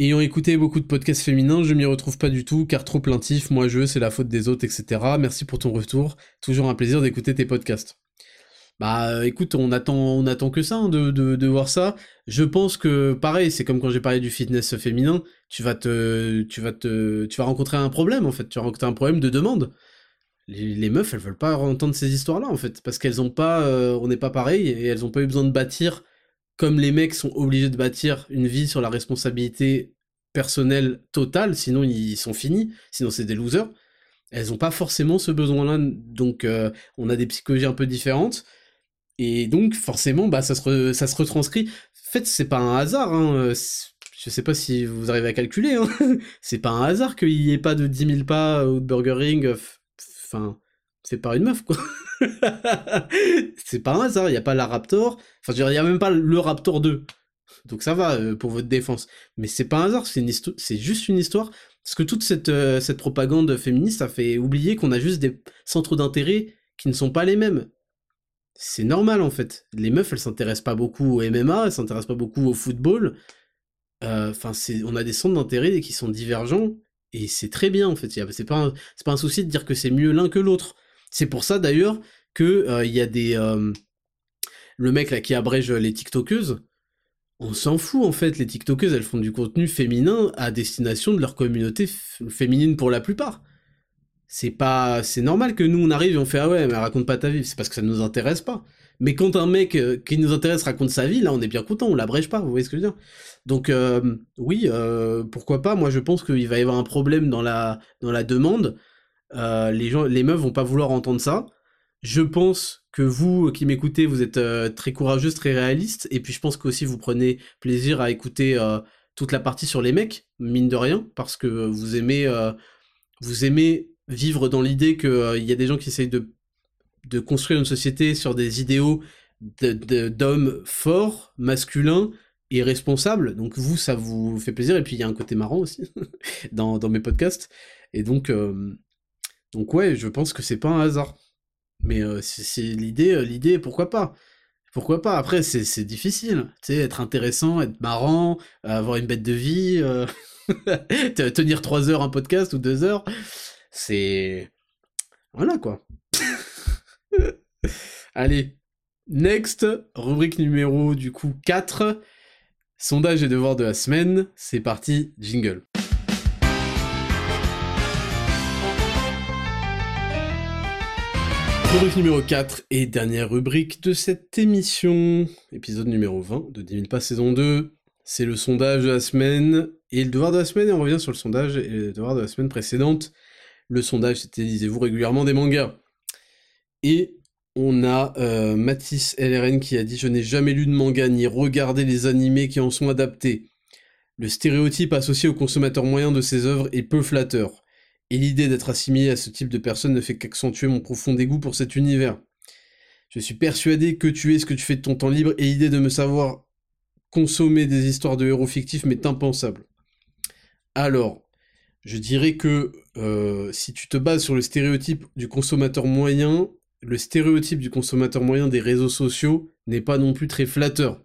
S1: Ayant écouté beaucoup de podcasts féminins, je m'y retrouve pas du tout, car trop plaintif, moi je, c'est la faute des autres, etc. Merci pour ton retour, toujours un plaisir d'écouter tes podcasts. Bah euh, écoute, on attend, on que ça hein, de, voir ça. Je pense que pareil, c'est comme quand j'ai parlé du fitness féminin, tu vas te, tu vas te, tu vas rencontrer un problème en fait. Tu vas rencontrer un problème de demande. Les, meufs, elles veulent pas entendre ces histoires-là en fait, parce qu'elles ont pas, euh, on n'est pas pareil et elles ont pas eu besoin de bâtir comme les mecs sont obligés de bâtir une vie sur la responsabilité personnelle totale, sinon ils sont finis, sinon c'est des losers. Elles ont pas forcément ce besoin-là, donc euh, on a des psychologies un peu différentes. Et donc, forcément, bah, ça se, ça se retranscrit. En fait, c'est pas un hasard, hein. Euh, je sais pas si vous arrivez à calculer, hein. c'est pas un hasard qu'il y ait pas de 10 000 pas ou de Burger Ring. Euh, enfin, c'est pas une meuf, quoi. c'est pas un hasard, il y a pas la Raptor. Enfin, il y a même pas le Raptor 2. Donc ça va euh, pour votre défense. Mais c'est pas un hasard, c'est, juste une histoire. Parce que toute cette, cette propagande féministe, ça fait oublier qu'on a juste des centres d'intérêt qui ne sont pas les mêmes c'est normal en fait. Les meufs, elles s'intéressent pas beaucoup au MMA, elles s'intéressent pas beaucoup au football. Euh, enfin, on a des centres d'intérêt qui sont divergents et c'est très bien en fait. C'est pas, pas un souci de dire que c'est mieux l'un que l'autre. C'est pour ça d'ailleurs que euh, il y a des, euh, le mec là qui abrège les TikTokeuses. On s'en fout en fait. Les TikTokeuses, elles font du contenu féminin à destination de leur communauté féminine pour la plupart. C'est pas, c'est normal que nous on arrive et on fait ah ouais mais raconte pas ta vie, c'est parce que ça nous intéresse pas. Mais quand un mec euh, qui nous intéresse raconte sa vie, là on est bien content, on l'abrège pas, vous voyez ce que je veux dire Donc euh, oui, euh, pourquoi pas Moi je pense qu'il va y avoir un problème dans la dans la demande. les gens, les meufs vont pas vouloir entendre ça. Je pense que vous qui m'écoutez, vous êtes très courageuse, très réaliste, et puis je pense qu'aussi vous prenez plaisir à écouter toute la partie sur les mecs, mine de rien, parce que vous aimez vous aimez vivre dans l'idée qu'il euh, y a des gens qui essayent de, de construire une société sur des idéaux d'hommes forts, masculins et responsables. Donc vous, ça vous fait plaisir. Et puis il y a un côté marrant aussi dans, dans, mes podcasts. Et donc, euh, donc ouais, je pense que c'est pas un hasard. Mais euh, c'est l'idée, l'idée, pourquoi pas? Pourquoi pas? Après, c'est difficile, tu sais, être intéressant, être marrant, avoir une bête de vie, tenir trois heures un podcast ou deux heures, c'est... Voilà quoi. Allez, next, rubrique numéro du coup 4, sondage et devoir de la semaine, c'est parti, jingle. Rubrique numéro 4 et dernière rubrique de cette émission, épisode numéro 20 de 10 000 pas saison 2. C'est le sondage de la semaine et le devoir de la semaine, et on revient sur le sondage et le devoir de la semaine précédente. Le sondage, c'était lisez-vous régulièrement des mangas Et on a euh, Mathis LRN qui a dit Je n'ai jamais lu de manga ni regardé les animés qui en sont adaptés. Le stéréotype associé au consommateur moyen de ces œuvres est peu flatteur. Et l'idée d'être assimilé à ce type de personne ne fait qu'accentuer mon profond dégoût pour cet univers. Je suis persuadé que tu es ce que tu fais de ton temps libre et l'idée de me savoir consommer des histoires de héros fictifs m'est impensable. Alors, je dirais que euh, si tu te bases sur le stéréotype du consommateur moyen, le stéréotype du consommateur moyen des réseaux sociaux n'est pas non plus très flatteur.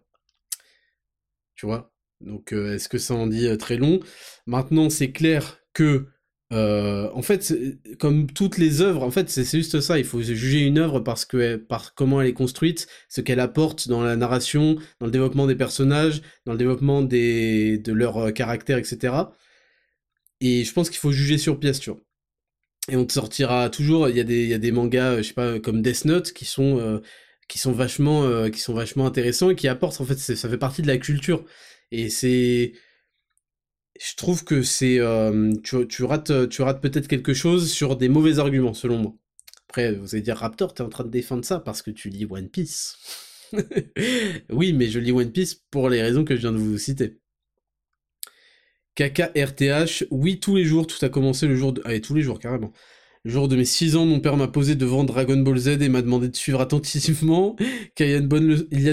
S1: Tu vois? Donc euh, est-ce que ça en dit euh, très long? Maintenant, c'est clair que en fait, comme toutes les œuvres, en fait, c'est juste ça. Il faut juger une œuvre parce que, par comment elle est construite, ce qu'elle apporte dans la narration, dans le développement des personnages, dans le développement de leur caractère, etc. Et je pense qu'il faut juger sur pièce, tu vois. Et on te sortira toujours, il y, a des, des mangas, je sais pas, comme Death Note, qui sont, euh, qui sont, vachement, euh, qui sont vachement intéressants et qui apportent, en fait, ça fait partie de la culture. Et c'est... Je trouve que c'est... Euh, tu, tu, rates, tu rates peut-être quelque chose sur des mauvais arguments, selon moi. Après, vous allez dire, Raptor, t'es en train de défendre ça parce que tu lis One Piece. oui, mais je lis One Piece pour les raisons que je viens de vous citer. KKRTH, oui, tous les jours, tout a commencé le jour de... Allez, tous les jours, carrément. Le jour de mes 6 ans, mon père m'a posé devant Dragon Ball Z et m'a demandé de suivre attentivement, car il y, a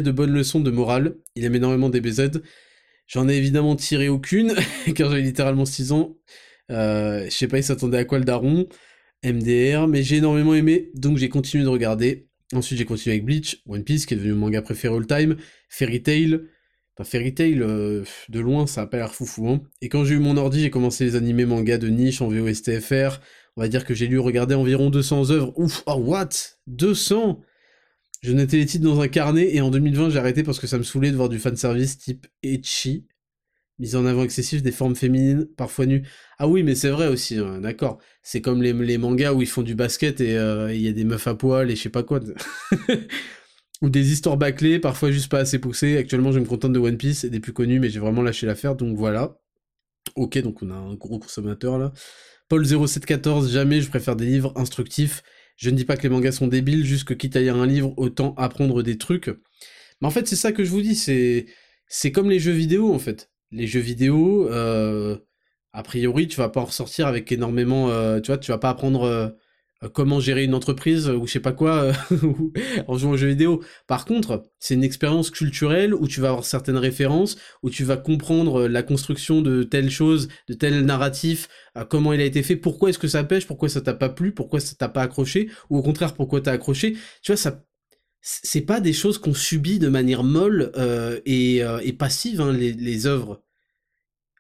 S1: de bonnes leçons de morale. Il aime énormément DBZ. J'en ai évidemment tiré aucune, car j'avais littéralement 6 ans. Euh, je sais pas, il s'attendait à quoi le daron? MDR, mais j'ai énormément aimé, donc j'ai continué de regarder. Ensuite, j'ai continué avec Bleach, One Piece, qui est devenu mon manga préféré all time, Fairy Tail, Fairy Tail, euh, de loin, ça a pas l'air foufou. Hein. Et quand j'ai eu mon ordi, j'ai commencé les animés mangas de niche en VOSTFR. On va dire que j'ai lu regarder environ 200 œuvres. Ouf, oh what? 200 Je notais les titres dans un carnet et en 2020, j'ai arrêté parce que ça me saoulait de voir du fanservice type Echi. Mise en avant excessif des formes féminines, parfois nues. Ah oui, mais c'est vrai aussi, hein, d'accord. C'est comme les, les, mangas où ils font du basket et euh, il y a des meufs à poil et je sais pas quoi. ou des histoires bâclées, parfois juste pas assez poussées. Actuellement, je me contente de One Piece et des plus connus, mais j'ai vraiment lâché l'affaire, donc voilà. Ok, donc on a un gros consommateur là. Paul 0714, jamais je préfère des livres instructifs. Je ne dis pas que les mangas sont débiles, juste que quitte à lire un livre, autant apprendre des trucs. Mais en fait, c'est ça que je vous dis, c'est c'est comme les jeux vidéo en fait. Les jeux vidéo, euh, a priori, tu vas pas en ressortir avec énormément, euh, tu vois, tu vas pas apprendre euh, comment gérer une entreprise ou je sais pas quoi euh, en jouant aux jeux vidéo. Par contre, c'est une expérience culturelle où tu vas avoir certaines références, où tu vas comprendre euh, la construction de telle chose, de tel narratif, comment il a été fait, pourquoi est-ce que ça pêche, pourquoi ça t'a pas plu, pourquoi ça t'a pas accroché, ou au contraire pourquoi t'as accroché. Tu vois, ça, c'est pas des choses qu'on subit de manière molle et, et, passive hein, les, les œuvres.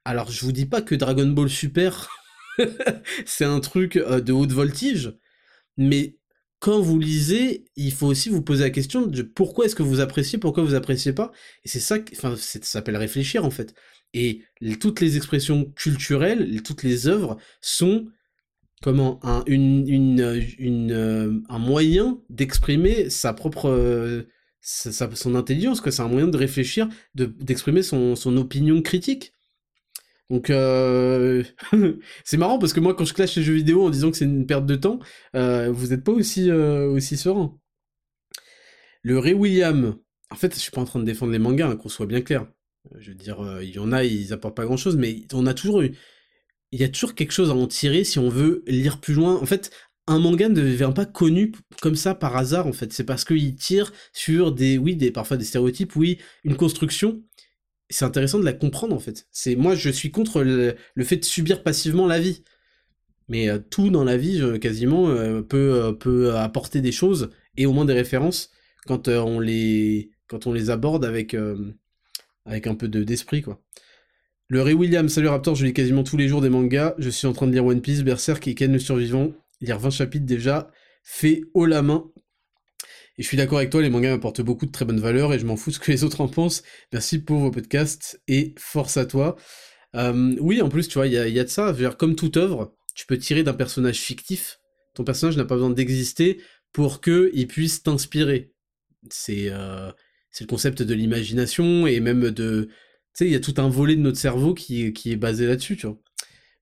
S1: Alors je vous dis pas que Dragon Ball Super c'est un truc de haute voltige, mais quand vous lisez, il faut aussi vous poser la question de pourquoi est-ce que vous appréciez, pourquoi vous appréciez pas. Et c'est ça, enfin, ça s'appelle réfléchir en fait. Et toutes les expressions culturelles, toutes les œuvres sont comment un, un moyen d'exprimer sa propre son intelligence, que c'est un moyen de réfléchir, d'exprimer son, son opinion critique. Donc euh... c'est marrant parce que moi quand je clash les jeux vidéo en disant que c'est une perte de temps, euh, vous n'êtes pas aussi euh, aussi serein. Le Ray William, en fait je suis pas en train de défendre les mangas, hein, qu'on soit bien clair. Je veux dire, il y en a, ils apportent pas grand chose, mais on a toujours eu, il y a toujours quelque chose à en tirer si on veut lire plus loin. En fait, un manga ne devient pas connu comme ça par hasard en fait. C'est parce qu'il tire sur des, oui, des parfois des stéréotypes, oui, une construction. C'est intéressant de la comprendre en fait. C'est moi, je suis contre le, fait de subir passivement la vie. Mais euh, tout dans la vie, quasiment, euh, peut, euh, peut apporter des choses et au moins des références quand on les aborde avec un peu de d'esprit quoi. Le Ray Williams, salut Raptor, je lis quasiment tous les jours des mangas. Je suis en train de lire One Piece, Berserk et Ken le Survivant lire 20 chapitres déjà, fait haut la main. Je suis d'accord avec toi, les mangas m'apportent beaucoup de très bonnes valeurs et je m'en fous ce que les autres en pensent. Merci pour vos podcasts et force à toi. Euh, oui, en plus, tu vois, il y a, de ça. Comme toute œuvre, tu peux tirer d'un personnage fictif. Ton personnage n'a pas besoin d'exister pour qu'il puisse t'inspirer. C'est euh, le concept de l'imagination et même de... Tu sais, il y a tout un volet de notre cerveau qui, est basé là-dessus, je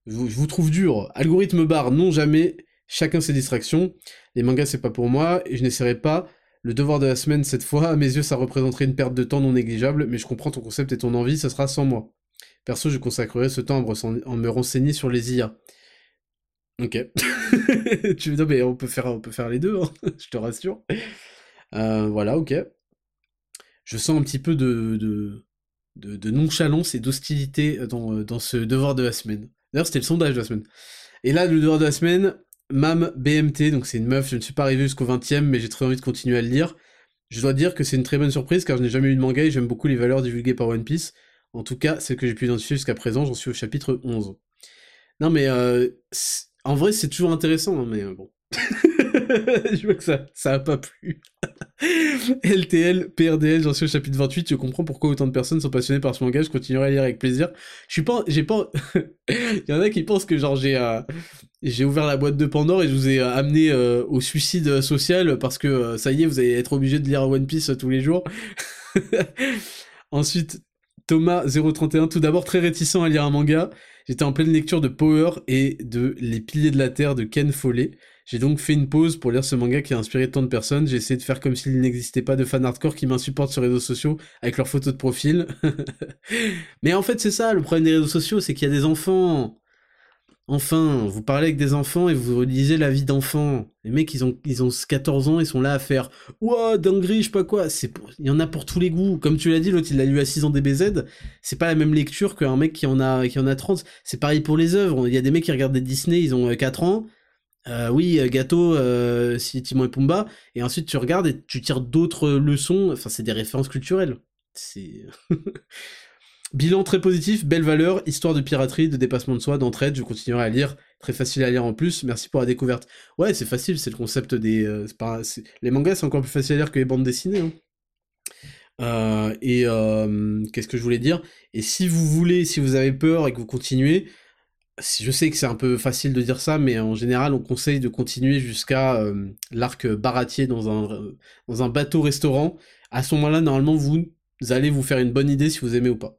S1: vous trouve dur. Algorithme barre, non jamais chacun ses distractions. Les mangas, c'est pas pour moi, et je n'essaierai pas. Le devoir de la semaine, cette fois, à mes yeux, ça représenterait une perte de temps non négligeable, mais je comprends ton concept et ton envie, ça sera sans moi. Perso, je consacrerai ce temps en me renseigner sur les IA. Ok. tu non mais on peut faire, on peut faire les deux, hein, je te rassure. Euh, voilà, ok. Je sens un petit peu de, de, de, nonchalance et d'hostilité dans, dans ce devoir de la semaine. D'ailleurs, c'était le sondage de la semaine. Et là, le devoir de la semaine, Mam BMT, donc c'est une meuf, je ne suis pas arrivé jusqu'au 20ème, mais j'ai très envie de continuer à le lire. Je dois dire que c'est une très bonne surprise car je n'ai jamais eu de manga et j'aime beaucoup les valeurs divulguées par One Piece. En tout cas, celles que j'ai pu identifier jusqu'à présent, j'en suis au chapitre 11. Non mais euh, en vrai c'est toujours intéressant, hein, mais euh, bon. je vois que ça, ça a pas plu. LTL, PRDL, j'en suis au chapitre 28, je comprends pourquoi autant de personnes sont passionnées par ce manga, je continuerai à lire avec plaisir. Je suis pas, j'ai pas, il y en a qui pensent que genre j'ai, euh, j'ai ouvert la boîte de Pandore et je vous ai euh, amené euh, au suicide social parce que ça y est, vous allez être obligé de lire One Piece tous les jours. Ensuite, Thomas 031, tout d'abord très réticent à lire un manga. J'étais en pleine lecture de Power et de Les Piliers de la Terre de Ken Follet. J'ai donc fait une pause pour lire ce manga qui a inspiré tant de personnes. J'ai essayé de faire comme s'il n'existait pas de fans hardcore qui m'insupportent sur les réseaux sociaux avec leurs photos de profil. Mais en fait, c'est ça, le problème des réseaux sociaux, c'est qu'il y a des enfants. Enfin, vous parlez avec des enfants et vous relisez la vie d'enfants. Les mecs, ils ont, ils ont 14 ans, ils sont là à faire Ouah, dinguerie, je sais pas quoi. C'est Il y en a pour tous les goûts. Comme tu l'as dit, l'autre, il l'a lu à 6 ans DBZ. C'est pas la même lecture qu'un mec qui en a, qui en a 30. C'est pareil pour les œuvres. Il y a des mecs qui regardent des Disney, ils ont 4 ans. Euh, oui, euh, gâteau, euh, et Pumba, et ensuite tu regardes et tu tires d'autres leçons, enfin c'est des références culturelles. C'est... Bilan très positif, belle valeur, histoire de piraterie, de dépassement de soi, d'entraide, je continuerai à lire, très facile à lire en plus, merci pour la découverte. Ouais, c'est facile, c'est le concept des... Les mangas, c'est encore plus facile à lire que les bandes dessinées. Hein. et qu'est-ce que je voulais dire? Et si vous voulez, si vous avez peur et que vous continuez, je sais que c'est un peu facile de dire ça, mais en général, on conseille de continuer jusqu'à euh, l'arc baratier dans un, dans un bateau-restaurant. À ce moment-là, normalement, vous, allez vous faire une bonne idée si vous aimez ou pas.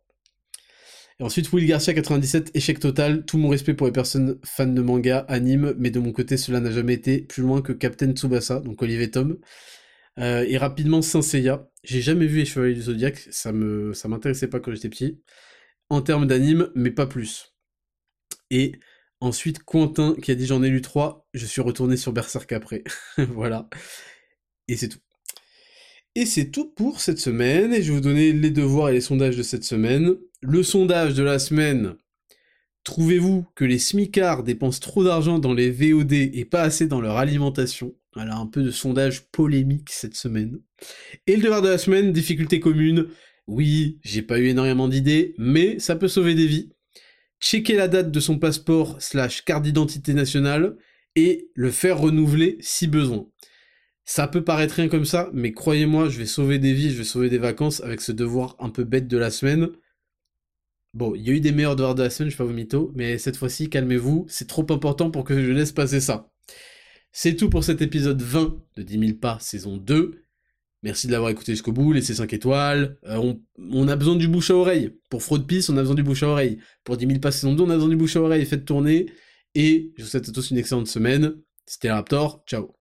S1: Ensuite, Will Garcia 97, échec total. Tout mon respect pour les personnes fans de manga, anime, mais de mon côté, cela n'a jamais été plus loin que Captain Tsubasa, donc Olivier Tom. Euh, et rapidement, Saint. J'ai jamais vu les Chevaliers du Zodiac, ça me, ça m'intéressait pas quand j'étais petit. En termes d'anime, mais pas plus. Et ensuite, Quentin qui a dit j'en ai lu trois, je suis retourné sur Berserk après. voilà. Et c'est tout. Et c'est tout pour cette semaine, et je vais vous donner les devoirs et les sondages de cette semaine. Le sondage de la semaine. Trouvez-vous que les smicards dépensent trop d'argent dans les VOD et pas assez dans leur alimentation? Voilà, un peu de sondage polémique cette semaine. Et le devoir de la semaine, difficulté commune. Oui, j'ai pas eu énormément d'idées, mais ça peut sauver des vies checker la date de son passeport slash carte d'identité nationale et le faire renouveler si besoin. Ça peut paraître rien comme ça, mais croyez-moi, je vais sauver des vies, je vais sauver des vacances avec ce devoir un peu bête de la semaine.
S2: Bon, il y a eu des meilleurs devoirs de la semaine, je vais pas vous mytho, mais cette fois-ci, calmez-vous, c'est trop important pour que je laisse passer ça. C'est tout pour cet épisode 20 de 10 000 pas, saison 2. Merci de l'avoir écouté jusqu'au bout, laissez 5 étoiles. Euh, on, a besoin du bouche à oreille. Pour Fraud Peace, on a besoin du bouche à oreille. Pour 10 000 pas saison 2, on a besoin du bouche à oreille. Faites tourner. Et je vous souhaite à tous une excellente semaine. C'était Raptor. Ciao.